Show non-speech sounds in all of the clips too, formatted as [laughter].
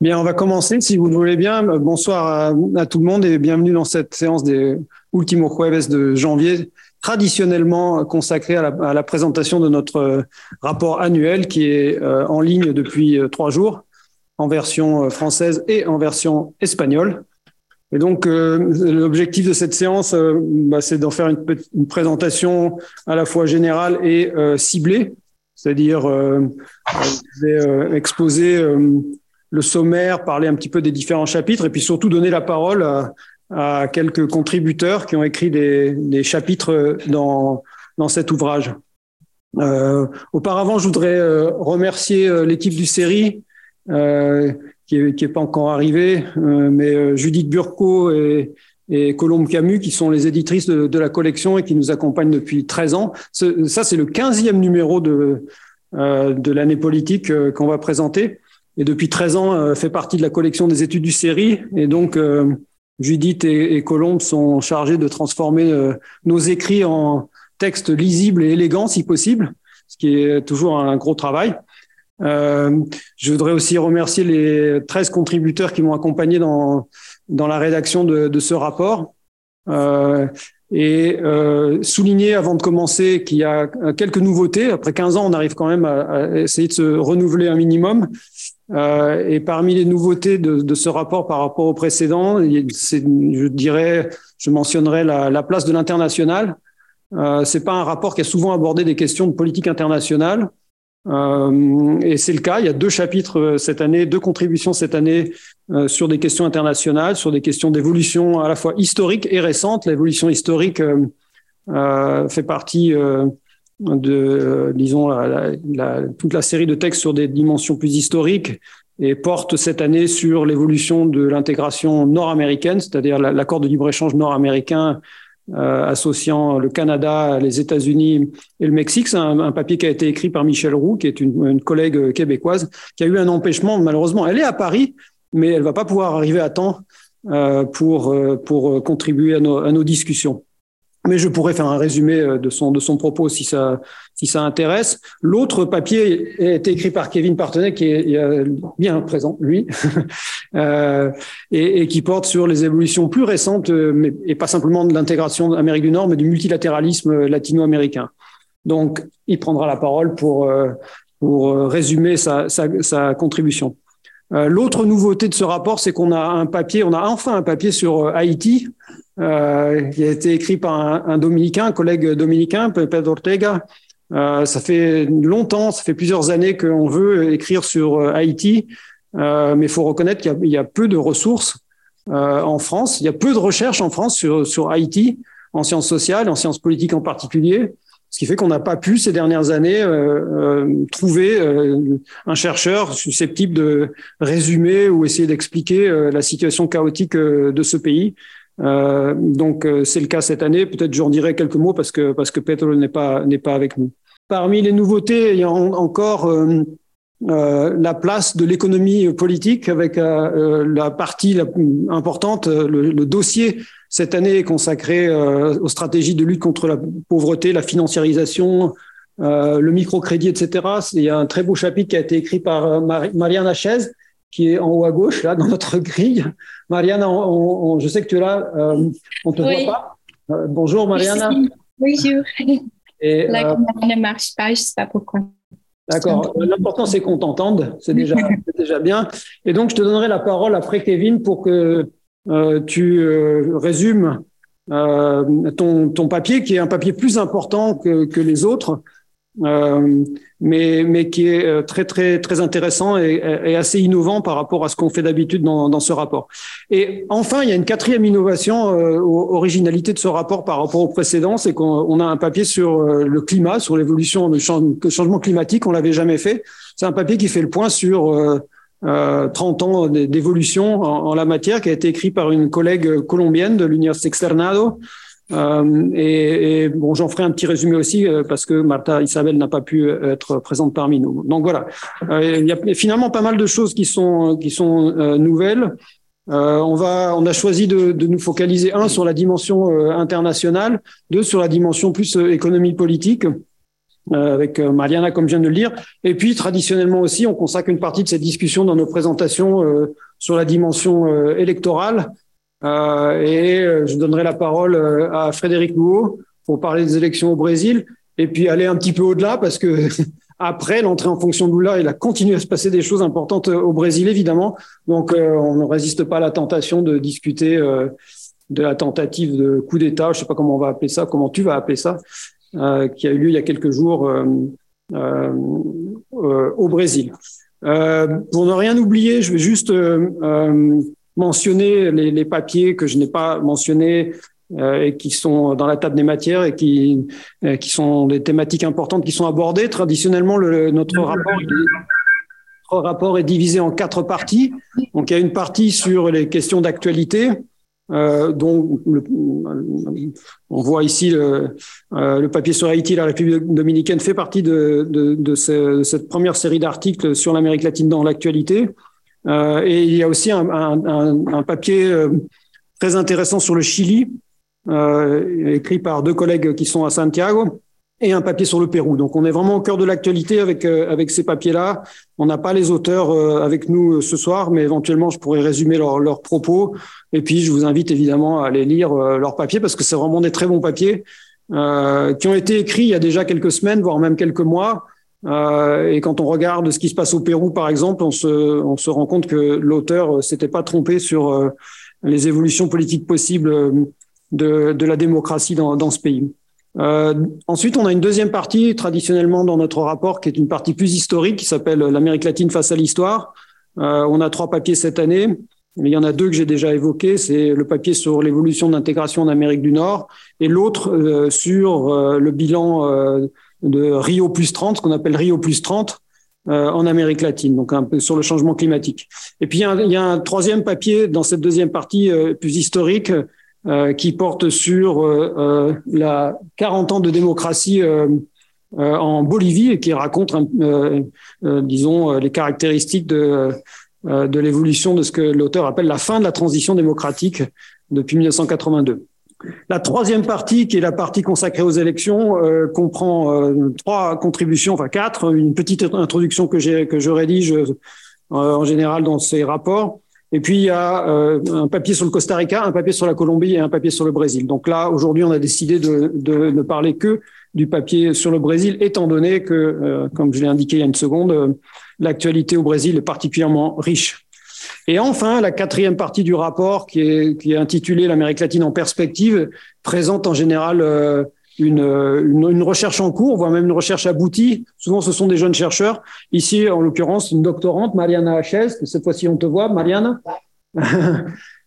Bien, on va commencer, si vous le voulez bien. Bonsoir à, tout le monde et bienvenue dans cette séance des Ultimo Jueves de janvier, traditionnellement consacrée à la, présentation de notre rapport annuel qui est euh, en ligne depuis euh, trois jours, en version euh, française et en version espagnole. Et donc, l'objectif de cette séance, bah, c'est d'en faire une, présentation à la fois générale et ciblée, c'est-à-dire exposer le sommaire, parler un petit peu des différents chapitres et puis surtout donner la parole à, quelques contributeurs qui ont écrit des, des chapitres dans, dans cet ouvrage. Euh, auparavant, je voudrais euh, remercier euh, l'équipe du série euh, qui n'est pas encore arrivée, mais Judith Burco et, et Colombe Camus, qui sont les éditrices de, de, la collection et qui nous accompagnent depuis 13 ans. Ça, c'est le 15e numéro de, de l'année politique qu'on va présenter et depuis 13 ans euh, fait partie de la collection des études du série. Et donc, euh, Judith et, Colombe sont chargés de transformer euh, nos écrits en textes lisibles et élégants si possible, ce qui est toujours un gros travail. Je voudrais aussi remercier les 13 contributeurs qui m'ont accompagné dans, dans la rédaction de, ce rapport. Et souligner avant de commencer qu'il y a quelques nouveautés. Après 15 ans, on arrive quand même à essayer de se renouveler un minimum. Euh, et parmi les nouveautés de, ce rapport par rapport au précédent, je dirais, je mentionnerai la, la place de l'international. Euh, c'est pas un rapport qui a souvent abordé des questions de politique internationale. Euh, et c'est le cas. Il y a deux chapitres euh, cette année, deux contributions cette année sur des questions internationales, sur des questions d'évolution à la fois historique et récente. L'évolution historique fait partie de, disons, la, la, toute la série de textes sur des dimensions plus historiques et porte cette année sur l'évolution de l'intégration nord-américaine, c'est-à-dire l'accord de libre-échange nord-américain euh, associant le Canada, les États-Unis et le Mexique. C'est un, un, papier qui a été écrit par Michel Roux, qui est une, une, collègue québécoise, qui a eu un empêchement, malheureusement. Elle est à Paris, mais elle va pas pouvoir arriver à temps euh, pour, euh, pour contribuer à nos, à nos discussions mais je pourrais faire un résumé euh, de son, propos si ça, si intéresse. L'autre papier est écrit par Kevin Partenet, qui est bien présent, lui, [laughs] euh, et, qui porte sur les évolutions plus récentes, euh, et pas simplement de l'intégration d'Amérique du Nord, mais du multilatéralisme latino-américain. Donc, il prendra la parole pour, euh, pour résumer sa contribution. L'autre nouveauté de ce rapport, c'est qu'on a un papier, on a enfin un papier sur Haïti, euh, qui a été écrit par un, un, dominicain, un collègue dominicain, Pedro Ortega. Euh, ça fait longtemps, ça fait plusieurs années qu'on veut écrire sur euh, Haïti, euh, mais il faut reconnaître qu'il y, y, a peu de ressources euh, en France. Il y a peu de recherches en France sur, sur Haïti, en sciences sociales, en sciences politiques en particulier. Ce qui fait qu'on n'a pas pu ces dernières années euh, trouver un chercheur susceptible de résumer ou essayer d'expliquer la situation chaotique de ce pays. Euh, donc euh, c'est le cas cette année. Peut-être j'en dirai quelques mots parce que parce que Petro n'est pas n'est pas avec nous. Parmi les nouveautés, il y a encore euh, la place de l'économie politique avec la partie la plus importante, le, le, dossier cette année est consacré aux stratégies de lutte contre la pauvreté, la financiarisation, le microcrédit, etc. Il y a un très beau chapitre qui a été écrit par Marianne Hachez qui est en haut à gauche, là, [laughs] dans notre grille. Mariana, on, on, je sais que tu es là, euh, on te oui. voit pas. Euh, bonjour Mariana. Bonjour. Et, La euh, ne marche pas, je ne sais pas pourquoi. D'accord. L'important, c'est qu'on t'entende. C'est déjà, [laughs] déjà bien. Et donc, je te donnerai la parole après Kevin pour que euh, tu résumes ton, ton papier, qui est un papier plus important que, que les autres, euh, mais, mais qui est euh, très très très intéressant et, assez innovant par rapport à ce qu'on fait d'habitude dans, ce rapport. Et enfin, il y a une quatrième innovation, euh, originalité de ce rapport par rapport au précédent, c'est qu'on a un papier sur le climat, sur l'évolution du changement climatique. On l'avait jamais fait. C'est un papier qui fait le point sur euh, 30 ans d'évolution en, en, la matière, qui a été écrit par une collègue colombienne de l'Université Externado, euh, et, bon, j'en ferai un petit résumé aussi euh, parce que Martha Isabelle n'a pas pu euh, être présente parmi nous. Donc voilà, il y a finalement pas mal de choses qui sont qui sont nouvelles. on va, on a choisi de, de, nous focaliser un sur la dimension internationale, deux sur la dimension plus économie politique. avec Mariana, comme je viens de le dire. Et puis, traditionnellement aussi, on consacre une partie de cette discussion dans nos présentations sur la dimension électorale. Et je donnerai la parole à Frédéric Louot pour parler des élections au Brésil et puis aller un petit peu au-delà parce que [laughs] après l'entrée en fonction de Lula, il a continué à se passer des choses importantes au Brésil, évidemment. Donc, euh, on ne résiste pas à la tentation de discuter euh, de la tentative de coup d'État, je ne sais pas comment on va appeler ça, comment tu vas appeler ça, euh, qui a eu lieu il y a quelques jours au Brésil. pour ne rien oublier, je vais juste mentionner les, papiers que je n'ai pas mentionnés euh, et qui sont dans la table des matières et qui, euh, sont des thématiques importantes qui sont abordées. Traditionnellement, le, notre rapport, est divisé en quatre parties. Donc, il y a une partie sur les questions d'actualité, euh, dont on voit ici le, euh, le, papier sur Haïti, la République dominicaine fait partie de, de, de, ce, cette première série d'articles sur l'Amérique latine dans l'actualité. Euh, et il y a aussi un, papier très intéressant sur le Chili, euh, écrit par deux collègues qui sont à Santiago et un papier sur le Pérou. Donc on est vraiment au cœur de l'actualité avec euh, avec ces papiers-là. On n'a pas les auteurs euh, avec nous ce soir, mais éventuellement je pourrais résumer leurs propos. Et puis je vous invite évidemment à aller lire leurs papiers parce que c'est vraiment des très bons papiers euh, qui ont été écrits il y a déjà quelques semaines, voire même quelques mois. Euh, et quand on regarde ce qui se passe au Pérou, par exemple, on se rend compte que l'auteur s'était pas trompé sur les évolutions politiques possibles de, de la démocratie dans, ce pays. Euh, ensuite, on a une deuxième partie traditionnellement dans notre rapport qui est une partie plus historique qui s'appelle l'Amérique latine face à l'histoire. Euh, on a trois papiers cette année, il y en a deux que j'ai déjà évoqués. C'est le papier sur l'évolution d'intégration en Amérique du Nord et l'autre euh, sur euh, le bilan euh, de Rio plus 30, ce qu'on appelle Rio plus 30 en Amérique latine, donc un peu sur le changement climatique. Et puis il y a un, troisième papier dans cette deuxième partie plus historique euh, qui porte sur euh, euh, la 40 ans de démocratie en Bolivie et qui raconte, disons, les caractéristiques de, de l'évolution de ce que l'auteur appelle la fin de la transition démocratique depuis 1982. La troisième partie, qui est la partie consacrée aux élections, euh, comprend euh, trois contributions, enfin quatre, une petite introduction que j'ai que je rédige euh, en général dans ces rapports, et puis, il y a euh, un papier sur le Costa Rica, un papier sur la Colombie et un papier sur le Brésil. Donc là, aujourd'hui, on a décidé de, de, ne parler que du papier sur le Brésil, étant donné que, euh, comme je l'ai indiqué il y a une seconde, euh, l'actualité au Brésil est particulièrement riche. Et enfin, la quatrième partie du rapport, qui est, intitulée L'Amérique latine en perspective, présente en général une, une, recherche en cours, voire même une recherche aboutie. Souvent, ce sont des jeunes chercheurs. Ici, en l'occurrence, une doctorante, Mariana Hachez, cette fois-ci, on te voit, Mariana. [laughs]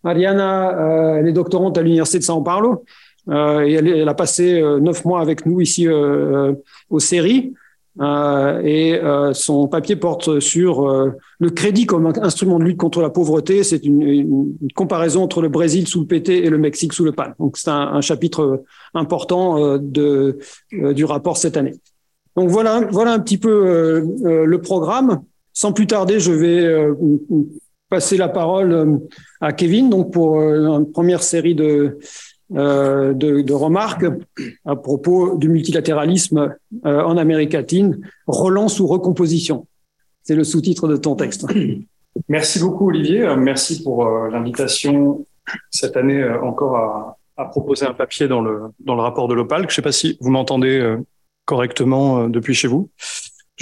Mariana, euh, elle est doctorante à l'Université de São Paulo. Euh, et elle, a passé euh, neuf mois avec nous ici euh, aux séries. Euh, et euh, son papier porte sur euh, le crédit comme instrument de lutte contre la pauvreté. C'est une, comparaison entre le Brésil sous le PT et le Mexique sous le PAN. Donc c'est un, un, chapitre important de, du rapport cette année. Donc voilà, voilà un petit peu le programme. Sans plus tarder, je vais passer la parole à Kevin donc pour une première série de de, de, remarques à propos du multilatéralisme euh, en Amérique latine, relance ou recomposition. C'est le sous-titre de ton texte. Merci beaucoup Olivier, merci pour euh, l'invitation cette année encore à, à, proposer un papier dans le, dans le rapport de l'OPAL. Je ne sais pas si vous m'entendez correctement depuis chez vous.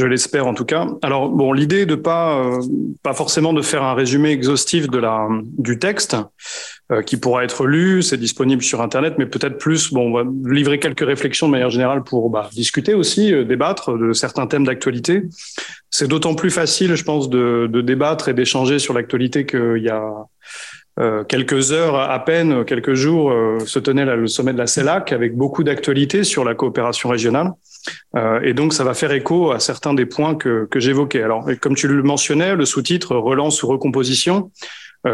Je l'espère en tout cas. Alors bon, l'idée de pas euh, pas forcément de faire un résumé exhaustif de la du texte euh, qui pourra être lu, c'est disponible sur internet, mais peut-être plus. Bon, on va livrer quelques réflexions de manière générale pour bah, discuter aussi, euh, débattre de certains thèmes d'actualité. C'est d'autant plus facile, je pense, de, de débattre et d'échanger sur l'actualité qu'il y a euh, quelques heures à peine, quelques jours, euh, se tenait le sommet de la CELAC avec beaucoup d'actualités sur la coopération régionale. Euh, et donc, ça va faire écho à certains des points que, que j'évoquais. Alors, comme tu le mentionnais, le sous-titre relance ou recomposition.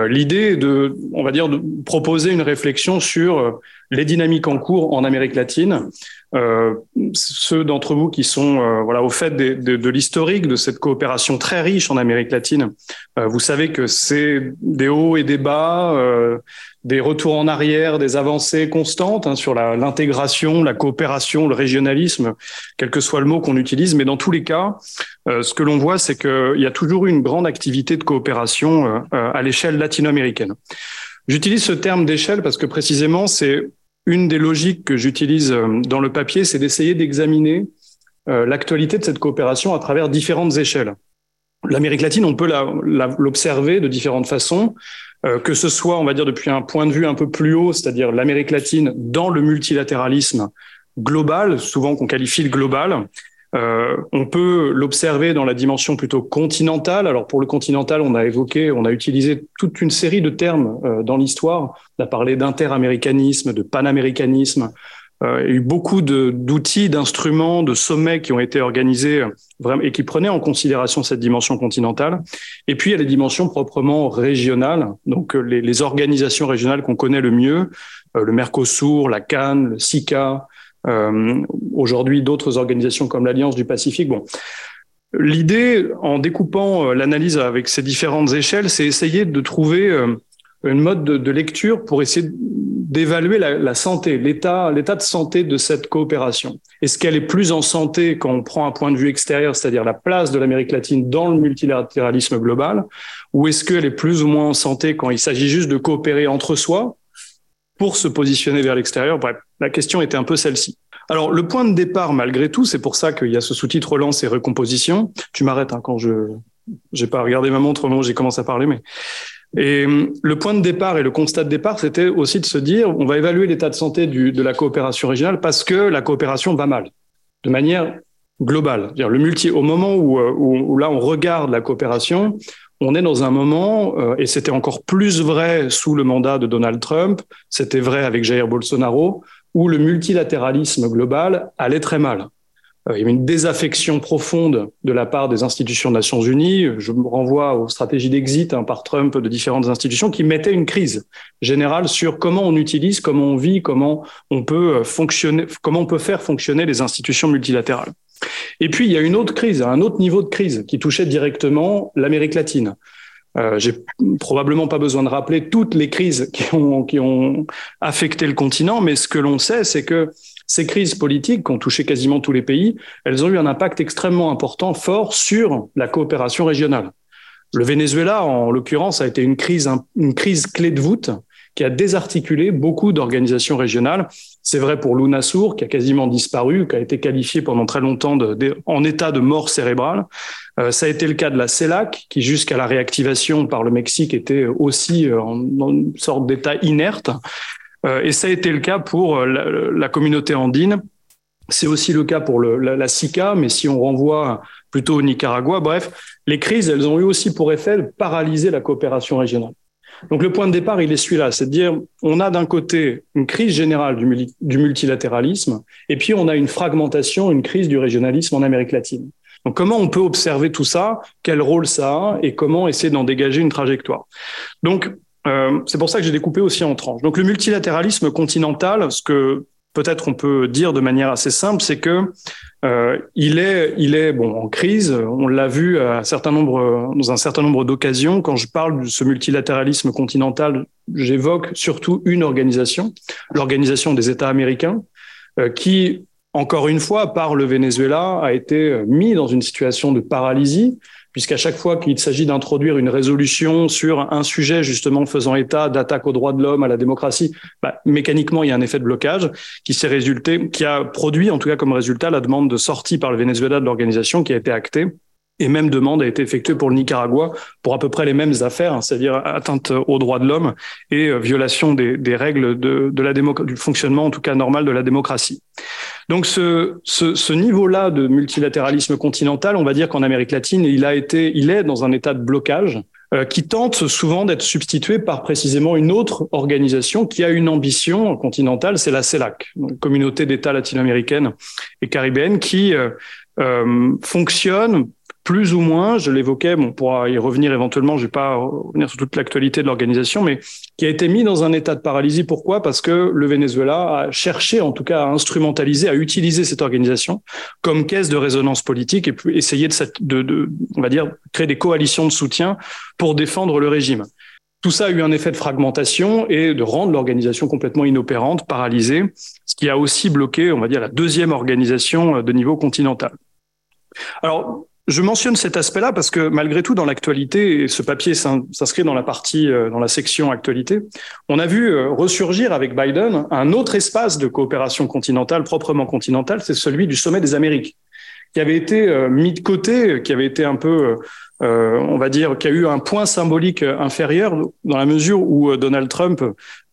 L'idée est de, on va dire, de proposer une réflexion sur les dynamiques en cours en Amérique latine. Euh, ceux d'entre vous qui sont euh, voilà au fait de, de, de l'historique de cette coopération très riche en Amérique latine, euh, vous savez que c'est des hauts et des bas, euh, des retours en arrière, des avancées constantes hein, sur l'intégration, la, coopération, le régionalisme, quel que soit le mot qu'on utilise. Mais dans tous les cas, euh, ce que l'on voit, c'est qu'il y a toujours eu une grande activité de coopération à l'échelle latino-américaine. J'utilise ce terme d'échelle parce que précisément, c'est une des logiques que j'utilise euh, dans le papier, c'est d'essayer d'examiner euh, l'actualité de cette coopération à travers différentes échelles. L'Amérique latine, on peut l'observer de différentes façons, euh, que ce soit, on va dire, depuis un point de vue un peu plus haut, c'est-à-dire l'Amérique latine dans le multilatéralisme global, souvent qu'on qualifie le global, euh, on peut l'observer dans la dimension plutôt continentale. Alors pour le continental, on a évoqué, on a utilisé toute une série de termes euh, dans l'histoire. On a parlé d'interaméricanisme, de panaméricanisme. Euh, il y a eu beaucoup d'outils, d'instruments, de sommets qui ont été organisés vraiment, et qui prenaient en considération cette dimension continentale. Et puis il y a les dimensions proprement régionales, donc les, les organisations régionales qu'on connaît le mieux, le Mercosur, la Cannes, le SICA, euh, aujourd'hui, d'autres organisations comme l'Alliance du Pacifique. Bon, l'idée, en découpant euh, l'analyse avec ces différentes échelles, c'est essayer de trouver euh, une mode de, lecture pour essayer d'évaluer la, la, santé, l'état, l'état de santé de cette coopération. Est-ce qu'elle est plus en santé quand on prend un point de vue extérieur, c'est-à-dire la place de l'Amérique latine dans le multilatéralisme global, ou est-ce qu'elle est plus ou moins en santé quand il s'agit juste de coopérer entre soi pour se positionner vers l'extérieur Bref, la question était un peu celle-ci. Alors, le point de départ, malgré tout, c'est pour ça qu'il y a ce sous-titre relance et recomposition. Tu m'arrêtes hein, quand je j'ai pas regardé ma montre au j'ai commencé à parler, mais et le point de départ et le constat de départ, c'était aussi de se dire, on va évaluer l'état de santé du, de la coopération régionale parce que la coopération va mal, de manière globale. -dire le multi, au moment euh, où, où, là on regarde la coopération, on est dans un moment, euh, et c'était encore plus vrai sous le mandat de Donald Trump, c'était vrai avec Jair Bolsonaro, où le multilatéralisme global allait très mal. Euh, il y avait une désaffection profonde de la part des institutions des Nations Unies. Je me renvoie aux stratégies d'exit hein, par Trump de différentes institutions qui mettaient une crise générale sur comment on utilise, comment on vit, comment on peut fonctionner, comment on peut faire fonctionner les institutions multilatérales. Et puis, il y a une autre crise, un autre niveau de crise qui touchait directement l'Amérique latine. Euh, J'ai probablement pas besoin de rappeler toutes les crises qui ont, qui ont affecté le continent, mais ce que l'on sait, c'est que ces crises politiques qui ont touché quasiment tous les pays, elles ont eu un impact extrêmement important, fort sur la coopération régionale. Le Venezuela, en l'occurrence, a été une crise, une crise clé de voûte qui a désarticulé beaucoup d'organisations régionales. C'est vrai pour l'UNASUR, qui a quasiment disparu, qui a été qualifié pendant très longtemps en état de mort cérébrale. Euh, ça a été le cas de la CELAC, qui jusqu'à la réactivation par le Mexique était aussi euh, en, une sorte d'état inerte. Euh, et ça a été le cas pour la, communauté andine. C'est aussi le cas pour la, la, SICA, mais si on renvoie plutôt au Nicaragua, bref, les crises, elles ont eu aussi pour effet de paralyser la coopération régionale. Donc le point de départ, il est celui-là, c'est de dire, on a d'un côté une crise générale du, multilatéralisme, et puis on a une fragmentation, une crise du régionalisme en Amérique latine. Donc comment on peut observer tout ça, quel rôle ça a, et comment essayer d'en dégager une trajectoire? Donc euh, c'est pour ça que j'ai découpé aussi en tranches. Donc le multilatéralisme continental, ce que peut-être on peut dire de manière assez simple, c'est que euh, il est, il est bon en crise. On l'a vu à un certain nombre, dans un certain nombre d'occasions. Quand je parle de ce multilatéralisme continental, j'évoque surtout une organisation, l'organisation des États américains, euh, qui, encore une fois, par le Venezuela, a été mis dans une situation de paralysie puisqu'à chaque fois qu'il s'agit d'introduire une résolution sur un sujet justement faisant état d'attaque aux droits de l'homme, à la démocratie, bah, mécaniquement il y a un effet de blocage qui s'est résulté, qui a produit en tout cas comme résultat la demande de sortie par le Venezuela de l'organisation qui a été actée et même demande a été effectuée pour le Nicaragua pour à peu près les mêmes affaires, hein, c'est-à-dire atteinte aux droits de l'homme et euh, violation des, des règles de, de la du fonctionnement en tout cas normal de la démocratie. Donc ce, ce, ce niveau-là de multilatéralisme continental, on va dire qu'en Amérique latine, il a été, il est dans un état de blocage euh, qui tente souvent d'être substitué par précisément une autre organisation qui a une ambition continentale, c'est la CELAC, Communauté d'États latino-américaines et caribéennes, qui euh, euh, fonctionne plus ou moins, je l'évoquais, bon, on pourra y revenir éventuellement, je vais pas revenir sur toute l'actualité de l'organisation, mais qui a été mis dans un état de paralysie. Pourquoi? Parce que le Venezuela a cherché, en tout cas, à instrumentaliser, à utiliser cette organisation comme caisse de résonance politique et essayer de, de, de, on va dire, créer des coalitions de soutien pour défendre le régime. Tout ça a eu un effet de fragmentation et de rendre l'organisation complètement inopérante, paralysée, ce qui a aussi bloqué, on va dire, la deuxième organisation de niveau continental. Alors, je mentionne cet aspect-là parce que malgré tout, dans l'actualité, et ce papier s'inscrit dans la partie, euh, dans la section actualité, on a vu euh, ressurgir avec Biden un autre espace de coopération continentale, proprement continentale, c'est celui du sommet des Amériques, qui avait été euh, mis de côté, qui avait été un peu, on va dire, qui a eu un point symbolique inférieur dans la mesure où Donald Trump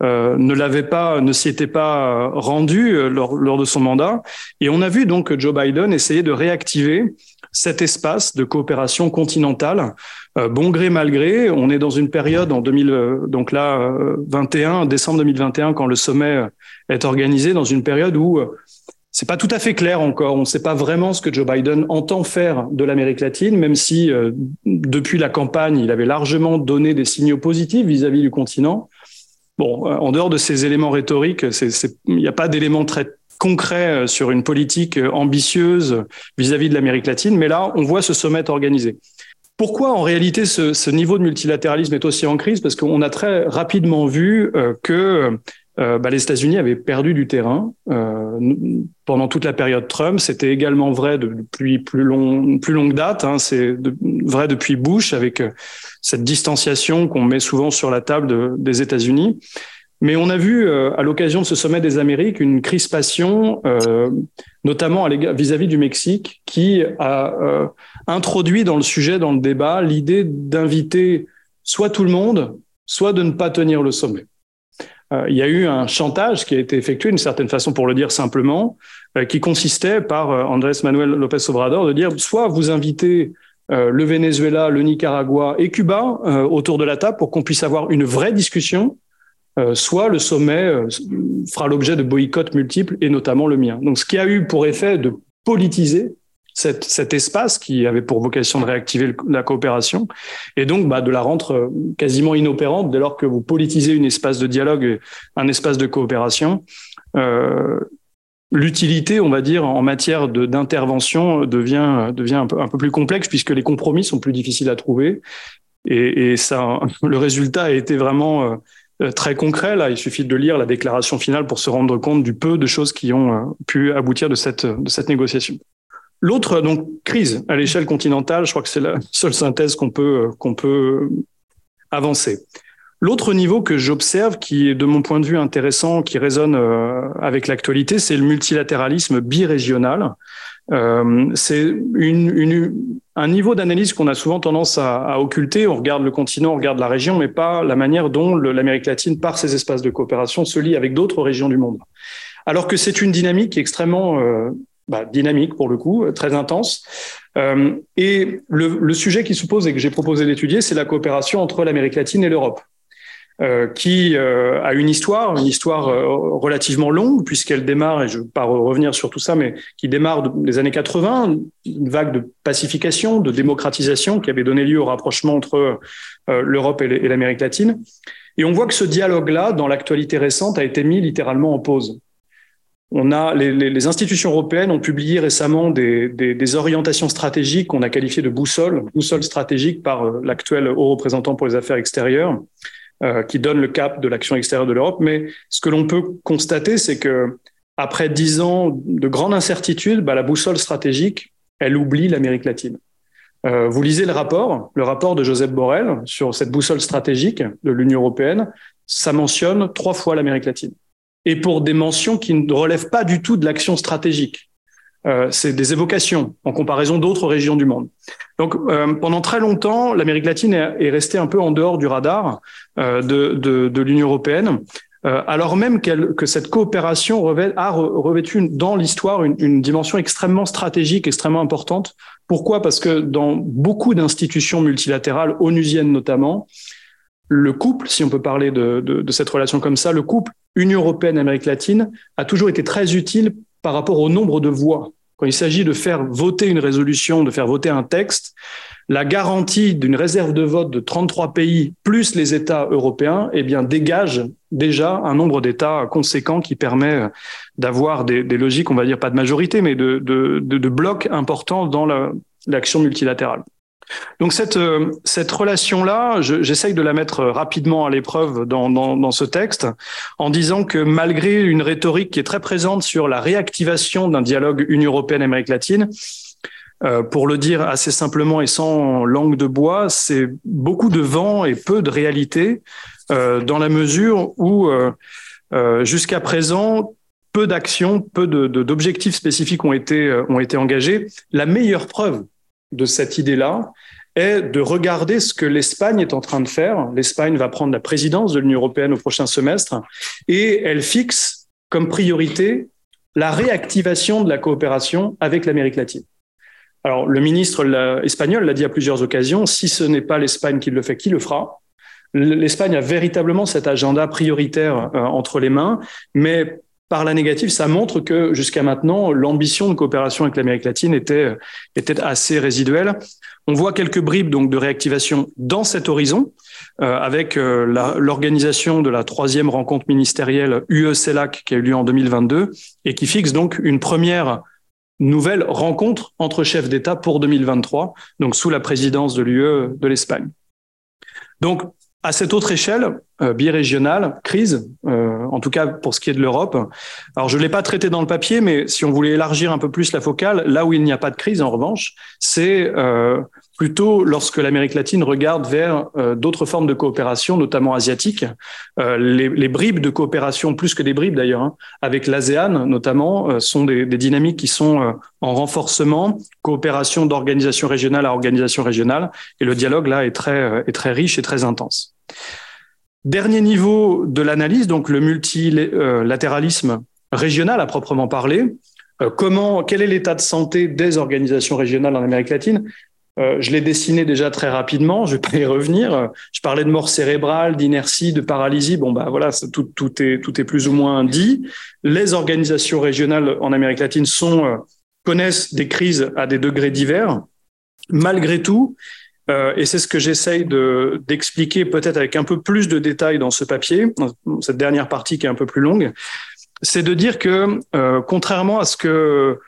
ne l'avait pas, ne s'y était pas rendu lors, de son mandat. Et on a vu donc Joe Biden essayer de réactiver cet espace de coopération continentale. Euh, bon gré mal gré, on est dans une période en 2000, euh, donc là 21 décembre 2021 quand le sommet est organisé, dans une période où euh, c'est pas tout à fait clair encore. On ne sait pas vraiment ce que Joe Biden entend faire de l'Amérique latine, même si depuis la campagne, il avait largement donné des signaux positifs vis-à-vis -vis du continent. Bon, en dehors de ces éléments rhétoriques, il n'y a pas d'éléments très concret euh, sur une politique euh, ambitieuse vis-à-vis de l'Amérique latine, mais là, on voit ce sommet organisé. Pourquoi en réalité ce, niveau de multilatéralisme est aussi en crise? Parce qu'on a très rapidement vu euh, que bah, les États-Unis avaient perdu du terrain pendant toute la période Trump. C'était également vrai depuis plus, long, plus longue date. Hein. C'est vrai depuis Bush avec cette distanciation qu'on met souvent sur la table des États-Unis. Mais on a vu euh, à l'occasion de ce sommet des Amériques une crispation, euh, notamment vis-à-vis du Mexique, qui a euh, introduit dans le sujet, dans le débat, l'idée d'inviter soit tout le monde, soit de ne pas tenir le sommet. Il y a eu un chantage qui a été effectué, d'une certaine façon, pour le dire simplement, qui consistait par Andrés Manuel López Obrador de dire soit vous invitez le Venezuela, le Nicaragua et Cuba autour de la table pour qu'on puisse avoir une vraie discussion euh, soit le sommet euh, fera l'objet de boycotts multiples, et notamment le mien. Donc, ce qui a eu pour effet de politiser cet, espace qui avait pour vocation de réactiver la coopération, et donc bah, de la rendre euh, quasiment inopérante dès lors que vous politisez un espace de dialogue, un espace de coopération. Euh, L'utilité, on va dire, en matière d'intervention devient, devient un peu, plus complexe puisque les compromis sont plus difficiles à trouver. Et, ça, [laughs] le résultat a été vraiment euh, très concret. Là, il suffit de lire la déclaration finale pour se rendre compte du peu de choses qui ont euh, pu aboutir de cette négociation. L'autre donc crise à l'échelle continentale, je crois que c'est la seule synthèse qu'on peut euh, qu'on peut avancer. L'autre niveau que j'observe, qui est de mon point de vue intéressant, qui résonne avec l'actualité, c'est le multilatéralisme birégional. Euh, c'est un niveau d'analyse qu'on a souvent tendance à, occulter. On regarde le continent, on regarde la région, mais pas la manière dont l'Amérique latine, par ses espaces de coopération, se lie avec d'autres régions du monde. Alors que c'est une dynamique extrêmement euh, bah, dynamique pour le coup, très intense. Euh, et le, sujet qui se pose et que j'ai proposé d'étudier, c'est la coopération entre l'Amérique latine et l'Europe. Euh, qui euh, a une histoire, une histoire euh, relativement longue, puisqu'elle démarre, et je ne vais pas revenir sur tout ça, mais qui démarre des années 80, une vague de pacification, de démocratisation qui avait donné lieu au rapprochement entre l'Europe et l'Amérique latine. Et on voit que ce dialogue-là, dans l'actualité récente, a été mis littéralement en pause. On a, les, institutions européennes ont publié récemment des, orientations stratégiques qu'on a qualifiées de boussole, boussole stratégique par l'actuel haut représentant pour les affaires extérieures, euh, qui donne le cap de l'action extérieure de l'Europe. Mais ce que l'on peut constater, c'est que après dix ans de grande incertitude, bah, la boussole stratégique, elle oublie l'Amérique latine. Euh, vous lisez le rapport, le rapport de Joseph Borrell sur cette boussole stratégique de l'Union européenne, ça mentionne trois fois l'Amérique latine. Et pour des mentions qui ne relèvent pas du tout de l'action stratégique. Euh, c'est des évocations en comparaison d'autres régions du monde. Donc, euh, pendant très longtemps, l'Amérique latine est, restée un peu en dehors du radar euh, de, de, de l'Union européenne, alors même que cette coopération revêt, a revêtu dans l'histoire une, une, dimension extrêmement stratégique, extrêmement importante. Pourquoi? Parce que dans beaucoup d'institutions multilatérales, onusiennes notamment, le couple, si on peut parler de, de, de cette relation comme ça, le couple Union européenne-Amérique latine a toujours été très utile par rapport au nombre de voix quand il s'agit de faire voter une résolution, de faire voter un texte, la garantie d'une réserve de vote de 33 pays plus les États européens, eh bien, dégage déjà un nombre d'États conséquent qui permet d'avoir des, logiques, on va dire pas de majorité, mais de, de blocs importants dans l'action multilatérale. Donc cette, euh, cette relation-là, j'essaye de la mettre rapidement à l'épreuve dans, dans, ce texte en disant que malgré une rhétorique qui est très présente sur la réactivation d'un dialogue Union européenne-Amérique latine, euh, pour le dire assez simplement et sans langue de bois, c'est beaucoup de vent et peu de réalité euh, dans la mesure où euh, jusqu'à présent, peu d'actions, peu d'objectifs spécifiques ont été, ont été engagés. La meilleure preuve de cette idée-là est de regarder ce que l'Espagne est en train de faire. L'Espagne va prendre la présidence de l'Union européenne au prochain semestre et elle fixe comme priorité la réactivation de la coopération avec l'Amérique latine. Alors, le ministre espagnol l'a dit à plusieurs occasions, si ce n'est pas l'Espagne qui le fait, qui le fera? L'Espagne a véritablement cet agenda prioritaire euh, entre les mains, mais par la négative, ça montre que jusqu'à maintenant, l'ambition de coopération avec l'Amérique latine était, était assez résiduelle. On voit quelques bribes donc de réactivation dans cet horizon, euh, avec euh, l'organisation de la troisième rencontre ministérielle UE-CELAC qui a eu lieu en 2022 et qui fixe donc une première nouvelle rencontre entre chefs d'État pour 2023, donc sous la présidence de l'UE de l'Espagne. Donc, à cette autre échelle, birégionale, crise, euh, en tout cas pour ce qui est de l'Europe. Alors je ne l'ai pas traité dans le papier, mais si on voulait élargir un peu plus la focale, là où il n'y a pas de crise, en revanche, c'est euh, plutôt lorsque l'Amérique latine regarde vers euh, d'autres formes de coopération, notamment asiatiques. Euh, les, les, bribes de coopération, plus que des bribes d'ailleurs, hein, avec l'ASEAN notamment, euh, sont des, des, dynamiques qui sont en renforcement, coopération d'organisation régionale à organisation régionale, et le dialogue là est très, est très riche et très intense. Dernier niveau de l'analyse, donc le multilatéralisme régional à proprement parler. Comment, quel est l'état de santé des organisations régionales en Amérique latine? Euh, je l'ai dessiné déjà très rapidement, je vais pas y revenir. Je parlais de mort cérébrale, d'inertie, de paralysie. Bon, bah voilà, tout, est, tout est plus ou moins dit. Les organisations régionales en Amérique latine euh, connaissent des crises à des degrés divers. Malgré tout, euh, et c'est ce que j'essaye d'expliquer peut-être avec un peu plus de détails dans ce papier, dans cette dernière partie qui est un peu plus longue, c'est de dire que, euh, contrairement à ce que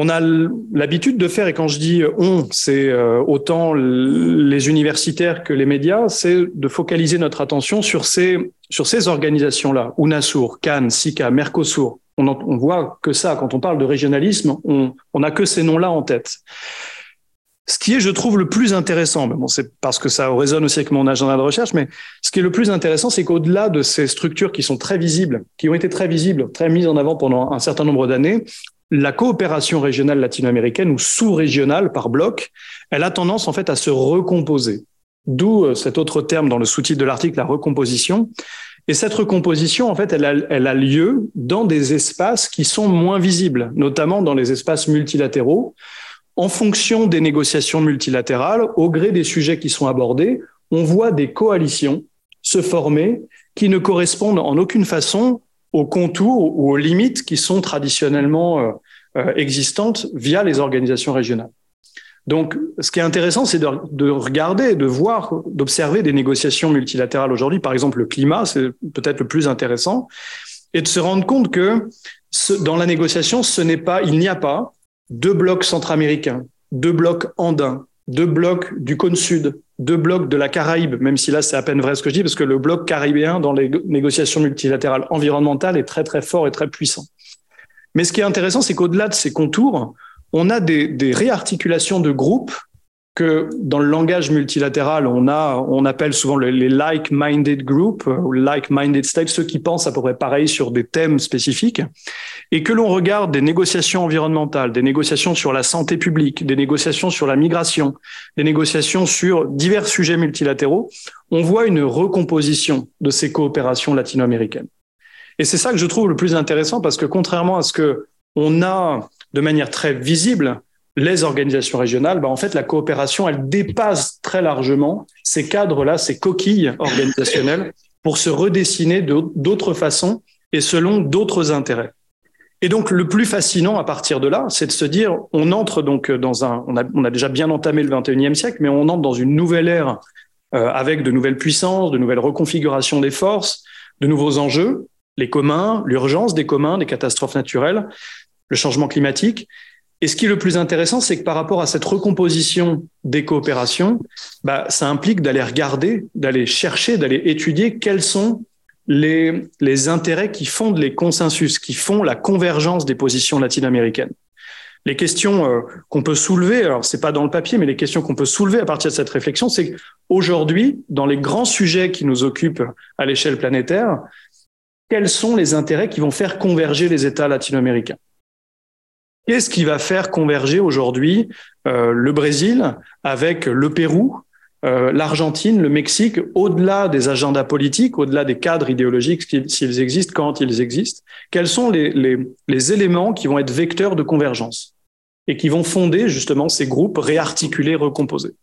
on a l'habitude de faire, et quand je dis on, c'est euh, autant les universitaires que les médias, c'est de focaliser notre attention sur ces, sur ces organisations-là, UNASUR, Cannes, SICA, Mercosur. On, on voit que ça, quand on parle de régionalisme, on n'a que ces noms-là en tête. Ce qui est, je trouve, le plus intéressant, bon, c'est parce que ça résonne aussi avec mon agenda de recherche, mais ce qui est le plus intéressant, c'est qu'au-delà de ces structures qui sont très visibles, qui ont été très visibles, très mises en avant pendant un certain nombre d'années, la coopération régionale latino-américaine ou sous-régionale par bloc, elle a tendance en fait à se recomposer. D'où euh, cet autre terme dans le sous-titre de l'article, la recomposition. Et cette recomposition, en fait, elle a, elle a, lieu dans des espaces qui sont moins visibles, notamment dans les espaces multilatéraux. En fonction des négociations multilatérales, au gré des sujets qui sont abordés, on voit des coalitions se former qui ne correspondent en aucune façon aux contours ou aux limites qui sont traditionnellement euh, euh, existantes via les organisations régionales. Donc, ce qui est intéressant, c'est de, de, regarder, de voir, d'observer des négociations multilatérales aujourd'hui. Par exemple, le climat, c'est peut-être le plus intéressant, et de se rendre compte que dans la négociation, ce n'est pas, il n'y a pas deux blocs centra-américains, deux blocs andins, deux blocs du cône sud, deux blocs de la Caraïbe, même si là c'est à peine vrai ce que je dis, parce que le bloc caribéen dans les négociations multilatérales environnementales est très très fort et très puissant. Mais ce qui est intéressant, c'est qu'au-delà de ces contours, on a des, des réarticulations de groupes que dans le langage multilatéral, on a, on appelle souvent les like-minded groups ou like-minded states, ceux qui pensent à peu près pareil sur des thèmes spécifiques, et que l'on regarde des négociations environnementales, des négociations sur la santé publique, des négociations sur la migration, des négociations sur divers sujets multilatéraux, on voit une recomposition de ces coopérations latino-américaines. Et c'est ça que je trouve le plus intéressant parce que contrairement à ce que on a de manière très visible les organisations régionales, bah en fait, la coopération, elle dépasse très largement ces cadres-là, ces coquilles organisationnelles [laughs] pour se redessiner d'autres façons et selon d'autres intérêts. Et donc, le plus fascinant à partir de là, c'est de se dire, on entre donc dans un, on a, on a déjà bien entamé le 21e siècle, mais on entre dans une nouvelle ère euh, avec de nouvelles puissances, de nouvelles reconfigurations des forces, de nouveaux enjeux, les communs, l'urgence des communs, des catastrophes naturelles, le changement climatique. Et ce qui est le plus intéressant, c'est que par rapport à cette recomposition des coopérations, bah, ça implique d'aller regarder, d'aller chercher, d'aller étudier quels sont les, intérêts qui fondent les consensus, qui font la convergence des positions latino-américaines. Les questions euh, qu'on peut soulever, alors c'est pas dans le papier, mais les questions qu'on peut soulever à partir de cette réflexion, c'est qu'aujourd'hui, dans les grands sujets qui nous occupent à l'échelle planétaire, quels sont les intérêts qui vont faire converger les États latino-américains? Qu'est-ce qui va faire converger aujourd'hui euh, le Brésil avec le Pérou, euh, l'Argentine, le Mexique, au-delà des agendas politiques, au-delà des cadres idéologiques, s'ils existent, quand ils existent, quels sont les, éléments qui vont être vecteurs de convergence et qui vont fonder justement ces groupes réarticulés, recomposés?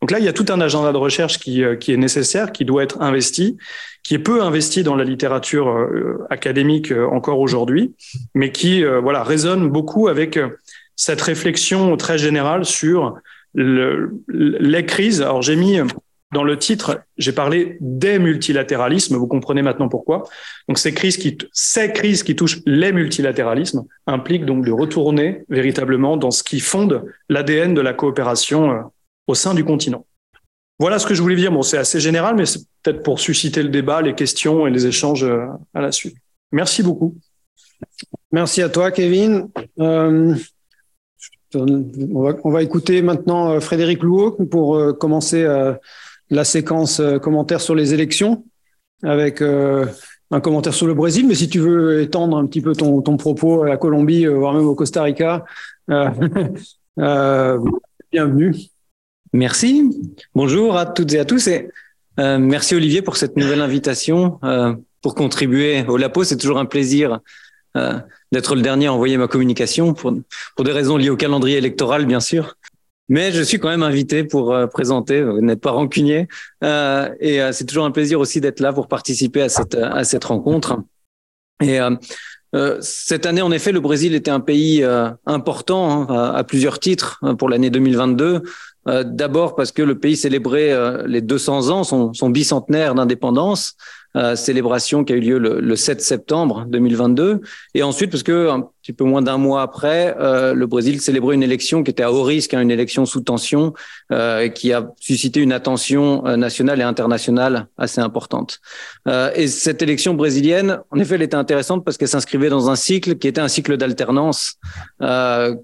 Donc là, il y a tout un agenda de recherche qui, euh, qui est nécessaire, qui doit être investi, qui est peu investi dans la littérature euh, académique encore aujourd'hui, mais qui voilà résonne beaucoup avec cette réflexion très générale sur le, les crises. Alors j'ai mis dans le titre, j'ai parlé des multilatéralismes. Vous comprenez maintenant pourquoi. Donc ces crises qui, ces crises qui touchent les multilatéralismes impliquent donc de retourner véritablement dans ce qui fonde l'ADN de la coopération euh, au sein du continent. Voilà ce que je voulais dire. Bon, c'est assez général, mais c'est peut-être pour susciter le débat, les questions et les échanges euh, à la suite. Merci beaucoup. Merci à toi, Kevin. Euh, on va, écouter maintenant euh, Frédéric Louot pour commencer la séquence commentaires sur les élections avec un commentaire sur le Brésil. Mais si tu veux étendre un petit peu ton, propos à la Colombie, voire même au Costa Rica, [laughs] bienvenue. Merci. Bonjour à toutes et à tous. Et merci Olivier pour cette nouvelle invitation pour contribuer au LAPO. C'est toujours un plaisir d'être le dernier à envoyer ma communication pour, pour des raisons liées au calendrier électoral, bien sûr. Mais je suis quand même invité pour euh, présenter. Vous n'êtes pas rancunier. Euh, et euh, c'est toujours un plaisir aussi d'être là pour participer à cette, à cette rencontre. Et cette année, en effet, le Brésil était un pays important hein, à, plusieurs titres hein, pour l'année 2022. D'abord parce que le pays célébrait les 200 ans, son, bicentenaire d'indépendance. Euh, célébration qui a eu lieu le, le, 7 septembre 2022. Et ensuite, parce que petit peu moins d'un mois après, euh, le Brésil célébrait une élection qui était à haut risque, hein, une élection sous tension, euh, qui a suscité une attention euh, nationale et internationale assez importante. Euh, et cette élection brésilienne, en effet, elle était intéressante parce qu'elle s'inscrivait dans un cycle qui était un cycle d'alternance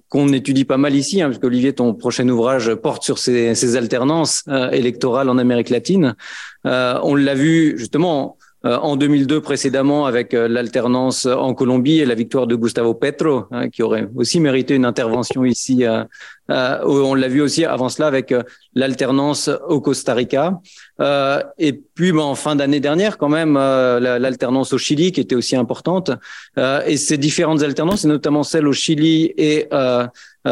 qu'on étudie pas mal ici, hein, parce qu'Olivier, ton prochain ouvrage porte sur ces, ces alternances électorales en Amérique latine. on l'a vu justement euh, en 2002 précédemment avec euh, l'alternance en Colombie et la victoire de Gustavo Petro, hein, qui aurait aussi mérité une intervention ici. Euh, on l'a vu aussi avant cela avec l'alternance au Costa Rica. et puis ben, en fin d'année dernière, quand même, l'alternance au Chili qui était aussi importante. et ces différentes alternances, et notamment celle au Chili et,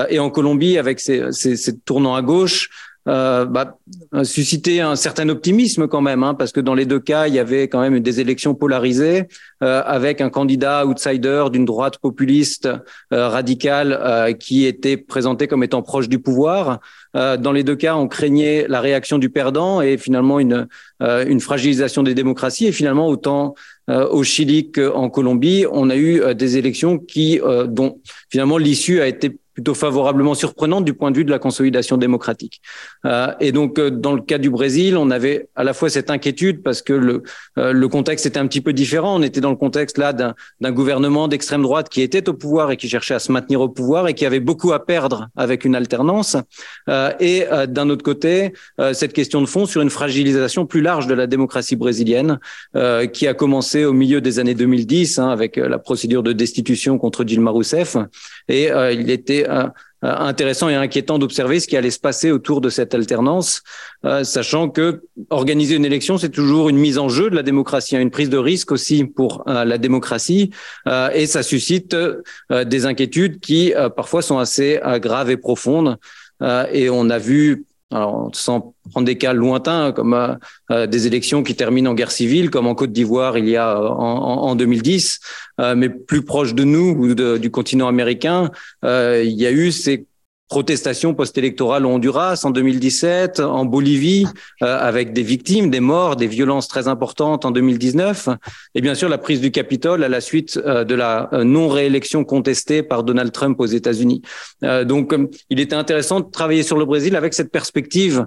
et en Colombie avec ces, ces, ces tournants à gauche, euh, bah, susciter un certain optimisme quand même, hein, parce que dans les deux cas, il y avait quand même des élections polarisées euh, avec un candidat outsider d'une droite populiste euh, radicale euh, qui était présenté comme étant proche du pouvoir. Euh, dans les deux cas, on craignait la réaction du perdant et finalement une, une fragilisation des démocraties. Et finalement, autant au Chili qu'en Colombie, on a eu des élections qui, dont finalement l'issue a été plutôt favorablement surprenante du point de vue de la consolidation démocratique. Euh, et donc, euh, dans le cas du Brésil, on avait à la fois cette inquiétude parce que le, euh, le contexte était un petit peu différent. On était dans le contexte là d'un gouvernement d'extrême droite qui était au pouvoir et qui cherchait à se maintenir au pouvoir et qui avait beaucoup à perdre avec une alternance. Et d'un autre côté, cette question de fond sur une fragilisation plus large de la démocratie brésilienne qui a commencé au milieu des années 2010 hein, avec la procédure de destitution contre Dilma Rousseff. Et il était intéressant et inquiétant d'observer ce qui allait se passer autour de cette alternance, euh, sachant que organiser une élection, c'est toujours une mise en jeu de la démocratie, hein, une prise de risque aussi pour la démocratie, et ça suscite des inquiétudes qui parfois sont assez graves et profondes. et on a vu alors sans prendre des cas lointains comme des élections qui terminent en guerre civile, comme en Côte d'Ivoire il y a en, en 2010, mais plus proche de nous ou du continent américain, il y a eu ces protestations post-électorales au Honduras en 2017, en Bolivie, euh, avec des victimes, des morts, des violences très importantes en 2019, et bien sûr la prise du Capitole à la suite euh, de la euh, non-réélection contestée par Donald Trump aux États-Unis. donc, il était intéressant de travailler sur le Brésil avec cette perspective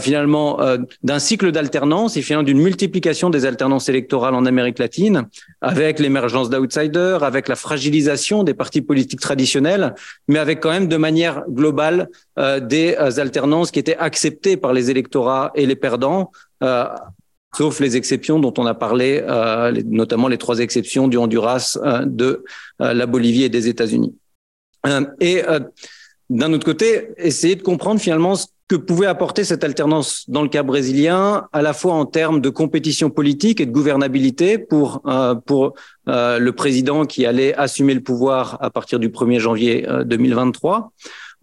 finalement d'un cycle d'alternance et finalement d'une multiplication des alternances électorales en Amérique latine, avec l'émergence d'outsiders, avec la fragilisation des partis politiques traditionnels, mais avec quand même de manière globale euh, des euh, alternances qui étaient acceptées par les électorats et les perdants, euh, sauf les exceptions dont on a parlé, notamment les trois exceptions du Honduras, de la Bolivie et des États-Unis. et d'un autre côté, essayer de comprendre finalement ce que pouvait apporter cette alternance dans le cas brésilien, à la fois en termes de compétition politique et de gouvernabilité pour pour le président qui allait assumer le pouvoir à partir du 1er janvier 2023,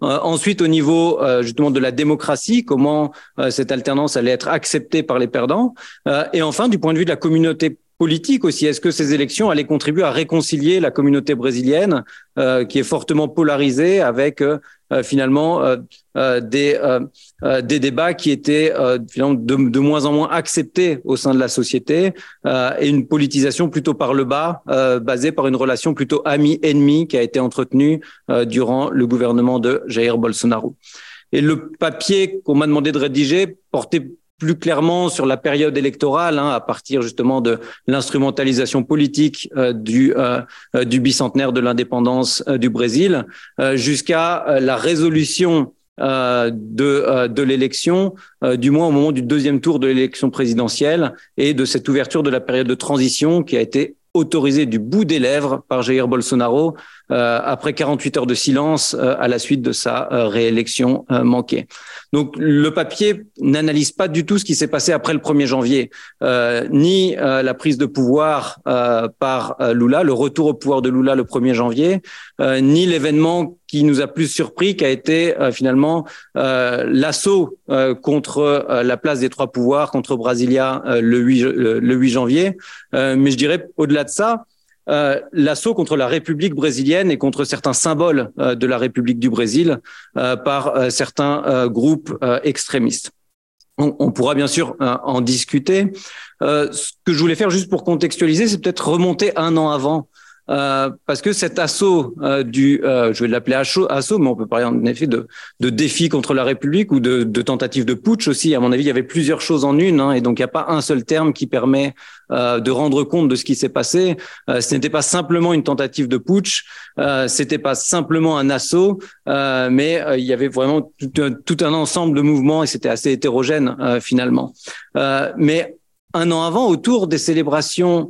euh, ensuite, au niveau euh, justement de la démocratie, comment euh, cette alternance allait être acceptée par les perdants. et enfin, du point de vue de la communauté politique aussi. Est-ce que ces élections allaient contribuer à réconcilier la communauté brésilienne, euh, qui est fortement polarisée, avec euh, euh finalement euh, euh des, des débats qui étaient finalement de, de, moins en moins acceptés au sein de la société, et une politisation plutôt par le bas, basée par une relation plutôt ami-ennemi qui a été entretenue durant le gouvernement de Jair Bolsonaro. Et le papier qu'on m'a demandé de rédiger portait plus clairement sur la période électorale, hein, à partir justement de l'instrumentalisation politique euh, du, euh, euh, du bicentenaire de l'indépendance du Brésil, jusqu'à la résolution de, de l'élection, du moins au moment du deuxième tour de l'élection présidentielle, et de cette ouverture de la période de transition qui a été autorisée du bout des lèvres par Jair Bolsonaro après 48 heures de silence à la suite de sa réélection manquée. Donc le papier n'analyse pas du tout ce qui s'est passé après le 1er janvier, ni la prise de pouvoir par Lula, le retour au pouvoir de Lula le 1er janvier, ni l'événement qui nous a plus surpris, qui a été finalement l'assaut contre la place des trois pouvoirs contre Brasilia le 8, le 8 janvier. mais je dirais au-delà de ça, euh, l'assaut contre la République brésilienne et contre certains symboles euh, de la République du Brésil euh, par certains groupes extrémistes. On, pourra bien sûr en discuter. ce que je voulais faire juste pour contextualiser, c'est peut-être remonter un an avant euh, parce que cet assaut euh, du, euh, je vais l'appeler assaut, mais on peut parler en effet de, de défi contre la République ou de, de tentative de putsch aussi. À mon avis, il y avait plusieurs choses en une, hein, et donc il n'y a pas un seul terme qui permet de rendre compte de ce qui s'est passé. ce n'était pas simplement une tentative de putsch, euh, c'était pas simplement un assaut, mais il y avait vraiment tout un, tout un, ensemble de mouvements et c'était assez hétérogène finalement. mais un an avant, autour des célébrations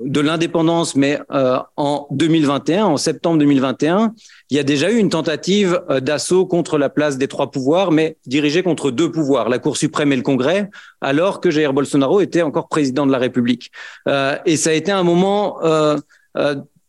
de l'indépendance, mais euh, en 2021, en septembre 2021, il y a déjà eu une tentative euh, d'assaut contre la place des trois pouvoirs, mais dirigée contre deux pouvoirs, la Cour suprême et le Congrès, alors que Jair Bolsonaro était encore président de la République. Euh, et ça a été un moment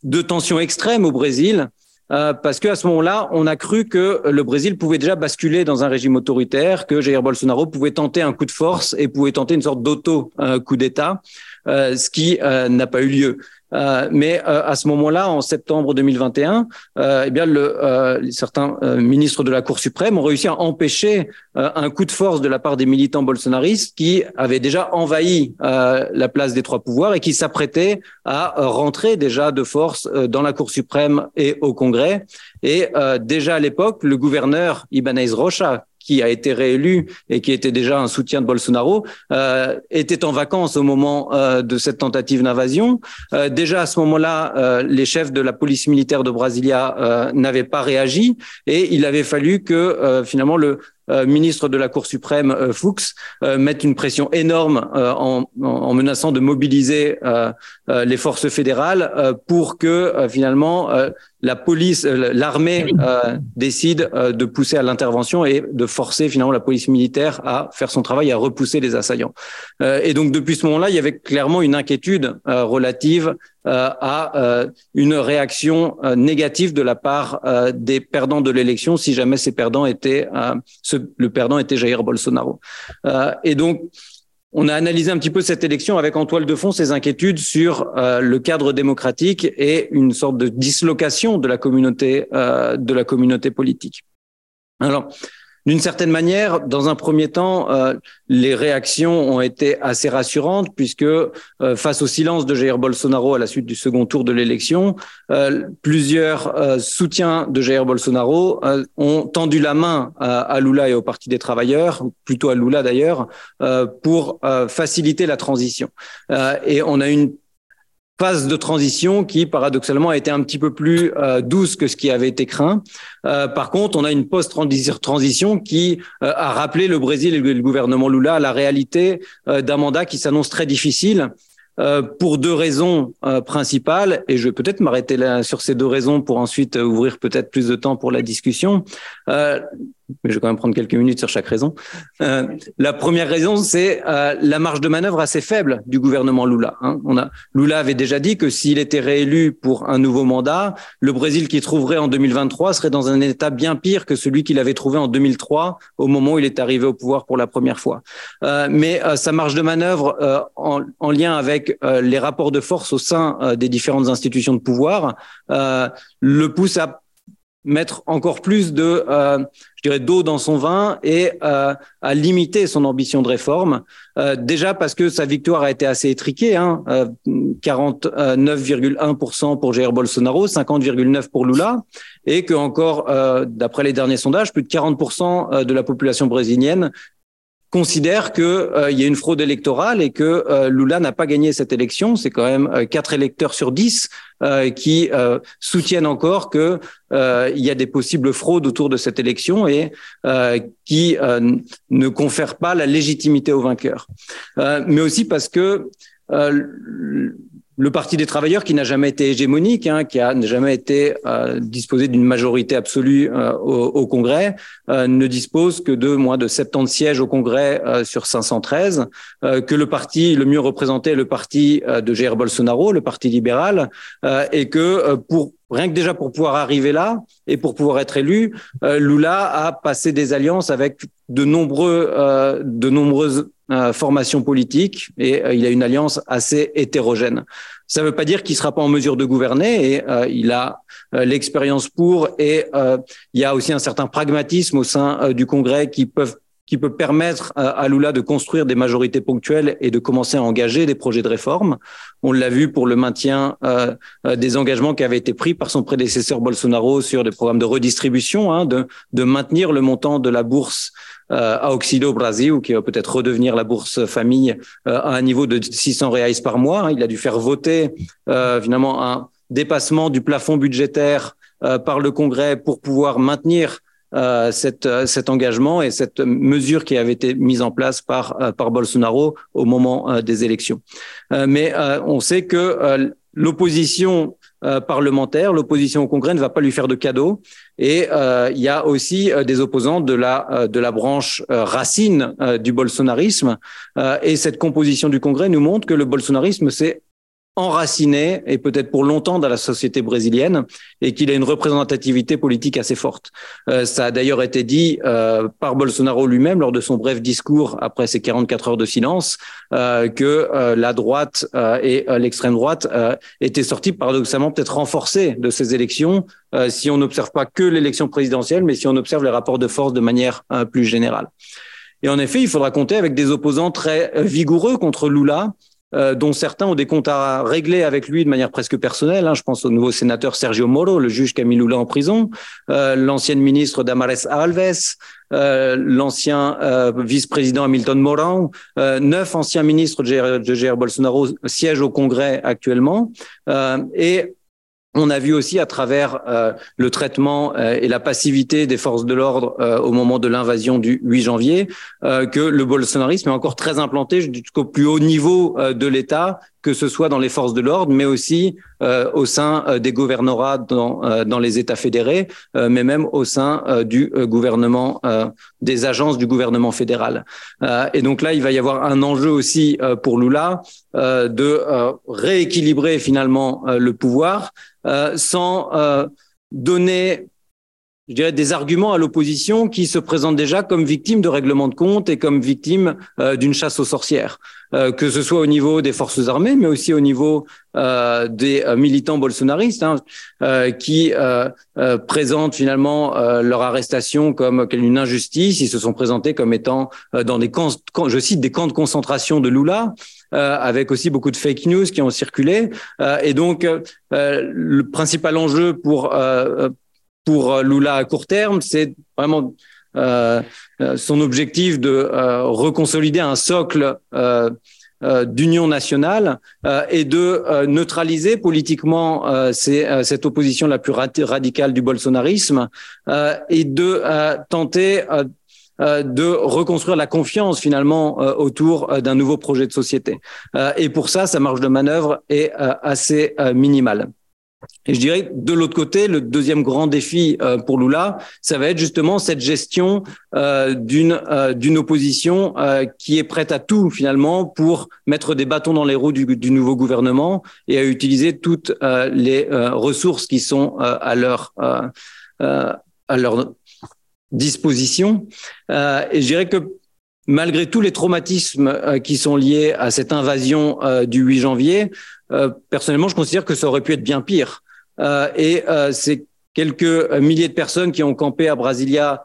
de tension extrême au Brésil. parce qu'à ce moment-là, on a cru que le Brésil pouvait déjà basculer dans un régime autoritaire, que Jair Bolsonaro pouvait tenter un coup de force et pouvait tenter une sorte d'auto-coup d'État. Euh, ce qui euh, n'a pas eu lieu. Euh, mais euh, à ce moment-là, en septembre 2021, euh, eh bien, le, certains ministres de la Cour suprême ont réussi à empêcher un coup de force de la part des militants bolsonaristes qui avaient déjà envahi la place des trois pouvoirs et qui s'apprêtaient à rentrer déjà de force dans la Cour suprême et au Congrès. Et déjà à l'époque, le gouverneur Ibanez Rocha, qui a été réélu et qui était déjà un soutien de Bolsonaro, euh, était en vacances au moment euh, de cette tentative d'invasion. Euh, déjà à ce moment-là, euh, les chefs de la police militaire de Brasilia euh, n'avaient pas réagi et il avait fallu que euh, finalement le euh, ministre de la Cour suprême euh, Fuchs euh, mette une pression énorme en, en, menaçant de mobiliser les forces fédérales pour que finalement la police, l'armée décide de pousser à l'intervention et de forcer finalement la police militaire à faire son travail, à repousser les assaillants. et donc depuis ce moment-là, il y avait clairement une inquiétude relative à une réaction négative de la part des perdants de l'élection si jamais ces perdants étaient le perdant était Jair Bolsonaro. et donc on a analysé un petit peu cette élection avec en toile de fond ses inquiétudes sur euh, le cadre démocratique et une sorte de dislocation de la communauté euh, de la communauté politique. Alors, d'une certaine manière, dans un premier temps, euh, les réactions ont été assez rassurantes puisque euh, face au silence de Jair Bolsonaro à la suite du second tour de l'élection, euh, plusieurs soutiens de Jair Bolsonaro ont tendu la main à, Lula et au Parti des travailleurs, plutôt à Lula d'ailleurs, pour faciliter la transition. et on a une phase de transition qui, paradoxalement, a été un petit peu plus euh, douce que ce qui avait été craint. Euh, par contre, on a une post-transition qui euh, a rappelé le Brésil et le gouvernement Lula à la réalité d'un mandat qui s'annonce très difficile pour deux raisons principales, et je vais peut-être m'arrêter là sur ces deux raisons pour ensuite ouvrir peut-être plus de temps pour la discussion mais je vais quand même prendre quelques minutes sur chaque raison. Euh, la première raison, c'est euh, la marge de manœuvre assez faible du gouvernement Lula. Hein. On a, Lula avait déjà dit que s'il était réélu pour un nouveau mandat, le Brésil qu'il trouverait en 2023 serait dans un état bien pire que celui qu'il avait trouvé en 2003 au moment où il est arrivé au pouvoir pour la première fois. Euh, mais euh, sa marge de manœuvre euh, en, en, lien avec les rapports de force au sein des différentes institutions de pouvoir le pousse à mettre encore plus de, euh, je dirais, d'eau dans son vin et euh, à limiter son ambition de réforme. Euh, déjà parce que sa victoire a été assez étriquée, hein, 49,1% pour Jair Bolsonaro, 50,9% pour Lula, et que encore, d'après les derniers sondages, plus de 40% de la population brésilienne considère qu'il euh, y a une fraude électorale et que euh, Lula n'a pas gagné cette élection. C'est quand même euh, quatre électeurs sur dix qui soutiennent encore que il y a des possibles fraudes autour de cette élection et qui ne confèrent pas la légitimité au vainqueur. mais aussi parce que le Parti des travailleurs, qui n'a jamais été hégémonique, hein, qui n'a jamais été euh, disposé d'une majorité absolue euh, au, Congrès, euh, ne dispose que de moins de 70 sièges au Congrès sur 513, que le parti le mieux représenté est le parti de Jair Bolsonaro, le Parti libéral, et que pour rien que déjà pour pouvoir arriver là et pour pouvoir être élu, Lula a passé des alliances avec de nombreux, de nombreuses euh, formation politique et euh, il a une alliance assez hétérogène. Ça ne veut pas dire qu'il sera pas en mesure de gouverner et euh, il a l'expérience pour et il y a aussi un certain pragmatisme au sein du Congrès qui peuvent qui peut permettre à Lula de construire des majorités ponctuelles et de commencer à engager des projets de réforme. On l'a vu pour le maintien euh, des engagements qui avaient été pris par son prédécesseur Bolsonaro sur des programmes de redistribution, hein, de, de maintenir le montant de la bourse euh, à Auxilio Brasil, qui va peut-être redevenir la bourse famille euh, à un niveau de 600 reais par mois. Il a dû faire voter euh, finalement un dépassement du plafond budgétaire par le Congrès pour pouvoir maintenir cette, cet engagement et cette mesure qui avait été mise en place par, par Bolsonaro au moment des élections. mais on sait que l'opposition euh, parlementaire. L'opposition au Congrès ne va pas lui faire de cadeaux. Et euh, il y a aussi euh, des opposants de la de la branche racine du bolsonarisme. et cette composition du Congrès nous montre que le bolsonarisme c'est enraciné et peut-être pour longtemps dans la société brésilienne et qu'il a une représentativité politique assez forte. Euh, ça a d'ailleurs été dit euh, par Bolsonaro lui-même lors de son bref discours après ses 44 heures de silence euh, que euh, la droite euh, et euh, l'extrême droite étaient sortis paradoxalement peut-être renforcés de ces élections si on n'observe pas que l'élection présidentielle mais si on observe les rapports de force de manière plus générale. Et en effet, il faudra compter avec des opposants très vigoureux contre Lula, euh, dont certains ont des comptes à régler avec lui de manière presque personnelle. Hein. Je pense au nouveau sénateur Sergio Moro, le juge Camille Lula en prison, euh, l'ancienne ministre Damares Alves, euh, l'ancien euh, vice-président Hamilton Moran, neuf anciens ministres de Jair Bolsonaro siègent au Congrès actuellement. et on a vu aussi à travers euh, le traitement euh, et la passivité des forces de l'ordre euh, au moment de l'invasion du 8 janvier que le bolsonarisme est encore très implanté jusqu'au plus haut niveau de l'État que ce soit dans les forces de l'ordre, mais aussi au sein des gouvernorats dans, dans les États fédérés, mais même au sein du gouvernement, des agences du gouvernement fédéral. et donc là, il va y avoir un enjeu aussi pour Lula de rééquilibrer finalement le pouvoir sans donner je dirais, des arguments à l'opposition qui se présentent déjà comme victimes de règlements de compte et comme victimes euh, d'une chasse aux sorcières, euh, que ce soit au niveau des forces armées, mais aussi au niveau euh, des militants bolsonaristes hein, qui présentent finalement leur arrestation comme une injustice. Ils se sont présentés comme étant dans des camps, je cite, des camps de concentration de Lula. avec aussi beaucoup de fake news qui ont circulé. et donc, le principal enjeu pour pour euh, Lula à court terme, c'est vraiment euh, euh, son objectif de euh, reconsolider un socle euh, d'union nationale et de neutraliser politiquement cette opposition la plus radicale du bolsonarisme et de tenter de reconstruire la confiance finalement autour d'un nouveau projet de société. et pour ça, sa marge de manœuvre est assez minimale. Et je dirais de l'autre côté, le deuxième grand défi euh, pour Lula, ça va être justement cette gestion euh, d'une euh, d'une opposition qui est prête à tout finalement pour mettre des bâtons dans les roues du, du nouveau gouvernement et à utiliser toutes les ressources qui sont à leur à leur disposition. et je dirais que malgré tous les traumatismes qui sont liés à cette invasion du 8 janvier, euh, personnellement, je considère que ça aurait pu être bien pire. Euh, et euh, c'est quelques milliers de personnes qui ont campé à Brasilia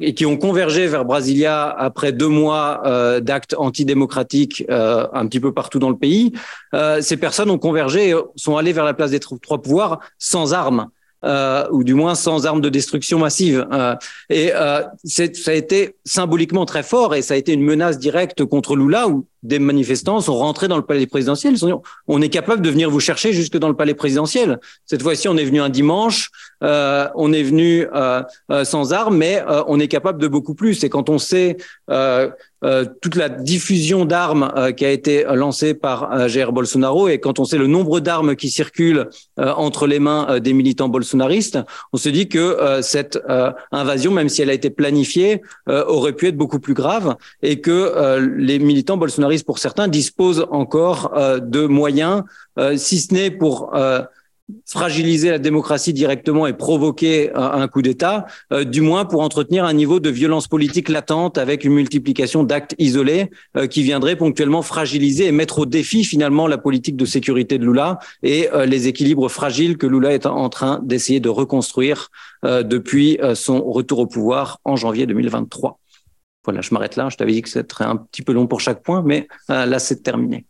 et qui ont convergé vers Brasilia après deux mois d'actes antidémocratiques un petit peu partout dans le pays. ces personnes ont convergé et sont allées vers la place des trois pouvoirs sans armes. Euh, ou du moins sans armes de destruction massive. Euh, et euh, ça a été symboliquement très fort et ça a été une menace directe contre Lula où des manifestants sont rentrés dans le palais présidentiel. Ils sont dit, on est capable de venir vous chercher jusque dans le palais présidentiel. Cette fois-ci, on est venu un dimanche, euh, on est venu euh, euh, sans armes, mais on est capable de beaucoup plus. Et quand on sait toute la diffusion d'armes qui a été lancée par Jair Bolsonaro. Et quand on sait le nombre d'armes qui circulent entre les mains des militants bolsonaristes, on se dit que cette invasion, même si elle a été planifiée, aurait pu être beaucoup plus grave et que les militants bolsonaristes pour certains, disposent encore euh, de moyens, euh, si ce n'est pour euh, fragiliser la démocratie directement et provoquer un coup d'État, du moins pour entretenir un niveau de violence politique latente avec une multiplication d'actes isolés qui viendraient ponctuellement fragiliser et mettre au défi finalement la politique de sécurité de Lula et les équilibres fragiles que Lula est en train d'essayer de reconstruire depuis son retour au pouvoir en janvier 2023. Voilà, je m'arrête là. Je t'avais dit que c'était un petit peu long pour chaque point, mais euh, là, c'est terminé.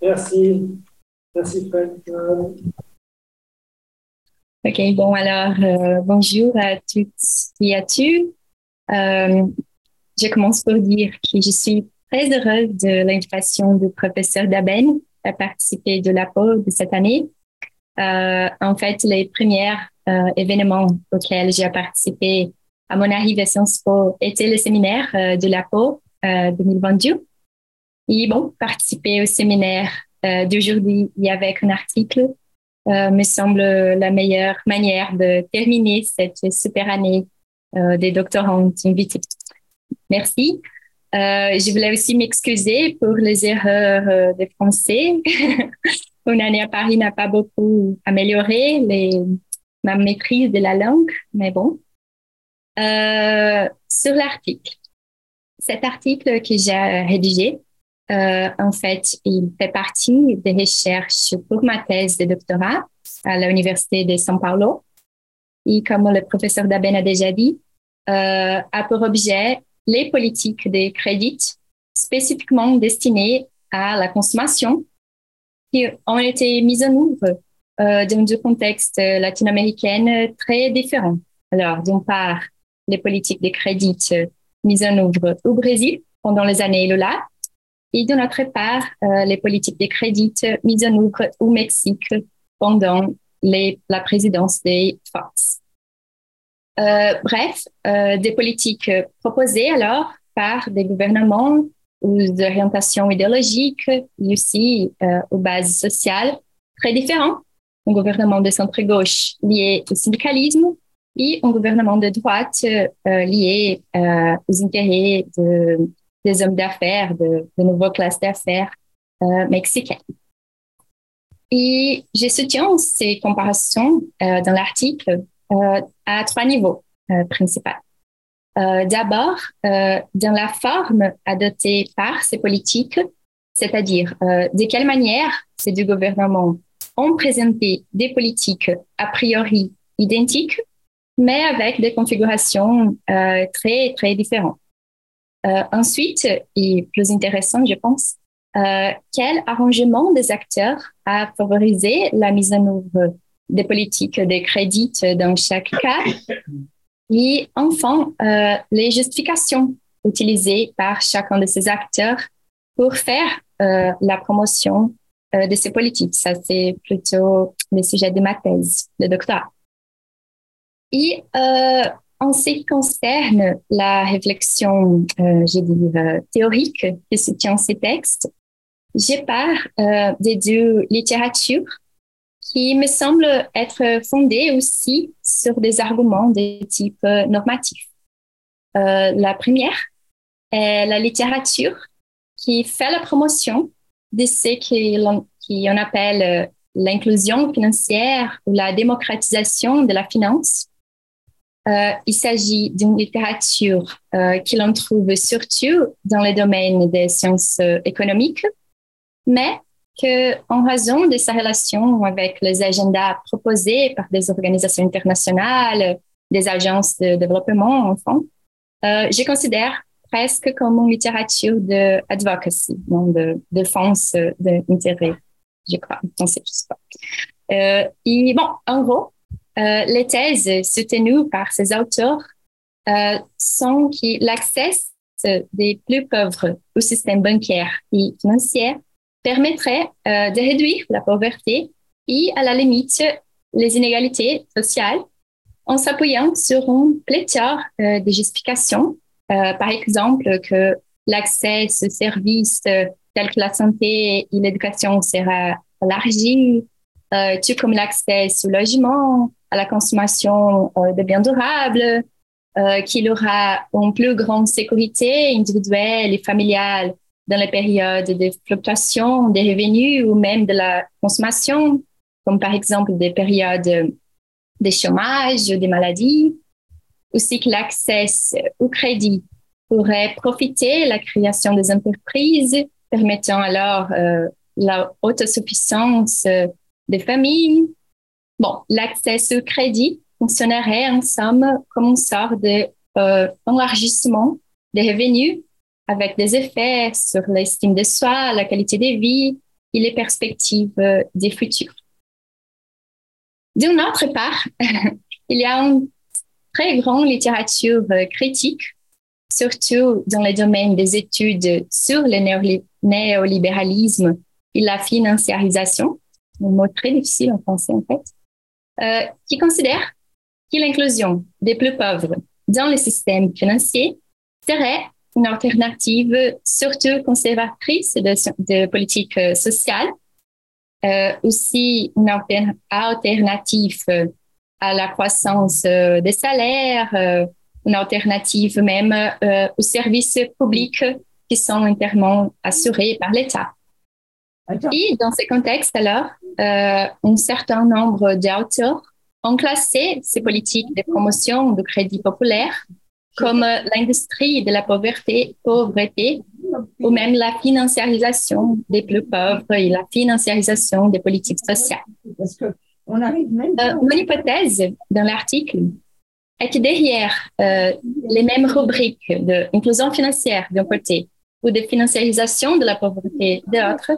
Merci. Merci, Fred. OK, bon, alors, euh, bonjour à toutes et à tous. Euh, je commence par dire que je suis très heureuse de l'invitation du professeur Daben à participer de l'apport de cette année. en fait, les premiers événements auxquels j'ai participé à mon arrivée à Sciences Po était le séminaire euh, de la peau 2022. Et bon, participer au séminaire euh, d'aujourd'hui avec un article euh, me semble la meilleure manière de terminer cette super année des doctorantes invitées. Merci. je voulais aussi m'excuser pour les erreurs de français. [laughs] Mon année à Paris n'a pas beaucoup amélioré ma maîtrise de la langue, mais bon, euh, sur l'article. Cet article que j'ai rédigé, euh, en fait, il fait partie des recherches pour ma thèse de doctorat à l'Université de São Paulo. Et comme le professeur Daben a déjà dit, euh, a pour objet les politiques de crédit spécifiquement destinées à la consommation qui ont été mises en œuvre euh, dans deux contextes latino-américains très différents. Alors, d'une part, les politiques de crédit mises en œuvre au Brésil pendant les années Lola et de notre part, euh, les politiques de crédit mises en œuvre au Mexique pendant la présidence des Fox. Euh, bref, des politiques proposées alors par des gouvernements aux orientations idéologiques et aussi aux bases sociales très différentes. Un gouvernement de centre-gauche lié au syndicalisme et un gouvernement de droite lié aux intérêts de, des hommes d'affaires, de, de nouvelles classes d'affaires mexicaines. Et je soutiens ces comparaisons euh, dans l'article euh, à trois niveaux euh, principaux. D'abord, dans la forme adoptée par ces politiques, c'est-à-dire de quelle manière ces deux gouvernements ont présenté des politiques a priori identiques, mais avec des configurations très, très différentes. Ensuite, et plus intéressant, je pense, euh, quel arrangement des acteurs a favorisé la mise en œuvre des politiques de crédit dans chaque cas? Et enfin euh, les justifications utilisées par chacun de ces acteurs pour faire euh, la promotion euh, de ces politiques. Ça, c'est plutôt le sujet de ma thèse de doctorat. Et euh, en ce qui concerne la réflexion, euh, je théorique qui soutient ces textes, j'ai pars euh, des deux littératures qui me semblent être fondées aussi sur des arguments de type normatif. Euh, la première est la littérature qui fait la promotion de ce qu'on appelle l'inclusion financière ou la démocratisation de la finance. Euh, il s'agit d'une littérature euh, que l'on trouve surtout dans le domaine des sciences économiques, mais que, en raison de sa relation avec les agendas proposés par des organisations internationales, des agences de développement, enfin, euh, je considère presque comme une littérature de advocacy, non, de défense d'intérêt, je crois, je sais pas. Euh, et bon, en gros, euh, les thèses soutenues par ces auteurs euh, sont que l'accès des plus pauvres au système bancaire et financier permettrait euh, de réduire la pauvreté et, à la limite, les inégalités sociales en s'appuyant sur une pléthore de justifications, par exemple que l'accès aux services tels que la santé et l'éducation sera élargi, tout comme l'accès au logement, à la consommation de biens durables, qu'il aura une plus grande sécurité individuelle et familiale dans les périodes de fluctuation des revenus ou même de la consommation, comme par exemple des périodes de chômage ou des maladies, aussi que l'accès au crédit pourrait profiter la création des entreprises, permettant alors euh, la autosuffisance des familles. L'accès au crédit fonctionnerait en somme comme une sorte d'enlargissement euh, des revenus avec des effets sur l'estime de soi, la qualité de vie et les perspectives euh, des futurs. D'une autre part, [laughs] il y a une très grande littérature euh, critique, surtout dans le domaine des études sur le néolibéralisme et la financiarisation, un mot très difficile en français en fait, euh, qui considère que l'inclusion des plus pauvres dans le système financier serait une alternative surtout conservatrice de, de politique euh, sociale, euh, aussi une alternative à la croissance des salaires, une alternative même aux services publics qui sont entièrement assurés par l'État. Et dans ce contexte, alors, un certain nombre d'auteurs ont classé ces politiques de promotion du crédit populaire comme l'industrie de la pauvreté, pauvreté ou même la financiarisation des plus pauvres et la financiarisation des politiques sociales. on arrive même euh, mon hypothèse dans l'article est que derrière euh, les mêmes rubriques d'inclusion financière d'un côté ou de financiarisation de la pauvreté d'autre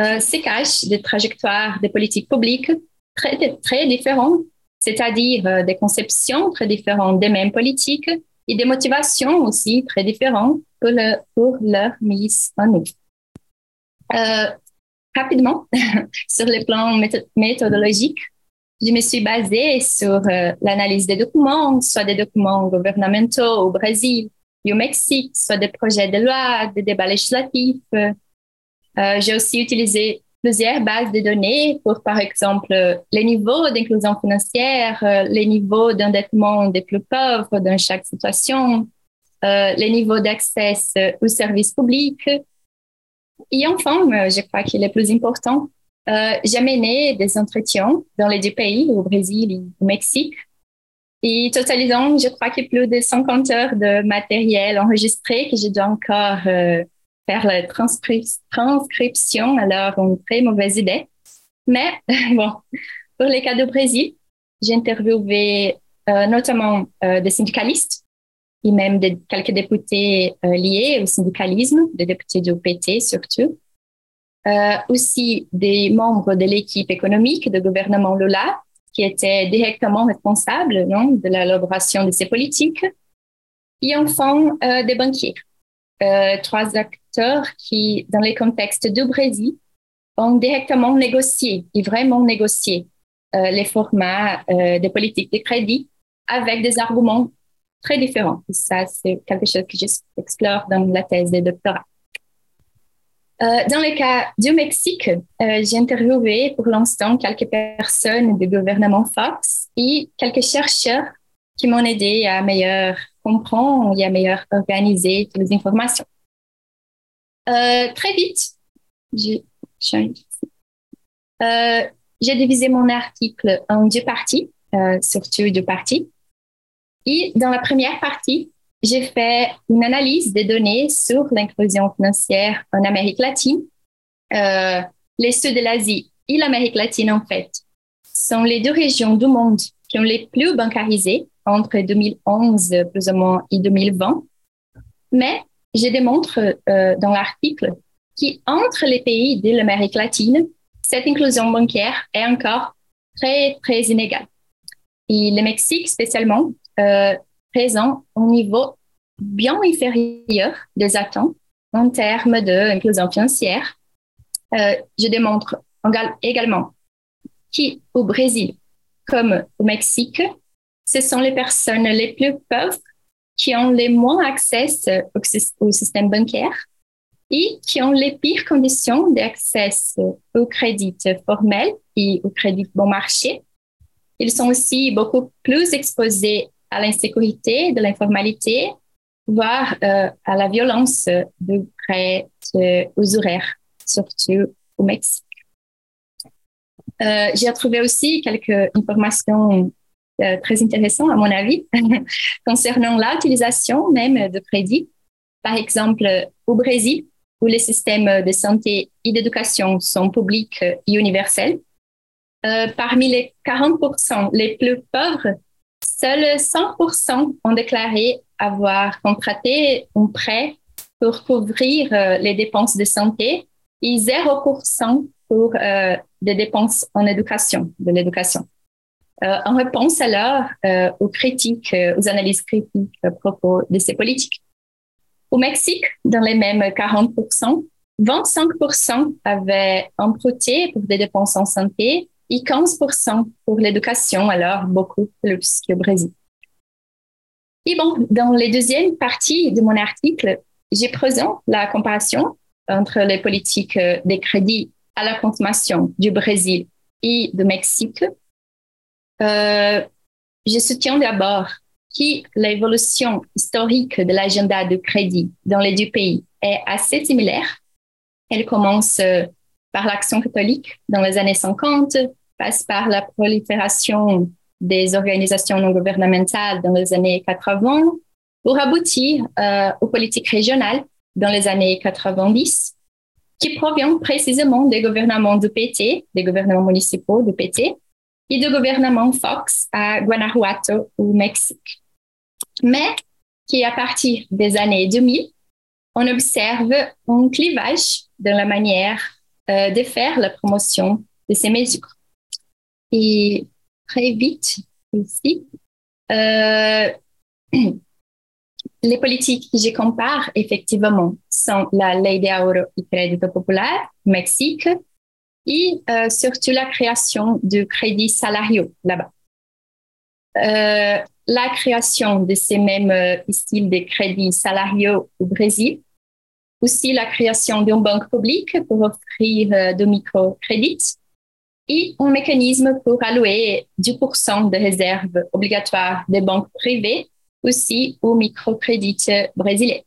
euh, se cachent des trajectoires des politiques publiques très, très différentes, c'est-à-dire euh, des conceptions très différentes des mêmes politiques et des motivations aussi très différentes pour, le, pour leur mise en œuvre. Euh, rapidement, [laughs] sur le plan méthodologique, je me suis basée sur euh, l'analyse des documents, soit des documents gouvernementaux au Brésil du Mexique, soit des projets de loi, des débats législatifs. Euh, j'ai aussi utilisé plusieurs bases de données pour, par exemple, les niveaux d'inclusion financière, euh, les niveaux d'endettement des plus pauvres dans chaque situation, euh, les niveaux d'accès aux services publics. Et enfin, je crois qu'il est plus important, j'ai mené des entretiens dans les deux pays, au Brésil et au Mexique, et totalisant, je crois qu'il y a plus de 50 heures de matériel enregistré que je dois encore euh, faire la transcription. Alors, une très mauvaise idée. Mais [laughs] bon, pour les cas du Brésil, j'ai interviewé euh, notamment euh, des syndicalistes et même quelques députés liés au syndicalisme, des députés du PT surtout. aussi des membres de l'équipe économique du gouvernement Lula qui était directement responsable non, de l'élaboration de ces politiques, et enfin euh, des banquiers. Euh, trois acteurs qui, dans les contextes du Brésil, ont directement négocié et vraiment négocié euh, les formats des politiques de crédit avec des arguments très différents. Ça, c'est quelque chose que j'explore dans la thèse de doctorat. Euh, dans le cas du Mexique, euh, j'ai interviewé pour l'instant quelques personnes du gouvernement Fox et quelques chercheurs qui m'ont aidé à mieux comprendre et à mieux organiser toutes les informations. Euh, très vite, j'ai divisé mon article en deux parties, surtout deux parties. Et dans la première partie, j'ai fait une analyse des données sur l'inclusion financière en Amérique latine. Euh, les Sud de l'Asie et l'Amérique latine, en fait, sont les deux régions du monde qui ont les plus bancarisées entre 2011 plus ou moins et 2020. Mais je démontre euh, dans l'article qu'entre les pays de l'Amérique latine, cette inclusion bancaire est encore très, très inégale. Et le Mexique, spécialement, euh, présent au niveau bien inférieur des attentes en termes d'inclusion financière. Euh, je démontre également qu'au Brésil, comme au Mexique, ce sont les personnes les plus pauvres qui ont les moins accès au, système bancaire et qui ont les pires conditions d'accès au crédit formel et au crédit bon marché. Ils sont aussi beaucoup plus exposés à l'insécurité, de l'informalité, voire euh, à la violence de prêts usuraires, surtout au Mexique. Euh, J'ai trouvé aussi quelques informations euh, très intéressantes, à mon avis, [laughs] concernant l'utilisation même de crédit. Par exemple, au Brésil, où les systèmes de santé et d'éducation sont publics et universels, euh, parmi les 40% les plus pauvres, Seuls 100% ont déclaré avoir contracté un prêt pour couvrir euh, les dépenses de santé et 0% pour euh, des dépenses en éducation, de l'éducation. Euh, en réponse alors aux critiques, aux analyses critiques à propos de ces politiques. Au Mexique, dans les mêmes 40%, 25% avaient emprunté pour des dépenses en santé et 15% pour l'éducation, alors beaucoup plus qu'au Brésil. Et bon, dans les deuxièmes parties de mon article, j'ai présent la comparaison entre les politiques des crédits à la consommation du Brésil et du Mexique. Euh, je soutiens d'abord que l'évolution historique de l'agenda de crédit dans les deux pays est assez similaire. Elle commence euh, par l'action catholique dans les années 50, passe par la prolifération des organisations non gouvernementales dans les années 80 pour aboutir euh, aux politiques régionales dans les années 90 qui proviennent précisément des gouvernements du PT, des gouvernements municipaux du PT et du gouvernement Fox à Guanajuato au Mexique. Mais qui à partir des années 2000, on observe un clivage dans la manière euh, de faire la promotion de ces mesures. Et très vite ici, euh, [clears throat] les politiques que je compare effectivement sont la Ley de Oro y Crédito Popular, Mexique, et euh, surtout la création du crédit salariaux là-bas. Euh, la création de ces mêmes styles de crédits salariaux au Brésil, aussi la création d'une banque publique pour offrir de microcrédits et un mécanisme pour allouer 10% de réserves obligatoires des banques privées aussi aux microcrédits brésiliens.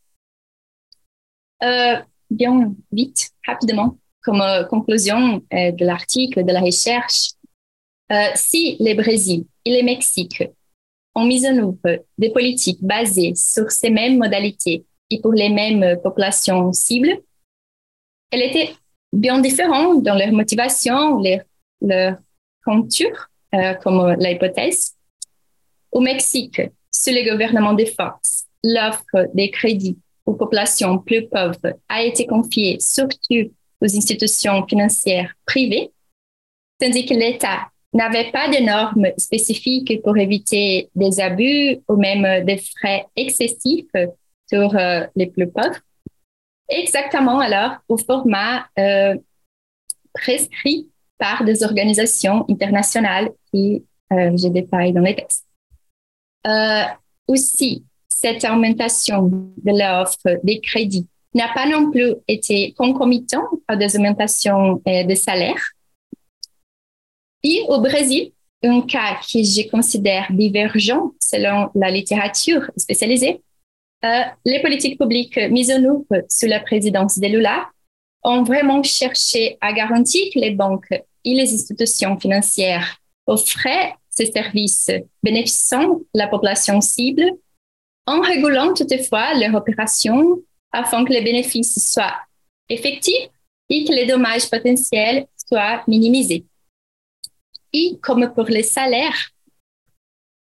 Euh, bien vite, rapidement, comme euh, conclusion euh, de l'article, de la recherche, euh, si le Brésil et le Mexique ont mis en œuvre des politiques basées sur ces mêmes modalités et pour les mêmes populations cibles, elles étaient bien différentes dans leur motivation, leur contour, euh, comme l'hypothèse. Au Mexique, sous le gouvernement de force, l'offre des crédits aux populations plus pauvres a été confiée surtout aux institutions financières privées, tandis que l'État n'avait pas de normes spécifiques pour éviter des abus ou même des frais excessifs sur euh, les plus pauvres. Exactement alors au format euh, prescrit par des organisations internationales qui euh, je détaille dans les textes. Euh, aussi, cette augmentation de l'offre des crédits n'a pas non plus été concomitant à des augmentations euh, de salaires. Et au Brésil, un cas que je considère divergent selon la littérature spécialisée, euh, les politiques publiques mises en œuvre sous la présidence de Lula ont vraiment cherché à garantir que les banques et les institutions financières offraient ces services bénéficiant la population cible en régulant toutefois leurs opérations afin que les bénéfices soient effectifs et que les dommages potentiels soient minimisés. Et comme pour les salaires,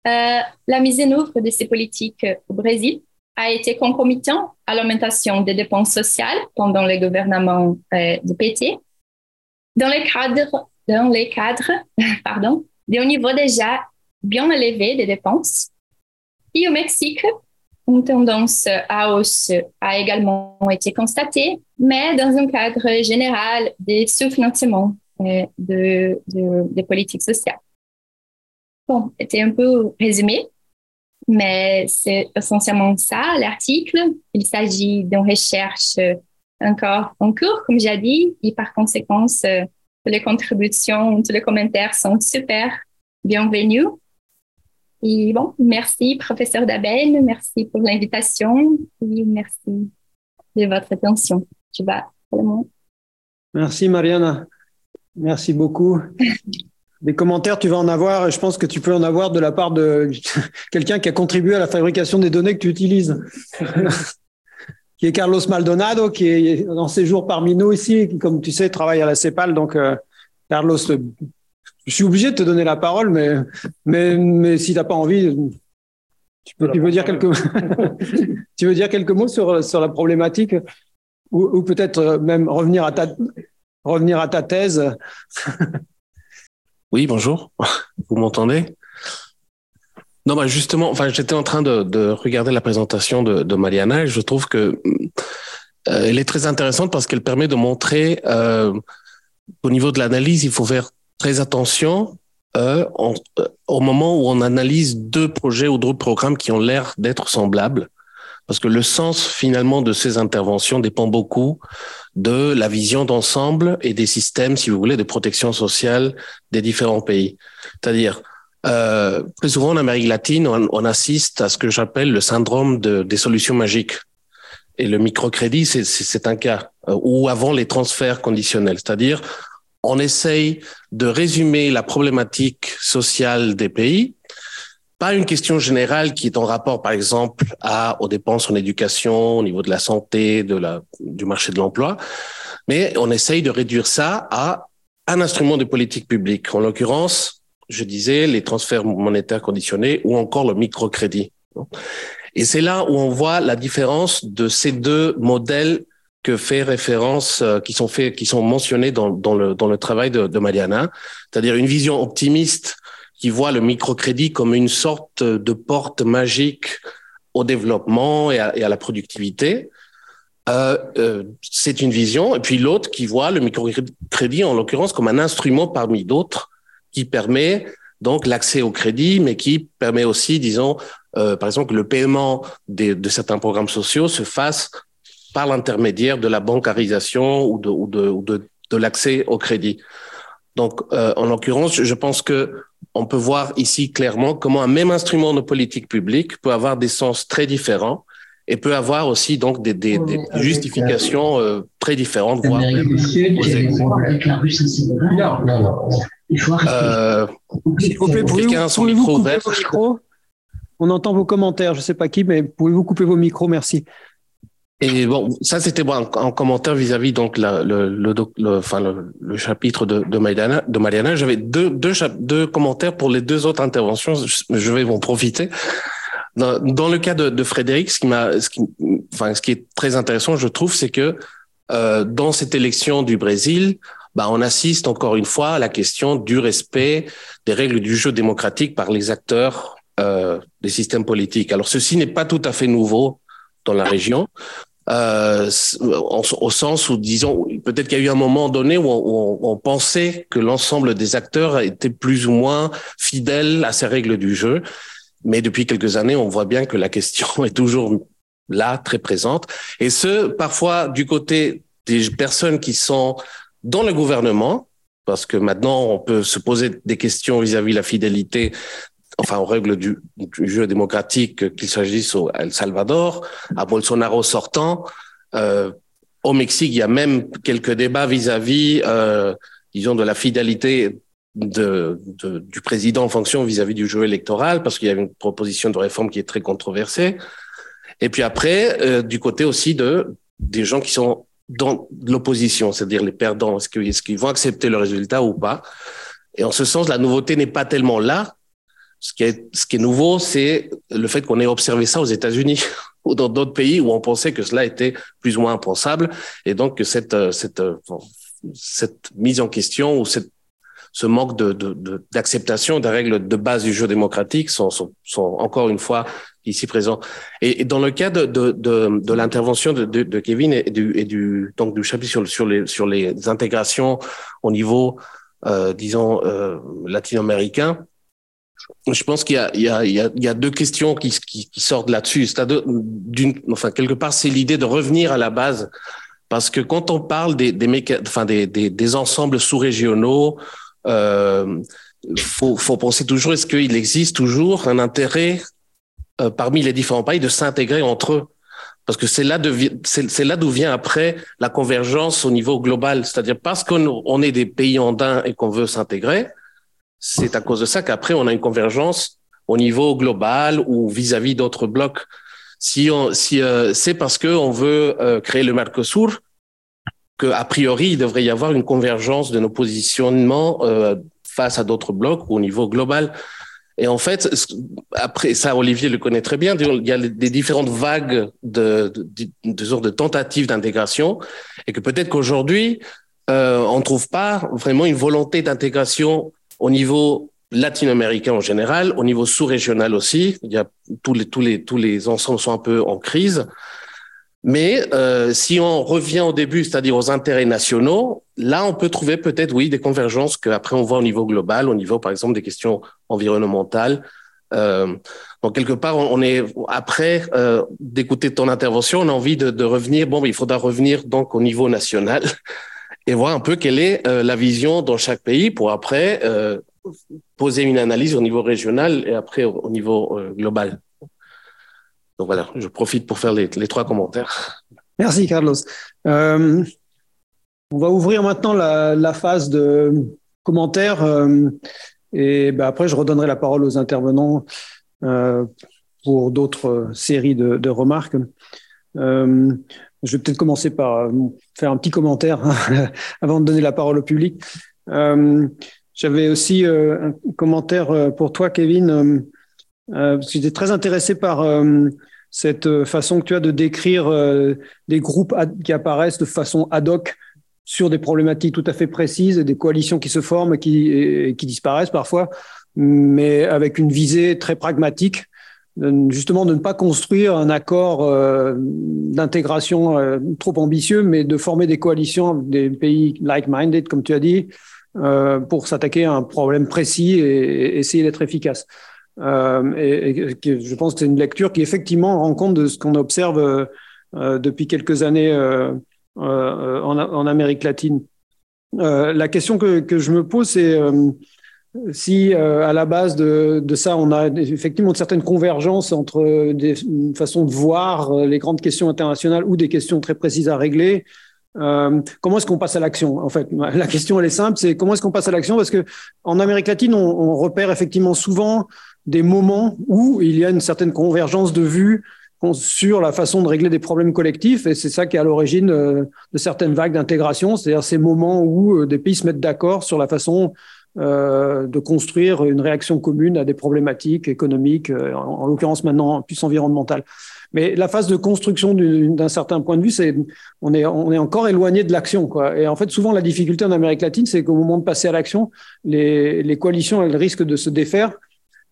euh, la mise en œuvre de ces politiques au Brésil a été concomitante à l'augmentation des dépenses sociales pendant le gouvernement euh, du PT, dans les cadres, dans les cadres [laughs] pardon, d'un niveau déjà bien élevé des dépenses. Et au Mexique, une tendance à hausse a également été constatée, mais dans un cadre général des sous-financements euh, de, de, des politiques sociales. Bon, c'était un peu résumé, mais c'est essentiellement ça, l'article. Il s'agit d'une recherche encore en cours, comme j'ai dit, et par conséquent, euh, toutes les contributions, tous les commentaires sont super bienvenus. Et bon, merci, professeur Daben, merci pour l'invitation et merci de votre attention. Tu vas, Merci, Mariana. Merci beaucoup. [laughs] Des commentaires, tu vas en avoir, et je pense que tu peux en avoir de la part de [laughs] quelqu'un qui a contribué à la fabrication des données que tu utilises, [laughs] qui est Carlos Maldonado, qui est en séjour parmi nous ici, qui, comme tu sais, travaille à la CEPAL. Donc, euh, Carlos, je suis obligé de te donner la parole, mais, mais, mais si tu n'as pas envie, tu peux, tu veux dire quelques, [laughs] tu veux dire quelques mots sur, sur la problématique ou, ou peut-être même revenir à ta, revenir à ta thèse? oui, bonjour. Vous m'entendez? Non, bah justement, enfin, j'étais en train de, de, regarder la présentation de, de Mariana et je trouve que euh, elle est très intéressante parce qu'elle permet de montrer euh, au niveau de l'analyse, il faut faire très attention euh, euh, au moment où on analyse deux projets ou deux programmes qui ont l'air d'être semblables, parce que le sens finalement de ces interventions dépend beaucoup de la vision d'ensemble et des systèmes, si vous voulez, de protection sociale des différents pays. C'est-à-dire, euh, plus souvent en Amérique latine, on, assiste à ce que j'appelle le syndrome de, des solutions magiques. Et le microcrédit, c'est un cas. Euh, ou avant les transferts conditionnels, c'est-à-dire on essaye de résumer la problématique sociale des pays, pas une question générale qui est en rapport, par exemple, aux dépenses en éducation, au niveau de la santé, de la, du marché de l'emploi, mais on essaye de réduire ça à un instrument de politique publique. En l'occurrence, je disais, les transferts monétaires conditionnés ou encore le microcrédit. Et c'est là où on voit la différence de ces deux modèles que fait référence, euh, qui sont faits, qui sont mentionnés dans, dans le dans le travail de, de Mariana, c'est-à-dire une vision optimiste qui voit le microcrédit comme une sorte de porte magique au développement et à, et à la productivité. Euh, euh, c'est une vision. Et puis l'autre qui voit le microcrédit, en l'occurrence, comme un instrument parmi d'autres qui permet donc l'accès au crédit, mais qui permet aussi, disons, euh, par exemple, que le paiement de certains programmes sociaux se fasse par l'intermédiaire de la bancarisation ou de, ou de, ou de, de l'accès au crédit. Donc, euh, en l'occurrence, je pense que on peut voir ici clairement comment un même instrument de politique publique peut avoir des sens très différents et peut avoir aussi donc des, des, des justifications euh, très différentes. Voire euh, couper vos micros On entend vos commentaires, je ne sais pas qui, mais pouvez-vous couper vos micros Merci. Et bon, ça c'était bon, en, commentaire vis-à-vis donc la, le, le, le, enfin le, le, chapitre de, de Mariana. De Mariana, j'avais deux, deux, deux commentaires pour les deux autres interventions. Je, vais en profiter. Dans, dans, le cas de, de Frédéric, ce qui m'a, ce qui, enfin, ce qui est très intéressant, je trouve, c'est que euh, dans cette élection du Brésil, bah, on assiste encore une fois à la question du respect des règles du jeu démocratique par les acteurs euh, des systèmes politiques. Alors, ceci n'est pas tout à fait nouveau dans la région. Euh, au sens où, disons, peut-être qu'il y a eu un moment donné où on, on pensait que l'ensemble des acteurs étaient plus ou moins fidèles à ces règles du jeu. Mais depuis quelques années, on voit bien que la question [laughs] est toujours là, très présente. Et ce, parfois, du côté des personnes qui sont dans le gouvernement, parce que maintenant, on peut se poser des questions vis-à-vis de la fidélité enfin aux règles du, jeu démocratique, qu'il s'agisse au Salvador, à Bolsonaro sortant. Euh, au Mexique, il y a même quelques débats vis-à-vis, euh, disons, de la fidélité du président en fonction vis-à-vis du jeu électoral, parce qu'il y a une proposition de réforme qui est très controversée. Et puis après, euh, du côté aussi de des gens qui sont dans l'opposition, c'est-à-dire les perdants, est-ce qu'ils vont accepter le résultat ou pas? Et en ce sens, la nouveauté n'est pas tellement là, ce qui est, nouveau, c'est le fait qu'on ait observé ça aux États-Unis [laughs] ou dans d'autres pays où on pensait que cela était plus ou moins impensable, et donc que cette euh, euh, mise en question ou ce manque d'acceptation de, des règles de base du jeu démocratique sont encore une fois ici présents. Et, dans le cas de, de, de, l'intervention de, de, Kevin et du, et du, donc du chapitre sur, sur, les, sur les intégrations au niveau, euh, disons, euh, latino-américain, je pense qu'il y a, il y a, il y a, deux questions qui, qui, qui sortent là-dessus. D'une, enfin, quelque part, c'est l'idée de revenir à la base. Parce que quand on parle des, des, enfin, des, des, des ensembles sous-régionaux, euh, faut, faut penser toujours, est-ce qu'il existe toujours un intérêt euh, parmi les différents pays de s'intégrer entre eux parce que c'est là c'est là d'où vient après la convergence au niveau global. C'est-à-dire parce qu'on on est des pays andins et qu'on veut s'intégrer, c'est à cause de ça qu'après, on a une convergence au niveau global ou vis-à-vis d'autres blocs. Si, on, si euh, c'est parce qu'on veut euh, créer le Mercosur qu'a priori, il devrait y avoir une convergence de nos positionnements euh, face à d'autres blocs au niveau global. Et en fait, après ça, Olivier le connaît très bien. Il y a des différentes vagues de, de, de, de tentatives d'intégration, et que peut-être qu'aujourd'hui, euh, on trouve pas vraiment une volonté d'intégration au niveau latino-américain en général, au niveau sous-régional aussi. Il y a tous les tous les tous les ensembles sont un peu en crise. Mais euh, si on revient au début, c'est-à-dire aux intérêts nationaux, là, on peut trouver peut-être, oui, des convergences qu'après on voit au niveau global, au niveau, par exemple, des questions environnementales. Euh, donc, quelque part, on est, après euh, d'écouter ton intervention, on a envie de, revenir, bon, il faudra revenir donc au niveau national [laughs] et voir un peu quelle est la vision dans chaque pays pour après poser une analyse au niveau régional et après au, niveau global. Donc voilà, je profite pour faire les, trois commentaires. Merci Carlos. Euh, on va ouvrir maintenant la, phase de commentaires et ben après je redonnerai la parole aux intervenants pour d'autres séries de, remarques. Je vais peut-être commencer par euh, faire un petit commentaire [laughs] avant de donner la parole au public. Euh, J'avais aussi euh, un commentaire euh, pour toi, Kevin, euh, que j'étais très intéressé par cette façon que tu as de décrire des groupes qui apparaissent de façon ad hoc sur des problématiques tout à fait précises, et des coalitions qui se forment et qui, disparaissent parfois, mais avec une visée très pragmatique justement de ne pas construire un accord euh, d'intégration euh, trop ambitieux, mais de former des coalitions avec des pays like-minded, comme tu as dit, euh, pour s'attaquer à un problème précis et, essayer d'être efficace. Et, je pense que c'est une lecture qui effectivement rend compte de ce qu'on observe depuis quelques années en, Amérique latine. la question que, je me pose, c'est si euh, à la base de, ça, on a effectivement une certaine convergence entre des façons de voir euh, les grandes questions internationales ou des questions très précises à régler, euh, comment est-ce qu'on passe à l'action En fait, [laughs] la question elle est simple, c'est comment est-ce qu'on passe à l'action? Parce que en Amérique latine, on, repère effectivement souvent des moments où il y a une certaine convergence de vues sur la façon de régler des problèmes collectifs, et c'est ça qui est à l'origine de certaines vagues d'intégration, c'est-à-dire ces moments où des pays se mettent d'accord sur la façon euh, de construire une réaction commune à des problématiques économiques, euh, en, l'occurrence maintenant plus environnementales. Mais la phase de construction d'un certain point de vue, c'est on est on est encore éloigné de l'action. Et en fait, souvent la difficulté en Amérique latine, c'est qu'au moment de passer à l'action, les, les coalitions elles risquent de se défaire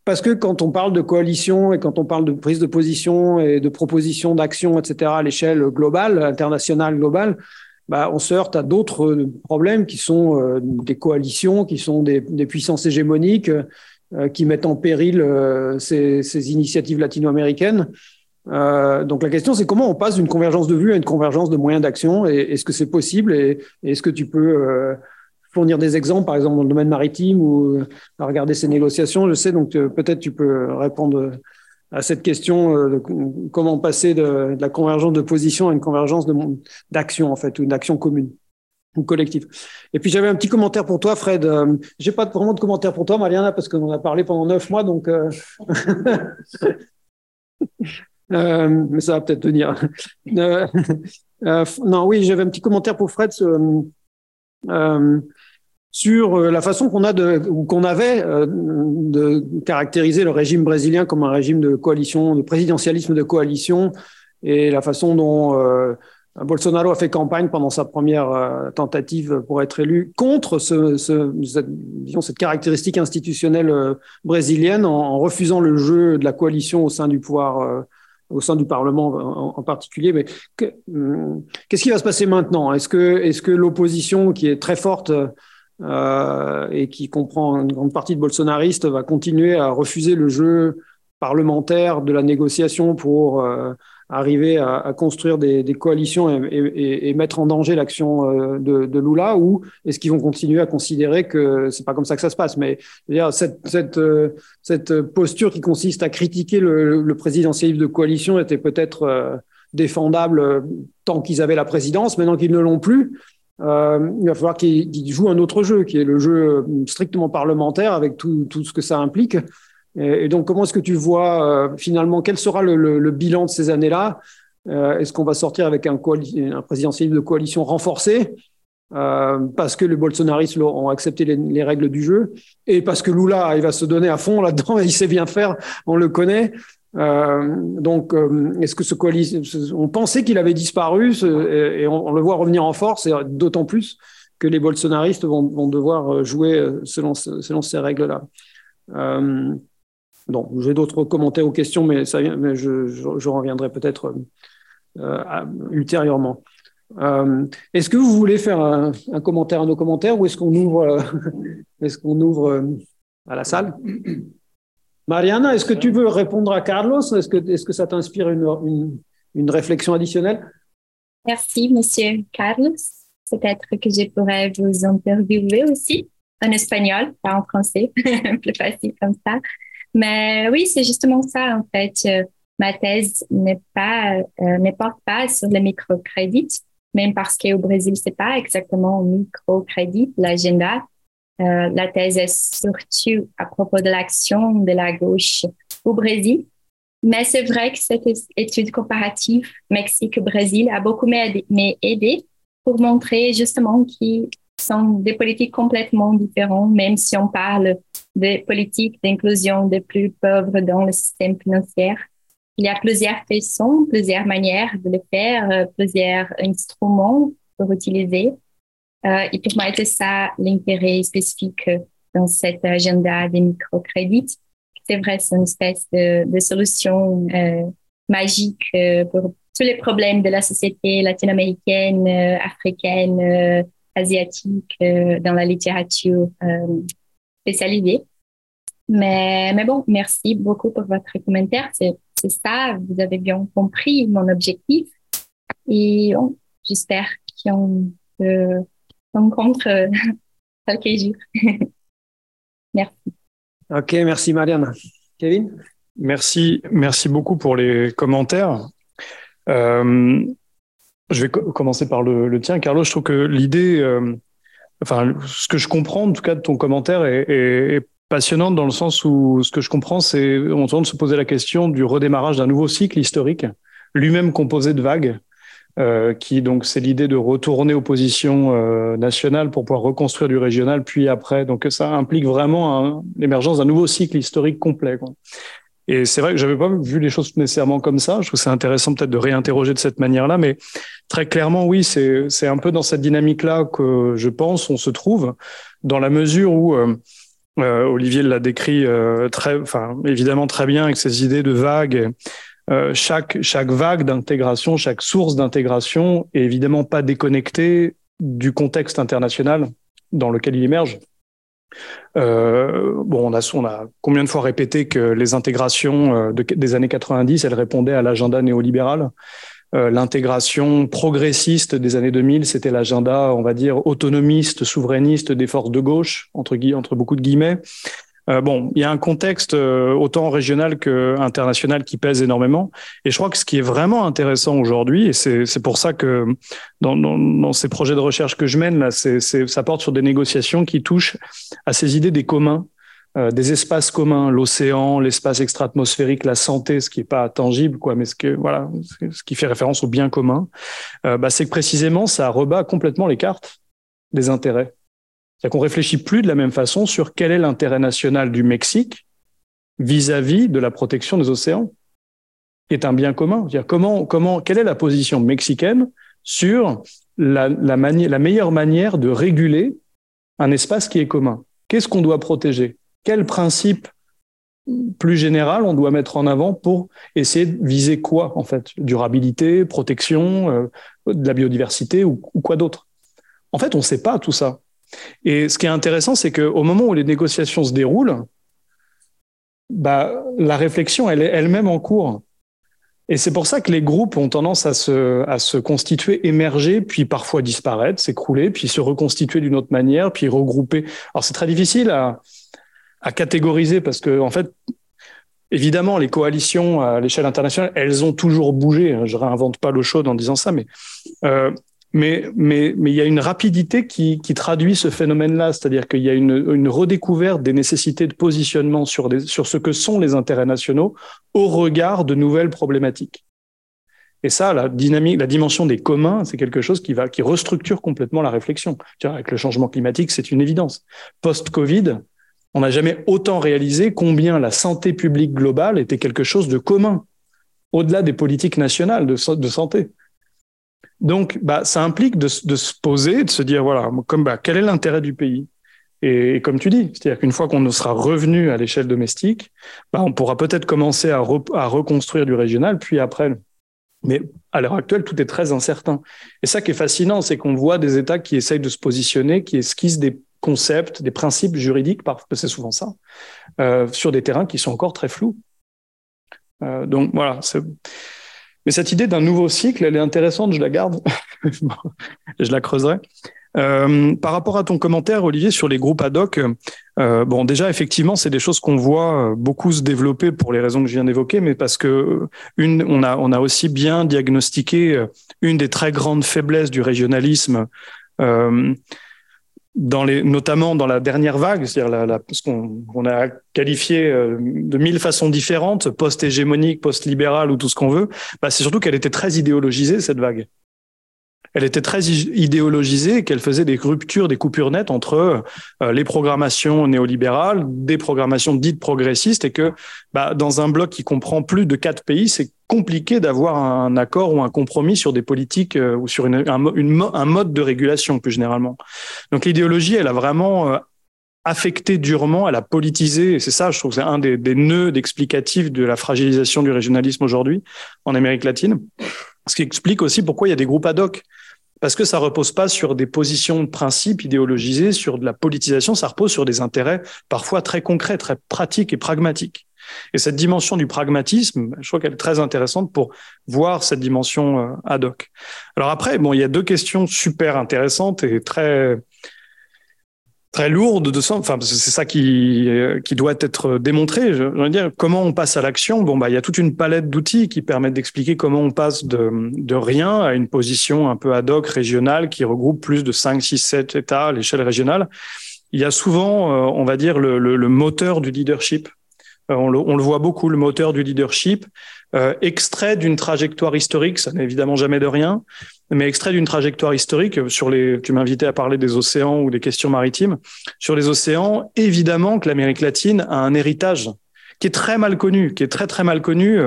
parce que quand on parle de coalition et quand on parle de prise de position et de proposition d'action, etc., à l'échelle globale, internationale, globale, bah, on se heurte à d'autres euh, problèmes qui sont euh, des coalitions, qui sont des, puissances hégémoniques, euh, qui mettent en péril ces, initiatives latino-américaines. donc la question, c'est comment on passe d'une convergence de vues à une convergence de moyens d'action et Est-ce que c'est possible et, est-ce que tu peux fournir des exemples, par exemple dans le domaine maritime ou à regarder ces négociations Je sais, donc peut-être tu peux répondre à cette question euh, de comment passer de, la convergence de position à une convergence d'action en fait ou d'action commune ou collective. Et puis j'avais un petit commentaire pour toi, Fred. Euh, j'ai pas vraiment de commentaire pour toi, Mariana, parce qu'on a parlé pendant neuf mois, donc. Euh, [laughs] mais ça va peut-être tenir. [laughs] non, oui, j'avais un petit commentaire pour Fred sur euh, la façon qu'on a de qu'on avait euh, de caractériser le régime brésilien comme un régime de coalition, de présidentialisme de coalition, et la façon dont euh, Bolsonaro a fait campagne pendant sa première tentative pour être élu contre ce, ce cette, disons, cette caractéristique institutionnelle brésilienne en, refusant le jeu de la coalition au sein du pouvoir au sein du Parlement en, particulier. Mais qu'est-ce qui va se passer maintenant? Est-ce que, est -ce que l'opposition, qui est très forte euh, et qui comprend une grande partie de bolsonaristes, va continuer à refuser le jeu parlementaire de la négociation pour euh, arriver à, construire des, coalitions et, et, et, mettre en danger l'action euh, de, de, Lula ou est-ce qu'ils vont continuer à considérer que c'est pas comme ça que ça se passe? Mais dire, cette, euh, cette posture qui consiste à critiquer le, le présidentialisme de coalition était peut-être défendable tant qu'ils avaient la présidence maintenant qu'ils ne l'ont plus euh, il va falloir qu'il joue un autre jeu, qui est le jeu euh, strictement parlementaire avec tout, tout ce que ça implique. Et, donc, comment est-ce que tu vois euh, finalement quel sera le, bilan de ces années-là? Euh, Est-ce qu'on va sortir avec un, présidentialisme de coalition renforcé parce que les bolsonaristes ont accepté les, les, règles du jeu et parce que Lula il va se donner à fond là-dedans et il sait bien faire, on le connaît. Euh, donc, euh, est-ce que ce coalition, on pensait qu'il avait disparu et, on, le voit revenir en force, d'autant plus que les bolsonaristes vont, vont devoir jouer selon, selon ces règles-là. Euh, donc, j'ai d'autres commentaires ou questions, mais, ça, mais je, reviendrai peut-être euh, ultérieurement. Euh, est-ce que vous voulez faire un, commentaire à nos commentaires ou est-ce qu'on ouvre, [laughs] est-ce qu'on ouvre à la salle? [coughs] Mariana, est-ce que tu veux répondre à Carlos? Est-ce que, est que ça t'inspire une, une, une, réflexion additionnelle? Merci, monsieur Carlos. Peut-être que je pourrais vous interviewer aussi en espagnol, pas en français, [laughs] plus facile comme ça. Mais oui, c'est justement ça, en fait. Euh, ma thèse n'est pas, euh, ne porte pas sur le microcrédit, même parce qu'au Brésil, c'est pas exactement microcrédit, l'agenda euh, la thèse est surtout à propos de l'action de la gauche au Brésil. Mais c'est vrai que cette étude comparative Mexique-Brésil a beaucoup aidé pour montrer justement qu'ils sont des politiques complètement différentes, même si on parle de politiques d'inclusion des plus pauvres dans le système financier. Il y a plusieurs façons, plusieurs manières de le faire, euh, plusieurs instruments pour utiliser. Euh, et pour moi, c'est ça l'intérêt spécifique dans cet agenda des microcrédits. c'est vrai, c'est une espèce de, solution euh, magique pour tous les problèmes de la société latino-américaine, africaine, asiatique dans la littérature spécialisée. Mais, mais bon, merci beaucoup pour votre commentaire. C'est ça, vous avez bien compris mon objectif. Et bon, j'espère qu'on se rencontre [laughs] quelques jours. [laughs] merci. Ok, merci Marianne. Kevin? Merci, merci beaucoup pour les commentaires. Euh, je vais commencer par le, le, tien, Carlos. Je trouve que l'idée, euh, enfin, ce que je comprends en tout cas de ton commentaire est, est, est passionnante dans le sens où ce que je comprends, c'est on tente de se poser la question du redémarrage d'un nouveau cycle historique, lui-même composé de vagues. Euh, qui donc c'est l'idée de retourner aux positions euh, nationales pour pouvoir reconstruire du régional, puis après. Donc ça implique vraiment l'émergence d'un nouveau cycle historique complet. Quoi. Et c'est vrai que j'avais pas vu les choses nécessairement comme ça. Je trouve c'est intéressant peut-être de réinterroger de cette manière-là, mais très clairement, oui, c'est c'est un peu dans cette dynamique-là que je pense on se trouve, dans la mesure où euh, euh, Olivier l'a décrit euh, très, enfin évidemment très bien avec ses idées de vagues. Euh, chaque chaque vague d'intégration, chaque source d'intégration est évidemment pas déconnectée du contexte international dans lequel il émerge. Euh, bon, on a, combien de fois répété que les intégrations euh, de, des années 90, elles répondaient à l'agenda néolibéral? Euh, L'intégration progressiste des années 2000, c'était l'agenda, on va dire, autonomiste, souverainiste des forces de gauche, entre, entre beaucoup de guillemets. Euh, bon, il y a un contexte euh, autant régional que international qui pèse énormément. Et je crois que ce qui est vraiment intéressant aujourd'hui, et c'est pour ça que dans, dans, dans, ces projets de recherche que je mène, là, ça porte sur des négociations qui touchent à ces idées des communs, euh, des espaces communs, l'océan, l'espace extra-atmosphérique, la santé, ce qui est pas tangible, quoi, mais ce que voilà, ce qui fait référence au bien commun, euh, bah, c'est que précisément ça rebat complètement les cartes des intérêts. C'est qu'on réfléchit plus de la même façon sur quel est l'intérêt national du Mexique vis-à-vis -vis de la protection des océans, qui est un bien commun. comment, quelle est la position mexicaine sur la, meilleure manière de réguler un espace qui est commun? Qu'est-ce qu'on doit protéger? Quel principe plus général on doit mettre en avant pour essayer de viser quoi en fait? Durabilité, protection, euh, de la biodiversité ou quoi d'autre? En fait, on ne sait pas tout ça. Et ce qui est intéressant, c'est qu'au moment où les négociations se déroulent, bah, la réflexion, elle est elle-même en cours. Et c'est pour ça que les groupes ont tendance à se, constituer, émerger, puis parfois disparaître, s'écrouler, puis se reconstituer d'une autre manière, puis regrouper. Alors c'est très difficile à, catégoriser parce que, en fait, évidemment, les coalitions à l'échelle internationale, elles ont toujours bougé. Je réinvente pas l'eau chaude en disant ça, mais euh, mais, mais, mais il y a une rapidité qui, qui traduit ce phénomène-là, c'est-à-dire qu'il y a une, une, redécouverte des nécessités de positionnement sur, des, sur ce que sont les intérêts nationaux au regard de nouvelles problématiques. Et ça, la dynamique, la dimension des communs, c'est quelque chose qui va, qui restructure complètement la réflexion. Avec le changement climatique, c'est une évidence. Post-Covid, on n'a jamais autant réalisé combien la santé publique globale était quelque chose de commun, au-delà des politiques nationales de, de santé. Donc, bah, ça implique de, se poser, de se dire, voilà, comme, bah, quel est l'intérêt du pays? Et, comme tu dis, c'est-à-dire qu'une fois qu'on sera revenu à l'échelle domestique, bah, on pourra peut-être commencer à, re, à reconstruire du régional, puis après. Mais à l'heure actuelle, tout est très incertain. Et ça qui est fascinant, c'est qu'on voit des États qui essayent de se positionner, qui esquissent des concepts, des principes juridiques, parce que c'est souvent ça, euh, sur des terrains qui sont encore très flous. Euh, donc voilà, mais cette idée d'un nouveau cycle, elle est intéressante, je la garde, [laughs] je la creuserai. Euh, par rapport à ton commentaire, Olivier, sur les groupes ad hoc, euh, bon, déjà, effectivement, c'est des choses qu'on voit beaucoup se développer pour les raisons que je viens d'évoquer, mais parce que une, on a, on a aussi bien diagnostiqué une des très grandes faiblesses du régionalisme. Euh, dans les, notamment dans la dernière vague, c'est-à-dire la, la, ce qu'on on a qualifié euh, de mille façons différentes, post-hégémonique, post-libérale ou tout ce qu'on veut, bah, c'est surtout qu'elle était très idéologisée, cette vague. Elle était très idéologisée qu'elle faisait des ruptures, des coupures nettes entre euh, les programmations néolibérales, des programmations dites progressistes, et que bah, dans un bloc qui comprend plus de quatre pays, c'est compliqué d'avoir un accord ou un compromis sur des politiques euh, ou sur un, un, mode de régulation plus généralement. Donc l'idéologie, elle a vraiment euh, affecté durement, elle a politisé, et c'est ça, je trouve, c'est un des, des nœuds d'explicatif de la fragilisation du régionalisme aujourd'hui en Amérique latine. Ce qui explique aussi pourquoi il y a des groupes ad hoc. Parce que ça repose pas sur des positions de principe idéologisées, sur de la politisation, ça repose sur des intérêts parfois très concrets, très pratiques et pragmatiques. Et cette dimension du pragmatisme, je crois qu'elle est très intéressante pour voir cette dimension euh, ad hoc. Alors après, bon, il y a deux questions super intéressantes et très très lourde de sens. Enfin, c'est ça qui euh, qui doit être démontré. Je veux dire, comment on passe à l'action Bon, bah, il y a toute une palette d'outils qui permettent d'expliquer comment on passe de de rien à une position un peu ad hoc régionale qui regroupe plus de 5, 6, 7 États à l'échelle régionale. Il y a souvent, euh, on va dire, le, le, le moteur du leadership. Euh, on le, on le, voit beaucoup, le moteur du leadership, euh, extrait d'une trajectoire historique, ça n'est évidemment jamais de rien, mais extrait d'une trajectoire historique sur les, tu m'invitais à parler des océans ou des questions maritimes. Sur les océans, évidemment que l'Amérique latine a un héritage qui est très mal connu, qui est très très mal connu.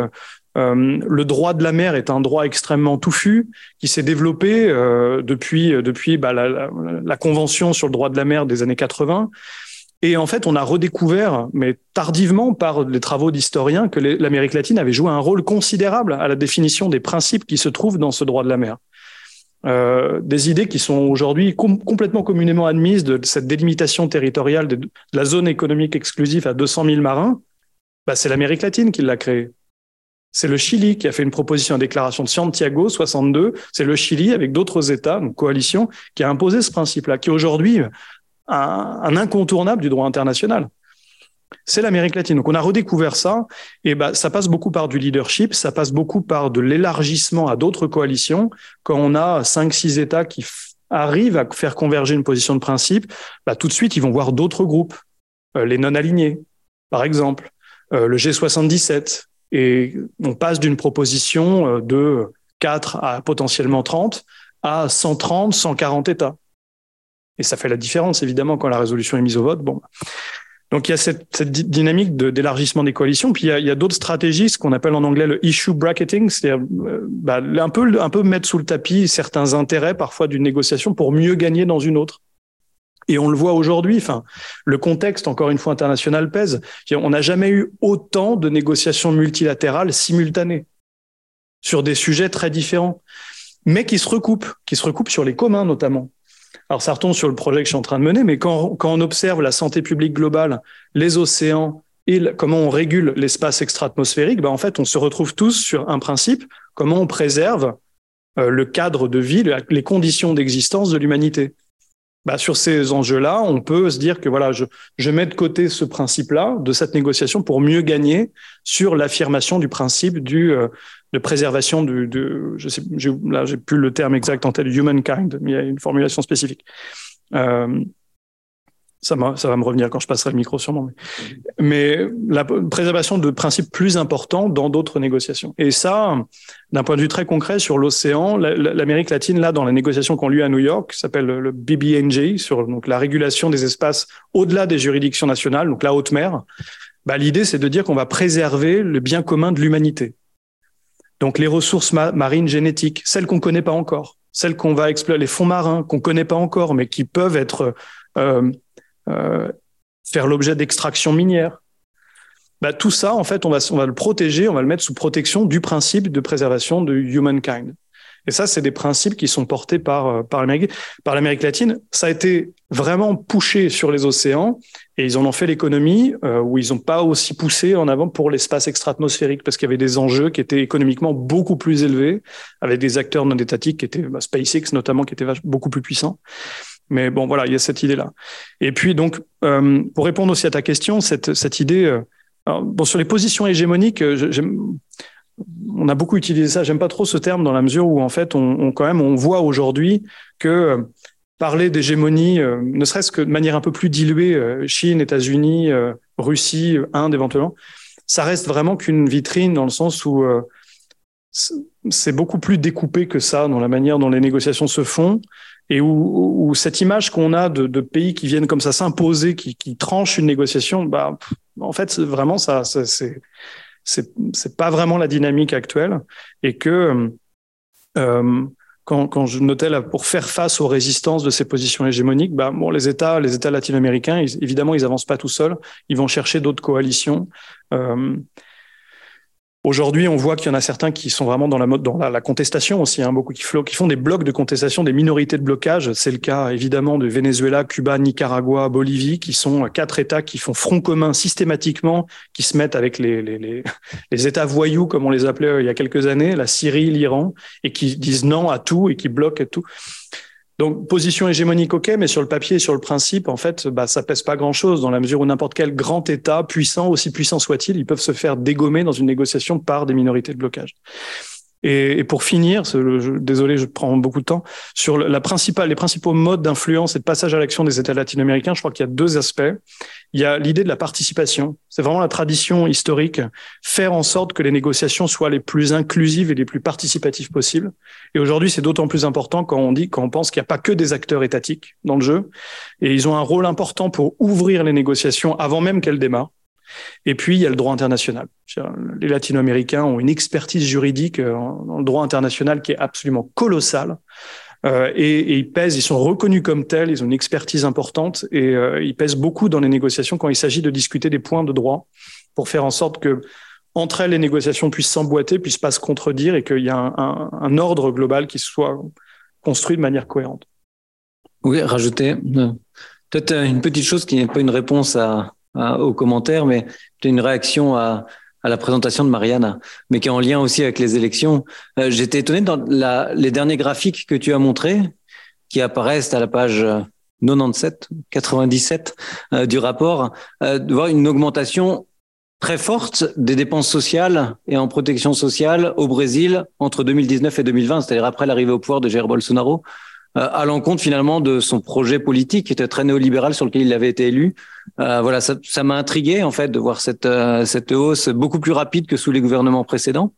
Euh, le droit de la mer est un droit extrêmement touffu qui s'est développé euh, depuis depuis bah, la, convention sur le droit de la mer des années 80. Et en fait, on a redécouvert, mais tardivement par les travaux d'historiens, que l'Amérique latine avait joué un rôle considérable à la définition des principes qui se trouvent dans ce droit de la mer. Euh, des idées qui sont aujourd'hui com complètement communément admises de cette délimitation territoriale de, de, la zone économique exclusive à 200 000 marins, bah, c'est l'Amérique latine qui l'a créée. C'est le Chili qui a fait une proposition à déclaration de Santiago 62. C'est le Chili avec d'autres États, une coalition, qui a imposé ce principe-là, qui aujourd'hui un, un, incontournable du droit international. C'est l'Amérique latine. Donc on a redécouvert ça, et bah, ça passe beaucoup par du leadership, ça passe beaucoup par de l'élargissement à d'autres coalitions. Quand on a cinq, six États qui arrivent à faire converger une position de principe, bah, tout de suite ils vont voir d'autres groupes, euh, les non-alignés, par exemple, euh, le G77, et on passe d'une proposition euh, de 4 à potentiellement 30 à 130, 140 États. Et ça fait la différence, évidemment, quand la résolution est mise au vote. Bon. Donc il y a cette, cette dynamique d'élargissement des coalitions, puis il y a, il y a d'autres stratégies, ce qu'on appelle en anglais le issue bracketing, c'est-à-dire euh, bah, un peu un peu mettre sous le tapis certains intérêts parfois d'une négociation pour mieux gagner dans une autre. Et on le voit aujourd'hui. Enfin, le contexte encore une fois international pèse. On n'a jamais eu autant de négociations multilatérales simultanées sur des sujets très différents, mais qui se recoupent, qui se recoupent sur les communs notamment. Alors ça retombe sur le projet que je suis en train de mener, mais quand, quand on observe la santé publique globale, les océans et comment on régule l'espace extra-atmosphérique, ben en fait, on se retrouve tous sur un principe, comment on préserve euh, le cadre de vie, les conditions d'existence de l'humanité? Bah, sur ces enjeux-là, on peut se dire que voilà, je, je mets de côté ce principe-là de cette négociation pour mieux gagner sur l'affirmation du principe du, euh, de préservation du, de, je sais, là, j'ai plus le terme exact en tête, humankind, mais il y a une formulation spécifique. Euh, ça, ça, va me revenir quand je passerai le micro sûrement. Mais, mais la préservation de principes plus importants dans d'autres négociations. Et ça, d'un point de vue très concret sur l'océan, l'Amérique latine, là, dans la négociation qu'on lui à New York, s'appelle le BBNJ, sur donc, la régulation des espaces au-delà des juridictions nationales, donc la haute mer, bah, l'idée, c'est de dire qu'on va préserver le bien commun de l'humanité. Donc les ressources ma marines génétiques, celles qu'on connaît pas encore, celles qu'on va explorer, les fonds marins qu'on connaît pas encore, mais qui peuvent être euh, faire l'objet d'extraction minière. Bah, tout ça, en fait, on va, le protéger, on va le mettre sous protection du principe de préservation de humankind. Et ça, c'est des principes qui sont portés par, euh, l'Amérique latine. Ça a été vraiment poussé sur les océans et ils en ont fait l'économie euh, où ils n'ont pas aussi poussé en avant pour l'espace extra-atmosphérique parce qu'il y avait des enjeux qui étaient économiquement beaucoup plus élevés avec des acteurs non étatiques qui étaient bah, SpaceX notamment qui étaient beaucoup plus puissants. Mais bon, voilà, il y a cette idée-là. Et puis donc, euh, pour répondre aussi à ta question, cette, cette idée, euh, bon, sur les positions hégémoniques, euh, on a beaucoup utilisé ça. J'aime pas trop ce terme dans la mesure où en fait, on, quand même, on voit aujourd'hui que parler d'hégémonie, ne serait-ce que de manière un peu plus diluée, Chine, États-Unis, Russie, Inde éventuellement, ça reste vraiment qu'une vitrine dans le sens où c'est beaucoup plus découpé que ça dans la manière dont les négociations se font et où, où cette image qu'on a de, de, pays qui viennent comme ça s'imposer, qui, qui tranchent une négociation, bah, en fait, vraiment, ça, ça c'est c'est pas vraiment la dynamique actuelle et que euh, quand, quand je notais là, pour faire face aux résistances de ces positions hégémoniques, bah, bon, les États, les États latino-américains, évidemment, ils avancent pas tout seuls. Ils vont chercher d'autres coalitions. Euh, Aujourd'hui, on voit qu'il y en a certains qui sont vraiment dans la mode, dans la, contestation aussi, hein, beaucoup qui, font des blocs de contestation, des minorités de blocage. C'est le cas évidemment de Venezuela, Cuba, Nicaragua, Bolivie, qui sont quatre États qui font front commun systématiquement, qui se mettent avec [laughs] les États voyous, comme on les appelait euh, il y a quelques années, la Syrie, l'Iran, et qui disent non à tout et qui bloquent tout. Donc, position hégémonique, ok, mais sur le papier, sur le principe, en fait, bah, ça pèse pas grand-chose dans la mesure où n'importe quel grand État, puissant, aussi puissant soit-il, ils peuvent se faire dégommer dans une négociation par des minorités de blocage. Et, pour finir, désolé, je prends beaucoup de temps, sur la principale, les principaux modes d'influence et de passage à l'action des États latino-américains, je crois qu'il y a deux aspects. Il y a l'idée de la participation. C'est vraiment la tradition historique, faire en sorte que les négociations soient les plus inclusives et les plus participatives possibles. Et aujourd'hui, c'est d'autant plus important quand on dit, quand on pense qu'il n'y a pas que des acteurs étatiques dans le jeu. Et ils ont un rôle important pour ouvrir les négociations avant même qu'elles démarrent. Et puis, il y a le droit international. Les latino-américains ont une expertise juridique euh, dans le droit international qui est absolument colossale. Euh, et, ils pèsent, ils sont reconnus comme tels, ils ont une expertise importante et euh, ils pèsent beaucoup dans les négociations quand il s'agit de discuter des points de droit pour faire en sorte que entre elles, les négociations puissent s'emboîter, puissent pas se contredire et qu'il y a un, un, ordre global qui soit construit de manière cohérente. Oui, rajouter peut-être une petite chose qui n'est pas une réponse à, aux commentaires, mais une réaction à, à, la présentation de Marianne, mais qui est en lien aussi avec les élections. Euh, j'étais étonné dans la, les derniers graphiques que tu as montrés, qui apparaissent à la page 97, 97 euh, du rapport, euh, de voir une augmentation très forte des dépenses sociales et en protection sociale au Brésil entre 2019 et 2020, c'est-à-dire après l'arrivée au pouvoir de Jair Bolsonaro, euh, à l'encontre finalement de son projet politique qui était très néolibéral sur lequel il avait été élu. Euh, voilà, ça, ça m'a intrigué en fait de voir cette euh, cette hausse beaucoup plus rapide que sous les gouvernements précédents.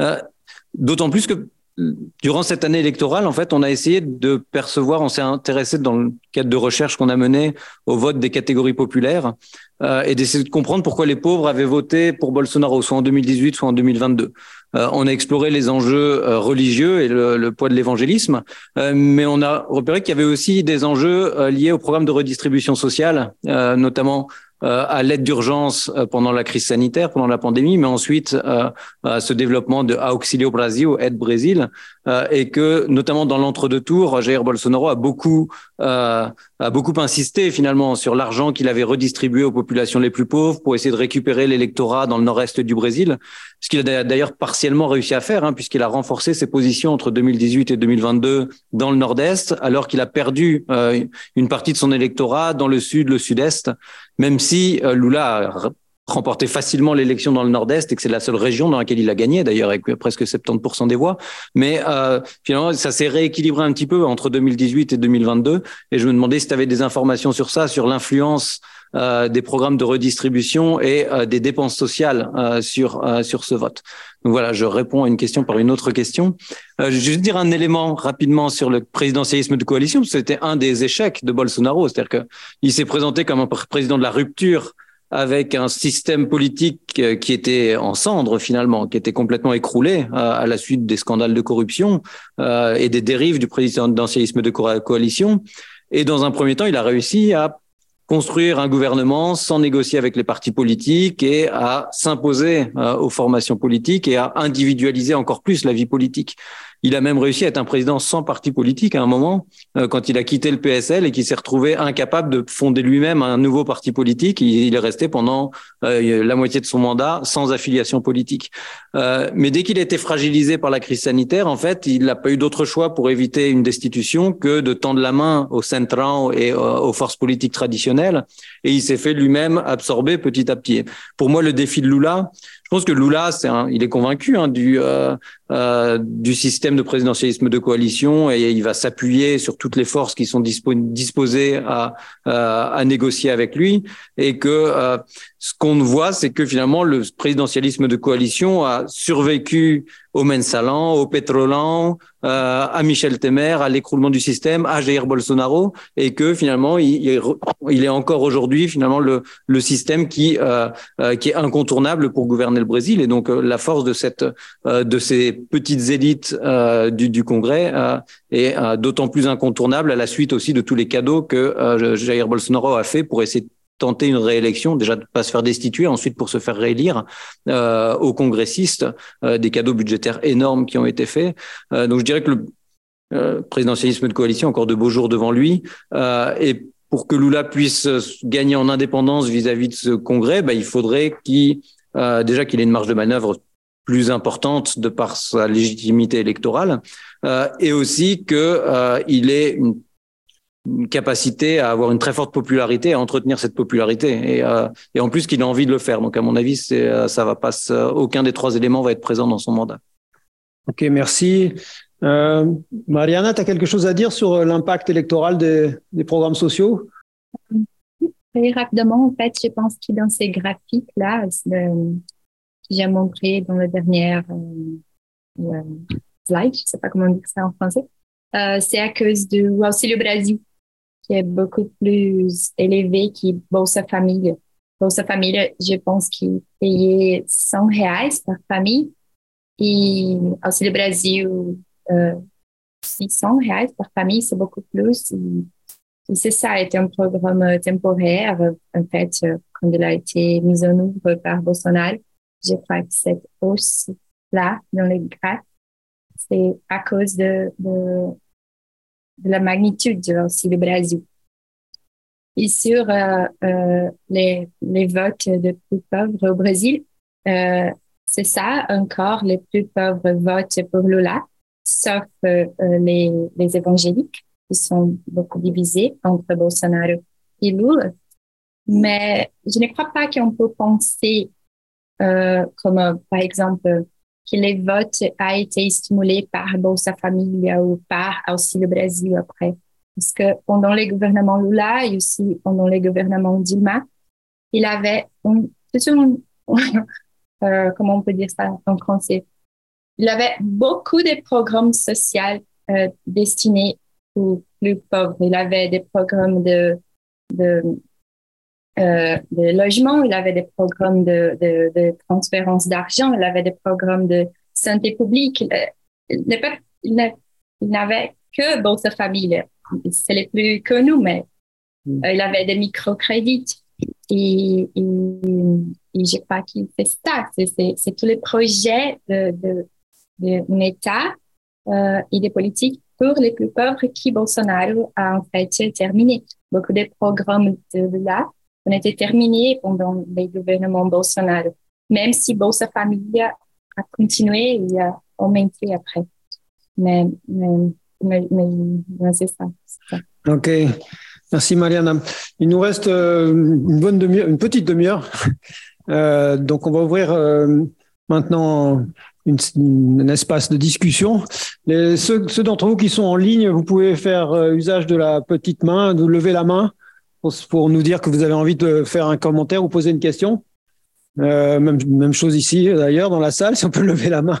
Euh, D'autant plus que durant cette année électorale, en fait, on a essayé de percevoir, on s'est intéressé dans le cadre de recherche qu'on a mené au vote des catégories populaires euh, et d'essayer de comprendre pourquoi les pauvres avaient voté pour Bolsonaro, soit en 2018, soit en 2022. Euh, on a exploré les enjeux euh, religieux et le, le poids de l'évangélisme, euh, mais on a repéré qu'il y avait aussi des enjeux euh, liés au programme de redistribution sociale, notamment à l'aide d'urgence euh, pendant la crise sanitaire, pendant la pandémie, mais ensuite euh, à ce développement de Auxilio Brasil, aide Brésil, et que notamment dans l'entre-deux tours, Jair Bolsonaro a beaucoup a beaucoup insisté finalement sur l'argent qu'il avait redistribué aux populations les plus pauvres pour essayer de récupérer l'électorat dans le nord-est du Brésil, ce qu'il a d'ailleurs partiellement réussi à faire, hein, puisqu'il a renforcé ses positions entre 2018 et 2022 dans le nord-est, alors qu'il a perdu une partie de son électorat dans le sud, le sud-est, même si euh, Lula a remporté facilement l'élection dans le Nord-Est et que c'est la seule région dans laquelle il a gagné, d'ailleurs avec presque 70% des voix. Mais euh, finalement, ça s'est rééquilibré un petit peu entre 2018 et 2022. Et je me demandais si tu avais des informations sur ça, sur l'influence euh, des programmes de redistribution et euh, des dépenses sociales euh, sur sur ce vote. Donc voilà, je réponds à une question par une autre question. je vais juste dire un élément rapidement sur le présidentialisme de coalition. C'était un des échecs de Bolsonaro, c'est-à-dire que il s'est présenté comme un président de la rupture avec un système politique qui était en cendres finalement, qui était complètement écroulé à la suite des scandales de corruption et des dérives du présidentialisme de coalition. Et dans un premier temps, il a réussi à construire un gouvernement sans négocier avec les partis politiques et à s'imposer euh, aux formations politiques et à individualiser encore plus la vie politique. Il a même réussi à être un président sans parti politique à un moment, euh, quand il a quitté le PSL et qu'il s'est retrouvé incapable de fonder lui-même un nouveau parti politique. Il, est resté pendant euh, la moitié de son mandat sans affiliation politique. Euh, mais dès qu'il a été fragilisé par la crise sanitaire, en fait, il n'a pas eu d'autre choix pour éviter une destitution que de tendre la main au Centran et aux forces politiques traditionnelles. Et il s'est fait lui-même absorber petit à petit. Pour moi, le défi de Lula, je pense que Lula, c'est il est convaincu hein, du euh, euh, du système de présidentialisme de coalition et il va s'appuyer sur toutes les forces qui sont disposées à, à négocier avec lui et que euh, ce qu'on voit, c'est que finalement le présidentialisme de coalition a survécu au Mensalan, au Pétrolan, euh, à Michel Temer, à l'écroulement du système, à Jair Bolsonaro, et que finalement il, est encore aujourd'hui finalement le, le système qui euh, euh, qui est incontournable pour gouverner le Brésil. Et donc la force de cette de ces petites élites du, du Congrès est d'autant plus incontournable à la suite aussi de tous les cadeaux que Jair Bolsonaro a fait pour essayer tenter une réélection, déjà de pas se faire destituer, ensuite pour se faire réélire euh, aux congressistes, euh, des cadeaux budgétaires énormes qui ont été faits. Euh, donc je dirais que le euh, présidentialisme de coalition, encore de beaux jours devant lui, euh, et pour que Lula puisse gagner en indépendance vis-à-vis de ce congrès, bah, il faudrait qu'il déjà qu'il ait une marge de manœuvre plus importante de par sa légitimité électorale, et aussi qu'il ait une une capacité à avoir une très forte popularité, à entretenir cette popularité, et, euh, et en plus qu'il a envie de le faire. Donc à mon avis, c'est euh, ça va pas, aucun des trois éléments va être présent dans son mandat. Ok, merci. Euh, Mariana, tu as quelque chose à dire sur l'impact électoral des, des, programmes sociaux? Très rapidement, en fait, je pense que dans ces graphiques-là, que j'ai montré dans la dernière euh, slide, je sais pas comment dire ça en français, euh, c'est à cause du Auxilio Brasil qui est beaucoup plus élevé que Bolsa Família. Bolsa Família, je pense qu'il payait 100 reais par famille et Auxílio Brasil, euh, 600 reais par famille, c'est beaucoup plus. Et, c'est ça, c'était un programme temporaire. En fait, quand il a été mis en œuvre par Bolsonaro, je crois que cette hausse-là dans les graphes, c'est à cause de de la magnitude aussi du Brésil. Et sur euh, euh, les, les votes des plus pauvres au Brésil, euh, c'est ça encore, les plus pauvres votent pour Lula, sauf euh, euh, les, les évangéliques qui sont beaucoup divisés entre Bolsonaro et Lula. Mais je ne crois pas qu'on peut penser euh, comme par exemple que les votes a été stimulé par Bolsa Família ou par Auxílio Brasil après. Parce que pendant les gouvernements Lula et aussi pendant les gouvernements Dilma, il avait [laughs] euh, comment on peut dire ça en français? Il avait beaucoup de programmes sociaux euh, destinés aux plus pauvres. Il avait des programmes de, de euh, de logement, il avait des programmes de, de, de transférence d'argent, il avait des programmes de santé publique. Il, il n'avait que Bolsa Famille. C'est les plus connus, mais mm. euh, il avait des microcrédits. Et, et, et je crois qu'il fait ça. C'est tous les projets de, de, de État euh, et des politiques pour les plus pauvres qui Bolsonaro a en fait terminé. Beaucoup de programmes de là on était terminé pendant les gouvernements Bolsonaro, même si Bolsa Família a continué et a augmenté après. Mais, mais, mais, c'est ça. OK. Merci Mariana. Il nous reste euh, une bonne demi une petite demi-heure. [laughs] Euh, donc on va ouvrir euh, maintenant un espace de discussion. Les, ceux, ceux d'entre vous qui sont en ligne, vous pouvez faire usage de la petite main, de lever la main pour, nous dire que vous avez envie de faire un commentaire ou poser une question. Euh, même, même chose ici d'ailleurs dans la salle, [laughs] si on peut lever la main.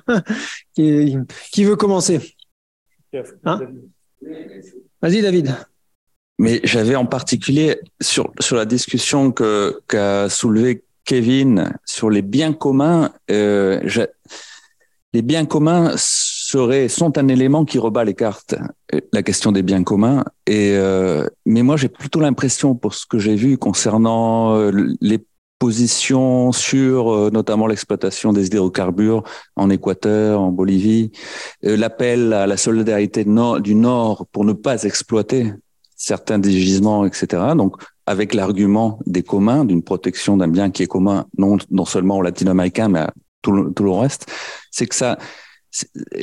qui, qui veut commencer? Hein? Vas-y David. Mais j'avais en particulier sur, sur la discussion que qu'a soulevé Kevin sur les biens communs. Euh, les biens communs sont un élément qui rebat les cartes, la question des biens communs. Et euh, mais moi, j'ai plutôt l'impression, pour ce que j'ai vu concernant euh, les positions sur euh, notamment l'exploitation des hydrocarbures en Équateur, en Bolivie, l'appel à la solidarité du Nord pour ne pas exploiter certains des gisements, etc. Donc, avec l'argument des communs, d'une protection d'un bien qui est commun, non, non seulement aux latino-américains, mais à tout tout le reste, c'est que ça,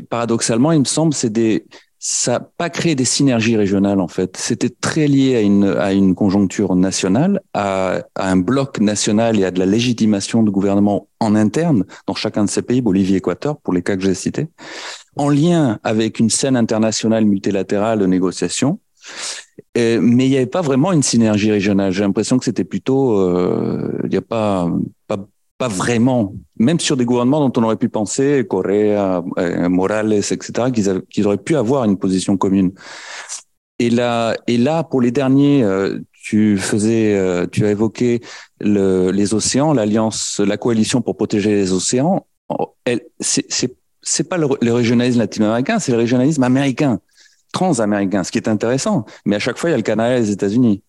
paradoxalement, il me semble, c'est des, ça n'a pas créé des synergies régionales en fait. C'était très lié à une, à une conjoncture nationale, à, à, un bloc national et à de la légitimation de gouvernement en interne dans chacun de ces pays, Bolivie, Équateur, pour les cas que j'ai cités, en lien avec une scène internationale multilatérale de négociation. mais il n'y avait pas vraiment une synergie régionale. J'ai l'impression que c'était plutôt, euh, il n'y a pas, pas pas vraiment, même sur des gouvernements dont on aurait pu penser, Correa, euh, Morales, etc., qu'ils auraient pu avoir une position commune. Et là, et là, pour les derniers, euh, tu faisais, euh, tu as évoqué le, les océans, l'alliance, la coalition pour protéger les océans. C'est c'est pas le, le régionalisme latino-américain, c'est le régionalisme américain, transaméricain, ce qui est intéressant. Mais à chaque fois, il y a le Canada et les États-Unis.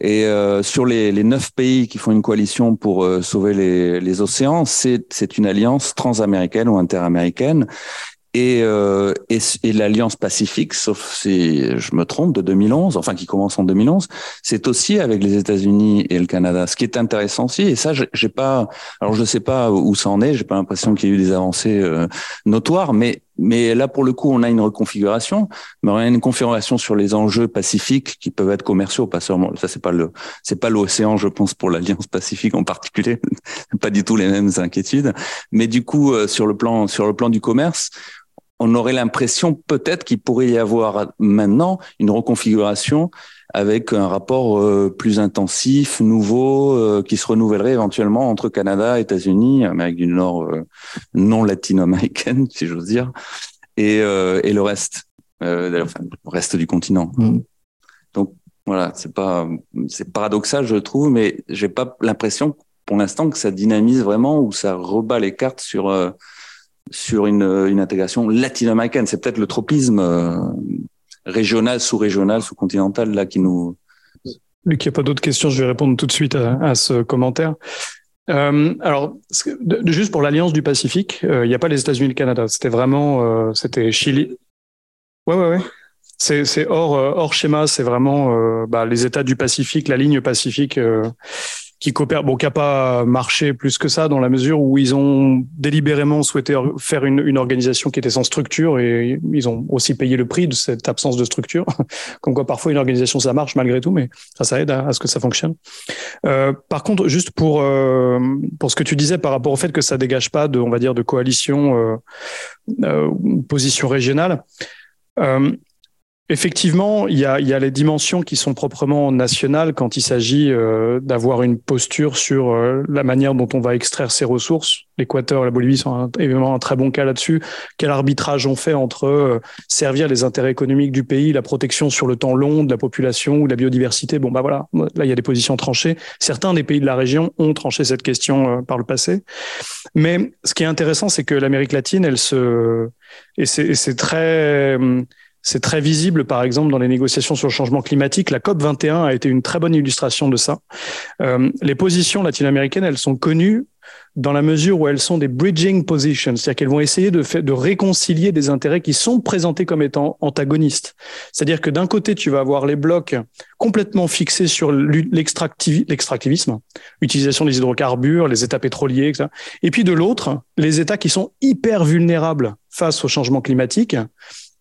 Et euh, sur les, les, neuf pays qui font une coalition pour euh, sauver les, les océans, c'est une alliance transaméricaine ou interaméricaine. Et, euh, et, l'Alliance Pacifique, sauf si je me trompe, de 2011, enfin qui commence en 2011, c'est aussi avec les États-Unis et le Canada. Ce qui est intéressant aussi, et ça, j'ai pas, alors je sais pas où ça en est, j'ai pas l'impression qu'il y ait eu des avancées euh, notoires, mais mais là, pour le coup, on a une reconfiguration, mais on a une configuration sur les enjeux pacifiques qui peuvent être commerciaux, pas seulement. Ça, c'est pas le, c'est pas l'océan, je pense, pour l'Alliance Pacifique en particulier. [laughs] pas du tout les mêmes inquiétudes. Mais du coup, euh, sur le plan, sur le plan du commerce, on aurait l'impression peut-être qu'il pourrait y avoir maintenant une reconfiguration avec un rapport euh, plus intensif, nouveau, euh, qui se renouvellerait éventuellement entre Canada, États-Unis, Amérique du Nord euh, non latino-américaine, [laughs] si j'ose dire, et, et le reste, enfin, le reste du continent. Mm. Donc voilà, c'est pas, c'est paradoxal, je trouve, mais j'ai pas l'impression pour l'instant que ça dynamise vraiment ou ça rebat les cartes sur sur une, une intégration latino-américaine. C'est peut-être le tropisme euh, régional, sous-régional, sous-continental là qui nous. Luc, il n'y a pas d'autres questions. Je vais répondre tout de suite à, ce commentaire. Euh, alors, juste pour l'Alliance du Pacifique, euh, il n'y a pas les États-Unis et le Canada. C'était vraiment, euh, c'était Chili. Ouais, ouais, ouais. C'est hors, hors schéma. C'est vraiment bah, les États du Pacifique, la ligne Pacifique qui coopèrent, bon, qui n'a pas marché plus que ça dans la mesure où ils ont délibérément souhaité faire une, une, organisation qui était sans structure et ils ont aussi payé le prix de cette absence de structure. [laughs] Comme quoi, parfois, une organisation, ça marche malgré tout, mais ça, ça aide à, ce que ça fonctionne. Euh, par contre, juste pour, euh, pour ce que tu disais par rapport au fait que ça dégage pas de, on va dire, de coalition, euh, euh position régionale. Euh, Effectivement, il y, a, il y a les dimensions qui sont proprement nationales quand il s'agit euh, d'avoir une posture sur euh, la manière dont on va extraire ces ressources. L'Équateur et la Bolivie sont un, évidemment un très bon cas là-dessus. Quel arbitrage on fait entre euh, servir les intérêts économiques du pays, la protection sur le temps long de la population ou de la biodiversité? Bon, bah voilà, là, il y a des positions tranchées. Certains des pays de la région ont tranché cette question par le passé. Mais ce qui est intéressant, c'est que l'Amérique latine, elle se... Et c'est très c'est très visible, par exemple, dans les négociations sur le changement climatique. La COP 21 a été une très bonne illustration de ça. Euh, les positions latino-américaines, elles sont connues dans la mesure où elles sont des bridging positions, c'est-à-dire qu'elles vont essayer de, de réconcilier des intérêts qui sont présentés comme étant antagonistes. C'est-à-dire que d'un côté, tu vas avoir les blocs complètement fixés sur l'extractivisme, utilisation des hydrocarbures, les États pétroliers, etc. Et puis de l'autre, les États qui sont hyper vulnérables face au changement climatique,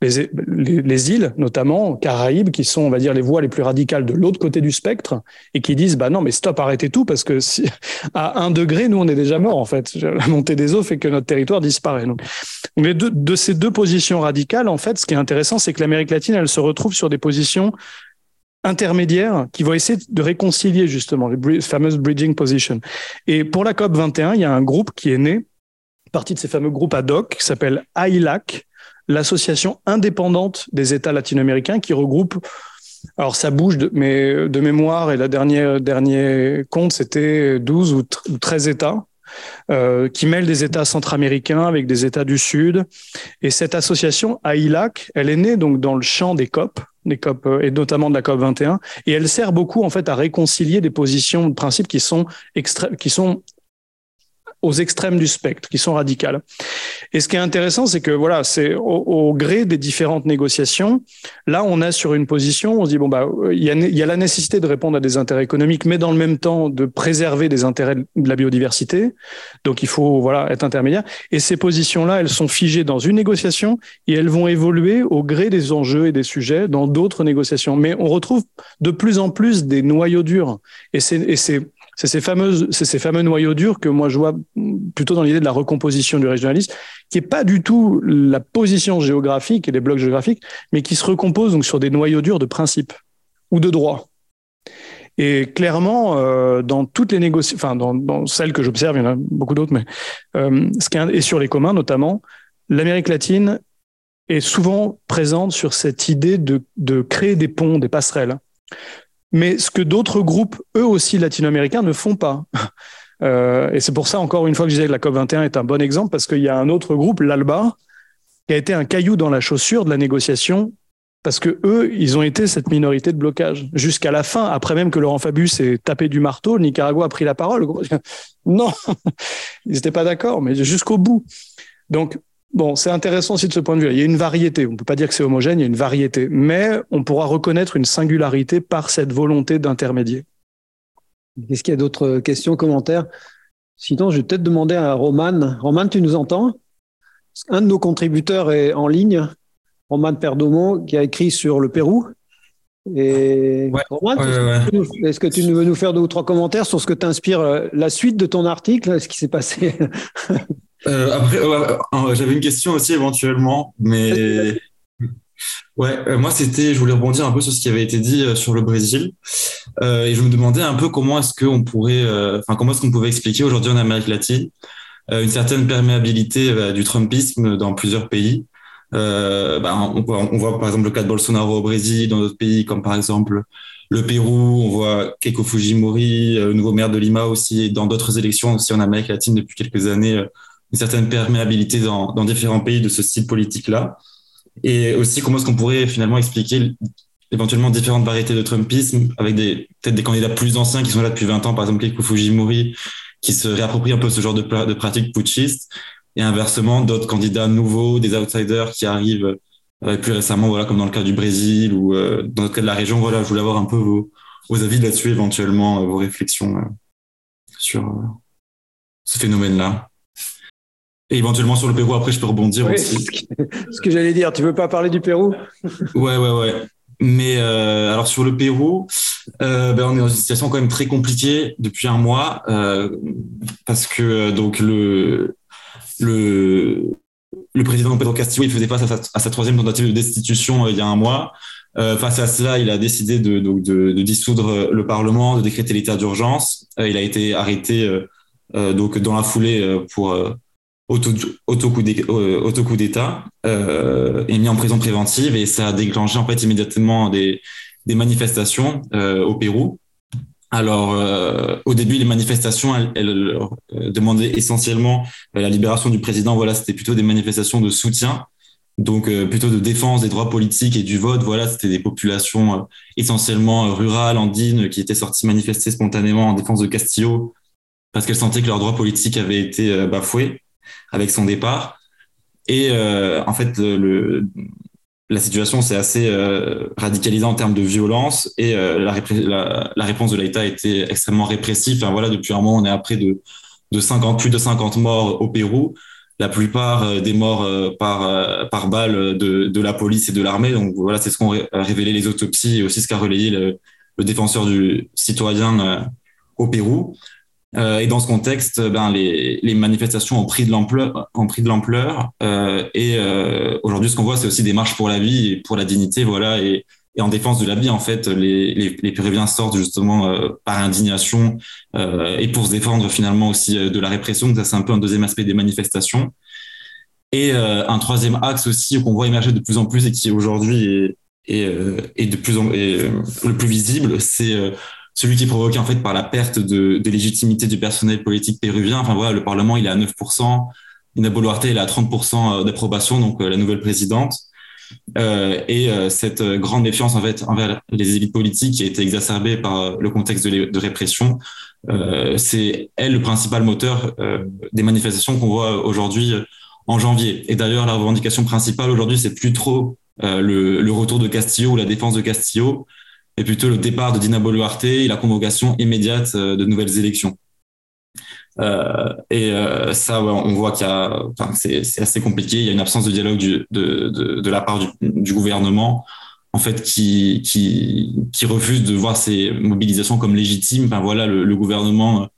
les, les, îles, notamment Caraïbes, qui sont, on va dire, les voies les plus radicales de l'autre côté du spectre, et qui disent, bah non, mais stop, arrêtez tout, parce que [laughs] à un degré, nous, on est déjà mort, en fait. La montée des eaux fait que notre territoire disparaît. Donc, les deux, de ces deux positions radicales, en fait, ce qui est intéressant, c'est que l'Amérique latine, elle se retrouve sur des positions intermédiaires qui vont essayer de réconcilier justement les fameuses bridging positions. Et pour la COP 21, il y a un groupe qui est né, partie de ces fameux groupes ad hoc, qui s'appelle AILAC, l'association indépendante des États latino-américains qui regroupe alors ça bouge, de, mais de mémoire, et la dernière dernier compte, c'était 12 ou 13 États euh, qui mêlent des États centra-américains avec des États du Sud. Et cette association, AILAC, elle est née donc dans le champ des COP, des COP euh, et notamment de la COP 21, et elle sert beaucoup en fait à réconcilier des positions de principe qui sont qui sont aux extrêmes du spectre, qui sont radicales. Et ce qui est intéressant, c'est que voilà, c'est au, gré des différentes négociations. Là, on a sur une position, on se dit bon bah, il y a, y a la nécessité de répondre à des intérêts économiques, mais dans le même temps de préserver des intérêts de la biodiversité. Donc il faut voilà être intermédiaire. Et ces positions-là, elles sont figées dans une négociation et elles vont évoluer au gré des enjeux et des sujets dans d'autres négociations. Mais on retrouve de plus en plus des noyaux durs. Et c'est c'est ces fameuses, ces fameux noyaux durs que moi je vois plutôt dans l'idée de la recomposition du régionalisme, qui est pas du tout la position géographique et les blocs géographiques, mais qui se recompose donc sur des noyaux durs de principes ou de droits. Et clairement, euh, dans toutes les négociations, enfin dans, dans, celles que j'observe, il y en a beaucoup d'autres, mais euh, ce qui est, et sur les communs notamment, l'Amérique latine est souvent présente sur cette idée de, de créer des ponts, des passerelles. Mais ce que d'autres groupes, eux aussi latino-américains, ne font pas. [laughs] Euh, et c'est pour ça, encore une fois, que je disais que la COP21 est un bon exemple, parce qu'il y a un autre groupe, l'ALBA, qui a été un caillou dans la chaussure de la négociation parce que eux, ils ont été cette minorité de blocage jusqu'à la fin, après même que Laurent Fabius ait tapé du marteau, le Nicaragua a pris la parole. [laughs] Non, [laughs] ils n'étaient pas d'accord, mais jusqu'au bout. Donc, bon, c'est intéressant aussi de ce point de vue. Il y a une variété. On peut pas dire que c'est homogène, il y a une variété, mais on pourra reconnaître une singularité par cette volonté d'intermédier. Est-ce qu'il y a d'autres questions, commentaires? Sinon, je vais peut-être demander à Roman. Roman, tu nous entends? Un de nos contributeurs est en ligne. Roman Perdomo, qui a écrit sur le Pérou. Et Roman, est-ce que tu veux nous faire deux ou trois commentaires sur ce que t'inspire euh, la suite de ton article, ce qui s'est passé? [laughs] euh, Après, j'avais une question aussi éventuellement, mais [laughs] ouais, euh, moi c'était, je voulais rebondir un peu sur ce qui avait été dit sur le Brésil, et je me demandais un peu comment est-ce qu'on pourrait, enfin comment est-ce qu'on pouvait expliquer aujourd'hui en Amérique latine une certaine perméabilité du Trumpisme dans plusieurs pays. Euh, bah, on, voit, on, voit, par exemple le cas de Bolsonaro au Brésil, dans d'autres pays comme par exemple le Pérou, on voit Keiko Fujimori, euh, le nouveau maire de Lima aussi, et dans d'autres élections aussi en Amérique latine depuis quelques années, euh, une certaine perméabilité dans, différents pays de ce style politique-là. Et aussi comment est-ce qu'on pourrait finalement expliquer éventuellement différentes variétés de Trumpisme avec peut-être des candidats plus anciens qui sont là depuis 20 ans, par exemple Keiko Fujimori, qui se réapproprient un peu ce genre de, de pratiques putschistes et inversement d'autres candidats nouveaux, des outsiders qui arrivent euh, plus récemment, voilà, comme dans le cas du Brésil ou euh, dans le cas de la région. Voilà, je voulais avoir un peu vos, vos avis là-dessus, éventuellement euh, vos réflexions sur ce phénomène-là. Et éventuellement sur le Pérou, après, je peux rebondir aussi. Ce que j'allais dire, tu veux pas parler du Pérou? Ouais, ouais, ouais. Mais euh, alors sur le Pérou, euh, ben on est dans une situation quand même très compliquée depuis un mois euh, parce que donc le le, le président Pedro Castillo, il faisait face à sa, troisième tentative de destitution il y a un mois. Face à cela, il a décidé de, donc de, de dissoudre le Parlement, de décréter l'état d'urgence. Il a été arrêté donc dans la foulée pour auto, auto coup d'État et mis en prison préventive. Et ça a déclenché en fait immédiatement des, des manifestations au Pérou. Alors, euh, au début, les manifestations, elles, elles euh, demandaient essentiellement euh, la libération du président. Voilà, c'était plutôt des manifestations de soutien, donc plutôt de défense des droits politiques et du vote. Voilà, c'était des populations essentiellement rurales, andines, qui étaient sorties manifester spontanément en défense de Castillo parce qu'elles sentaient que leurs droits politiques avaient été bafoués avec son départ. Et en fait, la situation s'est assez euh, radicalisée en termes de violence et euh, la, réponse de l'État a été extrêmement répressive. Voilà, depuis un moment, on est à près de, de 50, plus de 50 morts au Pérou. La plupart euh, des morts par, par balle de, la police et de l'armée. Donc voilà, c'est ce qu'ont révélé les autopsies et aussi ce qu'a relayé le, défenseur du citoyen au Pérou. Euh, et dans ce contexte, ben, les, manifestations ont pris de l'ampleur, ont pris de l'ampleur. Euh, et euh, aujourd'hui, ce qu'on voit, c'est aussi des marches pour la vie et pour la dignité, voilà, et, en défense de la vie. En fait, les, les, Péruviens sortent justement euh, par indignation euh, et pour se défendre finalement aussi de la répression. Ça, c'est un peu un deuxième aspect des manifestations. Et un troisième axe aussi qu'on voit émerger de plus en plus et qui aujourd'hui est, le plus visible, c'est celui qui est provoqué en fait par la perte de, de, légitimité du personnel politique péruvien. Enfin voilà, le Parlement il est à 9%, Ina Boluarte il est à 30% euh, d'approbation, donc euh, la nouvelle présidente. Euh, et euh, cette grande méfiance en fait envers les élites politiques qui a été exacerbée par le contexte de, de répression, euh, c'est elle le principal moteur des manifestations qu'on voit aujourd'hui en janvier. Et d'ailleurs, la revendication principale aujourd'hui, c'est plus trop le, le, retour de Castillo ou la défense de Castillo, et plutôt le départ de Dina Boluarte et la convocation immédiate euh, de nouvelles élections. Euh, et euh, ça, on voit qu'il y a, c'est, assez compliqué. Il y a une absence de dialogue de, la part du, gouvernement, en fait, qui, refuse de voir ces mobilisations comme légitimes. Voilà, le, gouvernement,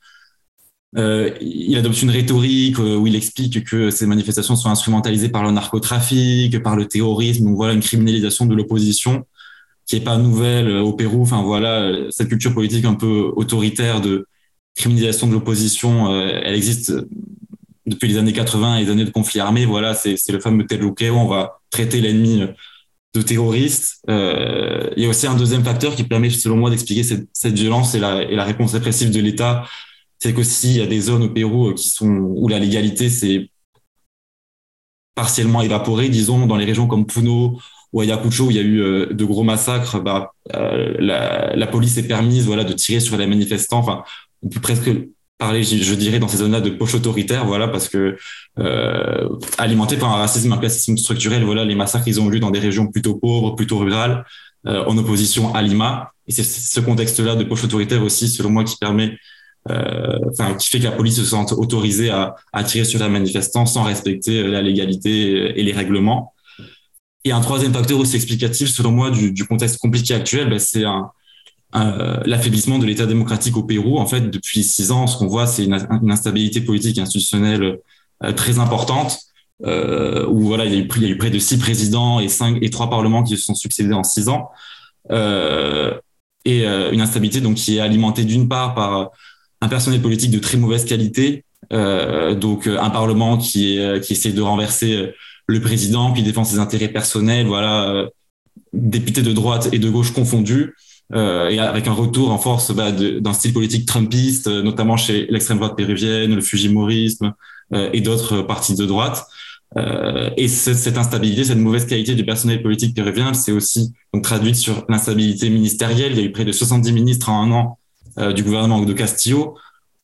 il adopte une rhétorique où il explique que ces manifestations sont instrumentalisées par le narcotrafic, par le terrorisme. Donc voilà, une criminalisation de l'opposition qui est pas nouvelle au Pérou. Enfin voilà, cette culture politique un peu autoritaire de criminalisation de l'opposition, elle existe depuis les années 80 et les années de conflits armés. Voilà, c'est le fameux tel où on va traiter l'ennemi de terroristes. Euh, il y a aussi un deuxième facteur qui permet, selon moi, d'expliquer cette, cette, violence et la, et la réponse répressive de l'État. C'est qu'aussi, il y a des zones au Pérou qui sont, où la légalité s'est partiellement évaporée, disons, dans les régions comme Puno ou Ayacucho, où il y a eu euh, de gros massacres, bah, euh, la, la, police est permise voilà, de tirer sur les manifestants. Enfin, on peut presque parler, je, dirais, dans ces zones-là de poche autoritaire, voilà, parce que euh, alimenté par un racisme, un classisme structurel, voilà, les massacres, ils ont eu lieu dans des régions plutôt pauvres, plutôt rurales, euh, en opposition à Lima. Et c'est ce contexte-là de poche autoritaire aussi, selon moi, qui permet, enfin, qui fait que la police se sente autorisée à, à tirer sur les manifestants sans respecter la légalité et les règlements. Et un troisième facteur aussi explicatif, selon moi, du, du contexte compliqué actuel, ben, c'est un, euh, l'affaiblissement de l'État démocratique au Pérou. En fait, depuis six ans, ce qu'on voit, c'est une, instabilité politique institutionnelle euh, très importante, euh, où voilà, il y, a eu, il y, a eu, près de six présidents et cinq et trois parlements qui se sont succédés en six ans, euh, et euh, une instabilité donc qui est alimentée d'une part par un personnel politique de très mauvaise qualité, donc un parlement qui est, qui essaie de renverser le président, qui défend ses intérêts personnels, voilà, députés de droite et de gauche confondus euh, et avec un retour en force bah, d'un style politique trumpiste, euh, notamment chez l'extrême droite péruvienne, le fujimorisme euh, et d'autres partis de droite. Euh, et cette, instabilité, cette mauvaise qualité du personnel politique péruvien, c'est aussi donc traduite sur l'instabilité ministérielle. Il y a eu près de 70 ministres en un an euh, du gouvernement de Castillo.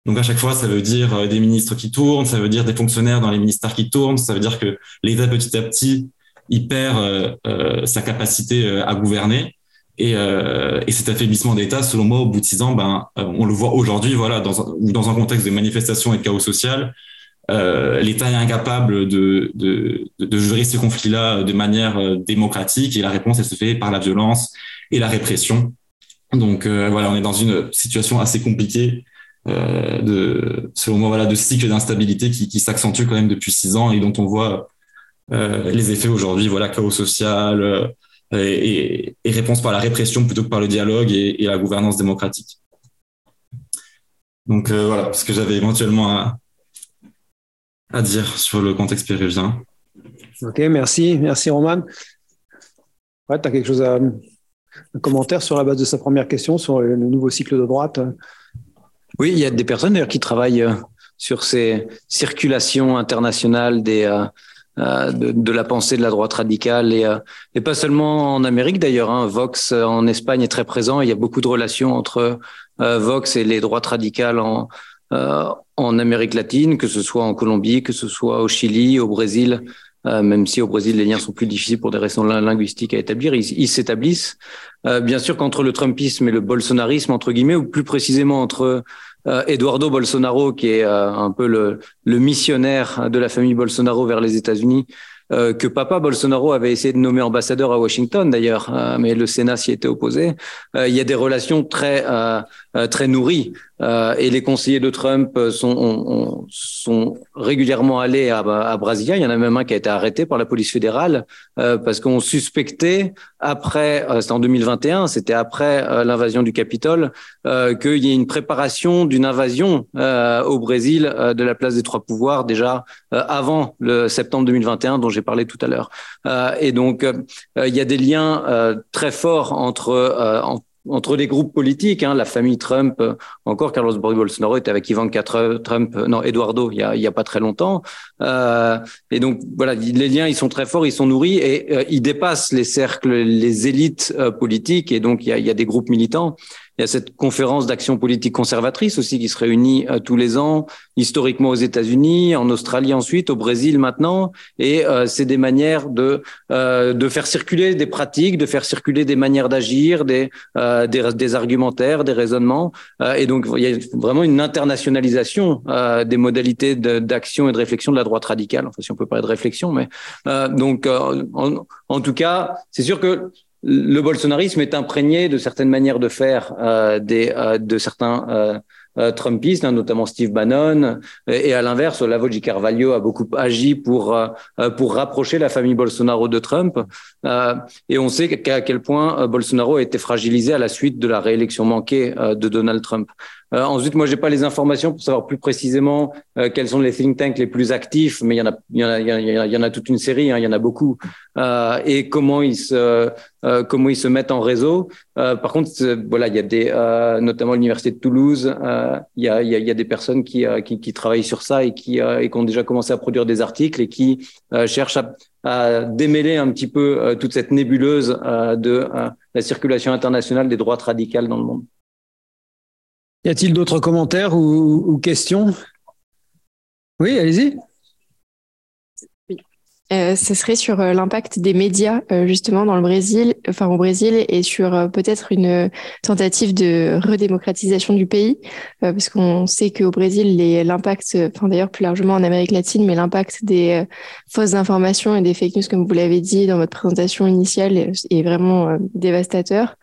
Donc à chaque fois, ça veut dire des ministres qui tournent, ça veut dire des fonctionnaires dans les ministères qui tournent, ça veut dire que l'État petit à petit, il perd sa capacité à gouverner. Et, euh, et, cet affaiblissement d'État, selon moi, au bout de six ans, ben, euh, on le voit aujourd'hui, voilà, dans un, contexte de manifestation et de chaos social, euh, l'État est incapable de, de, de gérer ces conflits-là de manière euh, démocratique et la réponse, elle se fait par la violence et la répression. Donc euh, voilà, on est dans une situation assez compliquée, euh, de, selon moi, voilà, de cycle d'instabilité qui, qui s'accentue quand même depuis six ans et dont on voit les effets aujourd'hui, voilà, chaos social et, et, réponse par la répression plutôt que par le dialogue et, la gouvernance démocratique. Donc euh, voilà ce que j'avais éventuellement à, à, dire sur le contexte péruvien. Ok, merci, merci Roman. Ouais, tu as quelque chose à un commentaire sur la base de sa première question sur le nouveau cycle de droite? Oui, il y a des personnes d'ailleurs qui travaillent euh, sur ces circulations internationales des, euh, euh, de, la pensée de la droite radicale et, euh, et pas seulement en Amérique d'ailleurs. Hein. Vox euh, en Espagne est très présent. Il y a beaucoup de relations entre Vox et les droites radicales en, en Amérique latine, que ce soit en Colombie, que ce soit au Chili, au Brésil. Même si au Brésil les liens sont plus difficiles pour des raisons linguistiques à établir, ils s'établissent. bien sûr qu'entre le Trumpisme et le bolsonarisme entre guillemets, ou plus précisément entre euh, Eduardo Bolsonaro, qui est euh, un peu le, le, missionnaire de la famille Bolsonaro vers les États-Unis, euh, que papa Bolsonaro avait essayé de nommer ambassadeur à Washington d'ailleurs, euh, mais le Sénat s'y était opposé. Euh, il y a des relations très très nourries et les conseillers de Trump sont sont régulièrement allés à, à Brasilia. Il y en a même un qui a été arrêté par la police fédérale parce qu'on suspectait après, c'était en 2021, c'était après l'invasion du Capitole, qu'il y ait une préparation d'une invasion au Brésil de la place des Trois Pouvoirs déjà avant le septembre 2021 dont j'ai parlé tout à l'heure. Euh, et donc, euh, il y a des liens euh, très forts entre entre les groupes politiques, hein, la famille Trump, encore Carlos Bolsonaro était avec Ivanka Trump, non Eduardo, il y a, il y a pas très longtemps. Euh, et donc voilà, les liens ils sont très forts, ils sont nourris et ils dépassent les cercles, les élites politiques et donc il y a, il y a des groupes militants. Il y a cette conférence d'action politique conservatrice aussi qui se réunit euh, tous les ans, historiquement aux États-Unis, en Australie ensuite, au Brésil maintenant. Et euh, c'est des manières de euh, de faire circuler des pratiques, de faire circuler des manières d'agir, des, euh, des, des argumentaires, des raisonnements. Euh, et donc il y a vraiment une internationalisation euh, des modalités d'action et de réflexion de la droite radicale. Enfin, si on peut parler de réflexion, mais donc en, en tout cas, c'est sûr que le bolsonarisme est imprégné de certaines manières de faire euh, des, euh, de certains euh, trumpistes, hein, notamment Steve Bannon. Et à l'inverse, Olavo Carvalho a beaucoup agi pour pour rapprocher la famille Bolsonaro de Trump. et on sait qu'à quel point Bolsonaro a été fragilisé à la suite de la réélection manquée de Donald Trump. Euh, ensuite, moi, j'ai pas les informations pour savoir plus précisément euh, quels sont les think tanks les plus actifs, mais il y en a, il y en a, il y en a, toute une série, hein, il y en a beaucoup, euh, et comment ils se, euh, comment ils se mettent en réseau. Euh, par contre, voilà, il y a des, notamment l'université de Toulouse, il y a, il y a, y a des personnes qui, qui, qui, travaillent sur ça et qui, et qui ont déjà commencé à produire des articles et qui cherchent à, démêler un petit peu toute cette nébuleuse de la circulation internationale des droites radicales dans le monde. Y a-t-il d'autres commentaires ou, questions? Oui, allez-y. Euh, ce serait sur euh, l'impact des médias euh, justement dans le Brésil, enfin au Brésil, et sur peut-être une tentative de redémocratisation du pays, parce qu'on sait qu'au Brésil, l'impact, enfin d'ailleurs plus largement en Amérique latine, mais l'impact des fausses informations et des fake news, comme vous l'avez dit dans votre présentation initiale, est vraiment dévastateur,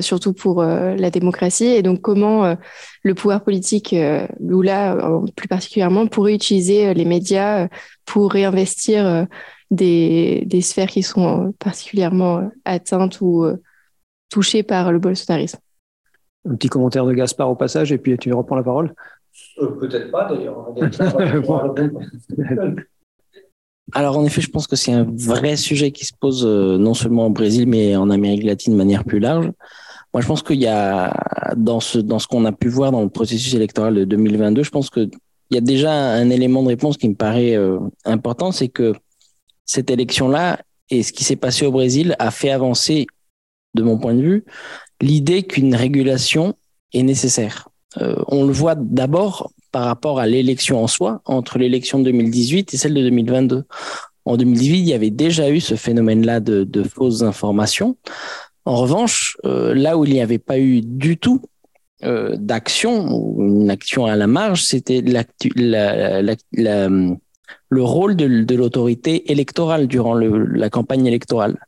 surtout pour la démocratie. Et donc comment le pouvoir politique, Lula plus particulièrement, pourrait utiliser les médias pour réinvestir euh, des, des, sphères qui sont particulièrement euh, atteintes ou euh, touchées par le bolsonarisme. Un petit commentaire de Gaspard au passage et puis tu reprends la parole. Peut-être pas d'ailleurs. [laughs] Alors en effet, je pense que c'est un vrai sujet qui se pose non seulement au Brésil, mais en Amérique latine de manière plus large. Moi, je pense qu'il y a dans ce dans ce qu'on a pu voir dans le processus électoral de 2022, je pense que il y a déjà un élément de réponse qui me paraît euh, important, c'est que cette élection-là et ce qui s'est passé au Brésil a fait avancer, de mon point de vue, l'idée qu'une régulation est nécessaire. Euh, on le voit d'abord par rapport à l'élection en soi, entre l'élection de 2018 et celle de 2022. En 2018, il y avait déjà eu ce phénomène-là de, fausses informations. En revanche, euh, là où il n'y avait pas eu du tout euh, d'action ou une action à la marge, c'était le rôle de, l'autorité électorale durant la campagne électorale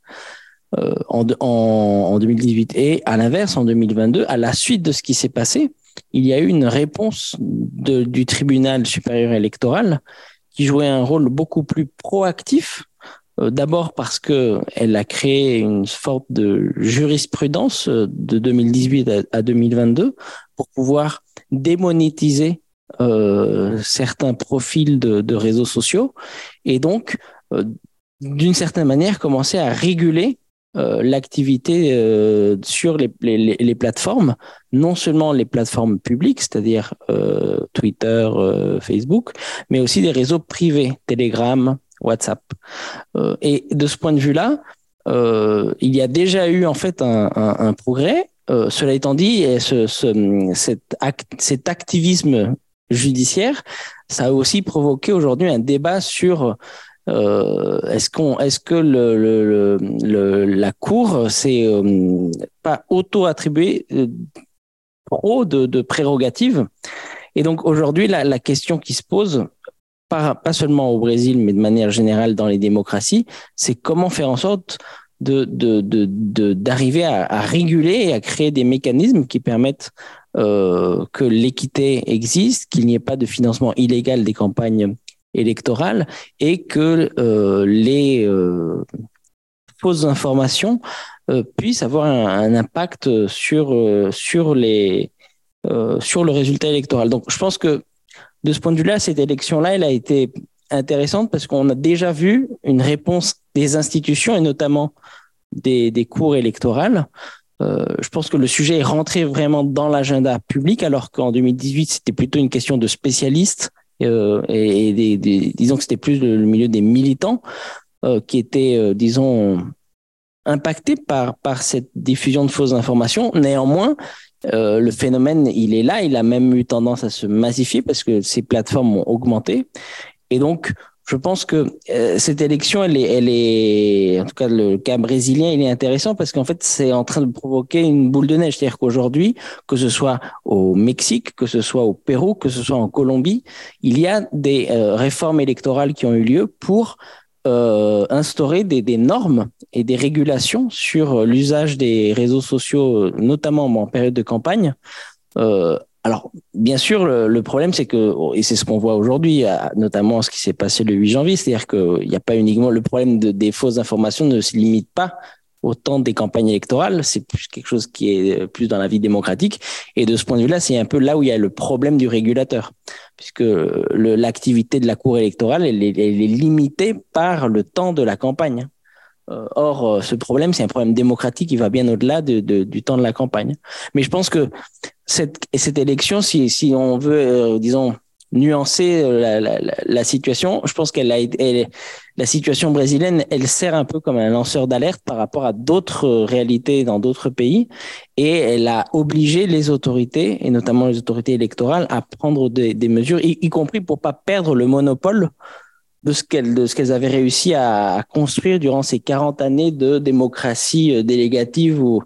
euh, en, 2018. Et à l'inverse, en 2022, à la suite de ce qui s'est passé, il y a eu une réponse du tribunal supérieur électoral qui jouait un rôle beaucoup plus proactif euh, d'abord parce que elle a créé une sorte de jurisprudence euh, de 2018 à 2022 pour pouvoir démonétiser euh, certains profils de, réseaux sociaux et donc d'une certaine manière commencer à réguler euh, l'activité euh, sur les, les, les, plateformes, non seulement les plateformes publiques, c'est-à-dire Twitter, Facebook, mais aussi des réseaux privés, Telegram, WhatsApp. Euh, et de ce point de vue-là, euh, il y a déjà eu en fait un, un, un progrès. Euh, cela étant dit, ce, ce, cet, cet activisme judiciaire, ça a aussi provoqué aujourd'hui un débat sur euh, est-ce qu'on, est-ce que la cour s'est euh, pas auto-attribué trop de, prérogatives? Et donc aujourd'hui, la, question qui se pose, pas, seulement au Brésil, mais de manière générale dans les démocraties, c'est comment faire en sorte de, d'arriver à, réguler et à créer des mécanismes qui permettent euh, que l'équité existe, qu'il n'y ait pas de financement illégal des campagnes électorales et que euh, les euh, fausses informations euh, puissent avoir un, impact sur, sur, les, sur le résultat électoral. Donc je pense que de ce point de vue-là, cette élection-là, elle a été intéressante parce qu'on a déjà vu une réponse des institutions et notamment des, des cours électorales. Je pense que le sujet est rentré vraiment dans l'agenda public, alors qu'en 2018, c'était plutôt une question de spécialistes euh, et, des, des, disons que c'était plus le, milieu des militants euh, qui étaient, euh, disons, impactés par, par cette diffusion de fausses informations. Néanmoins, euh, le phénomène, il est là, il a même eu tendance à se massifier parce que ces plateformes ont augmenté. Et donc, je pense que euh, cette élection, elle est, elle est, en tout cas le cas brésilien, il est intéressant parce qu'en fait, c'est en train de provoquer une boule de neige. C'est-à-dire qu'aujourd'hui, que ce soit au Mexique, que ce soit au Pérou, que ce soit en Colombie, il y a des euh, réformes électorales qui ont eu lieu pour euh, instaurer des, des, normes et des régulations sur l'usage des réseaux sociaux, notamment en période de campagne. Euh, alors, bien sûr, le, problème, c'est que, et c'est ce qu'on voit aujourd'hui, notamment ce qui s'est passé le 8 janvier, c'est-à-dire qu'il n'y a pas uniquement le problème de, des fausses informations ne se limite pas au temps des campagnes électorales, c'est plus quelque chose qui est plus dans la vie démocratique. Et de ce point de vue-là, c'est un peu là où il y a le problème du régulateur, puisque l'activité de la Cour électorale, elle est limitée par le temps de la campagne. Euh, or, euh, ce problème, c'est un problème démocratique qui va bien au-delà de, du temps de la campagne. Mais je pense que cette, élection, si, on veut, euh, disons, nuancer la, situation, je pense qu'elle a la situation brésilienne, elle sert un peu comme un lanceur d'alerte par rapport à d'autres réalités dans d'autres pays, et elle a obligé les autorités, et notamment les autorités électorales, à prendre des, des mesures, y, y, compris pour pas perdre le monopole de ce qu'elles avaient réussi à, construire durant ces 40 années de démocratie euh, délégative ou,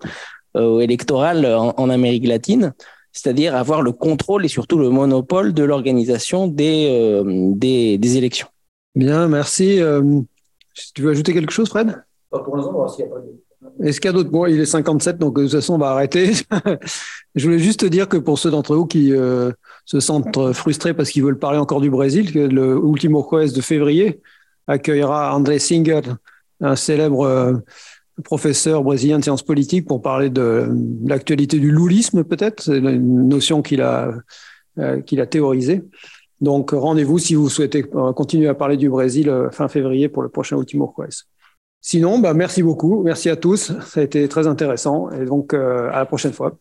euh, électorale en, Amérique latine, c'est-à-dire avoir le contrôle et surtout le monopole de l'organisation des, euh, des, des élections. Bien, merci. tu veux ajouter quelque chose, Fred? Pour l'instant, s'il n'y a pas de est-ce qu'il y a d'autres? Bon, il est 57, donc de toute façon, on va arrêter. [laughs] je voulais juste te dire que pour ceux d'entre vous qui euh, se sentent frustrés parce qu'ils veulent parler encore du Brésil, le Ultimo Juez de février accueillera André Singer, un célèbre euh, professeur brésilien de sciences politiques, pour parler de, l'actualité du loulisme, peut-être. C'est une notion qu'il a, euh, qu'il a théorisée. Donc, rendez-vous si vous souhaitez continuer à parler du Brésil fin février pour le prochain Ultimo Juez. Sinon, bah, merci beaucoup. Merci à tous. Ça a été très intéressant. Et donc, euh, à la prochaine fois.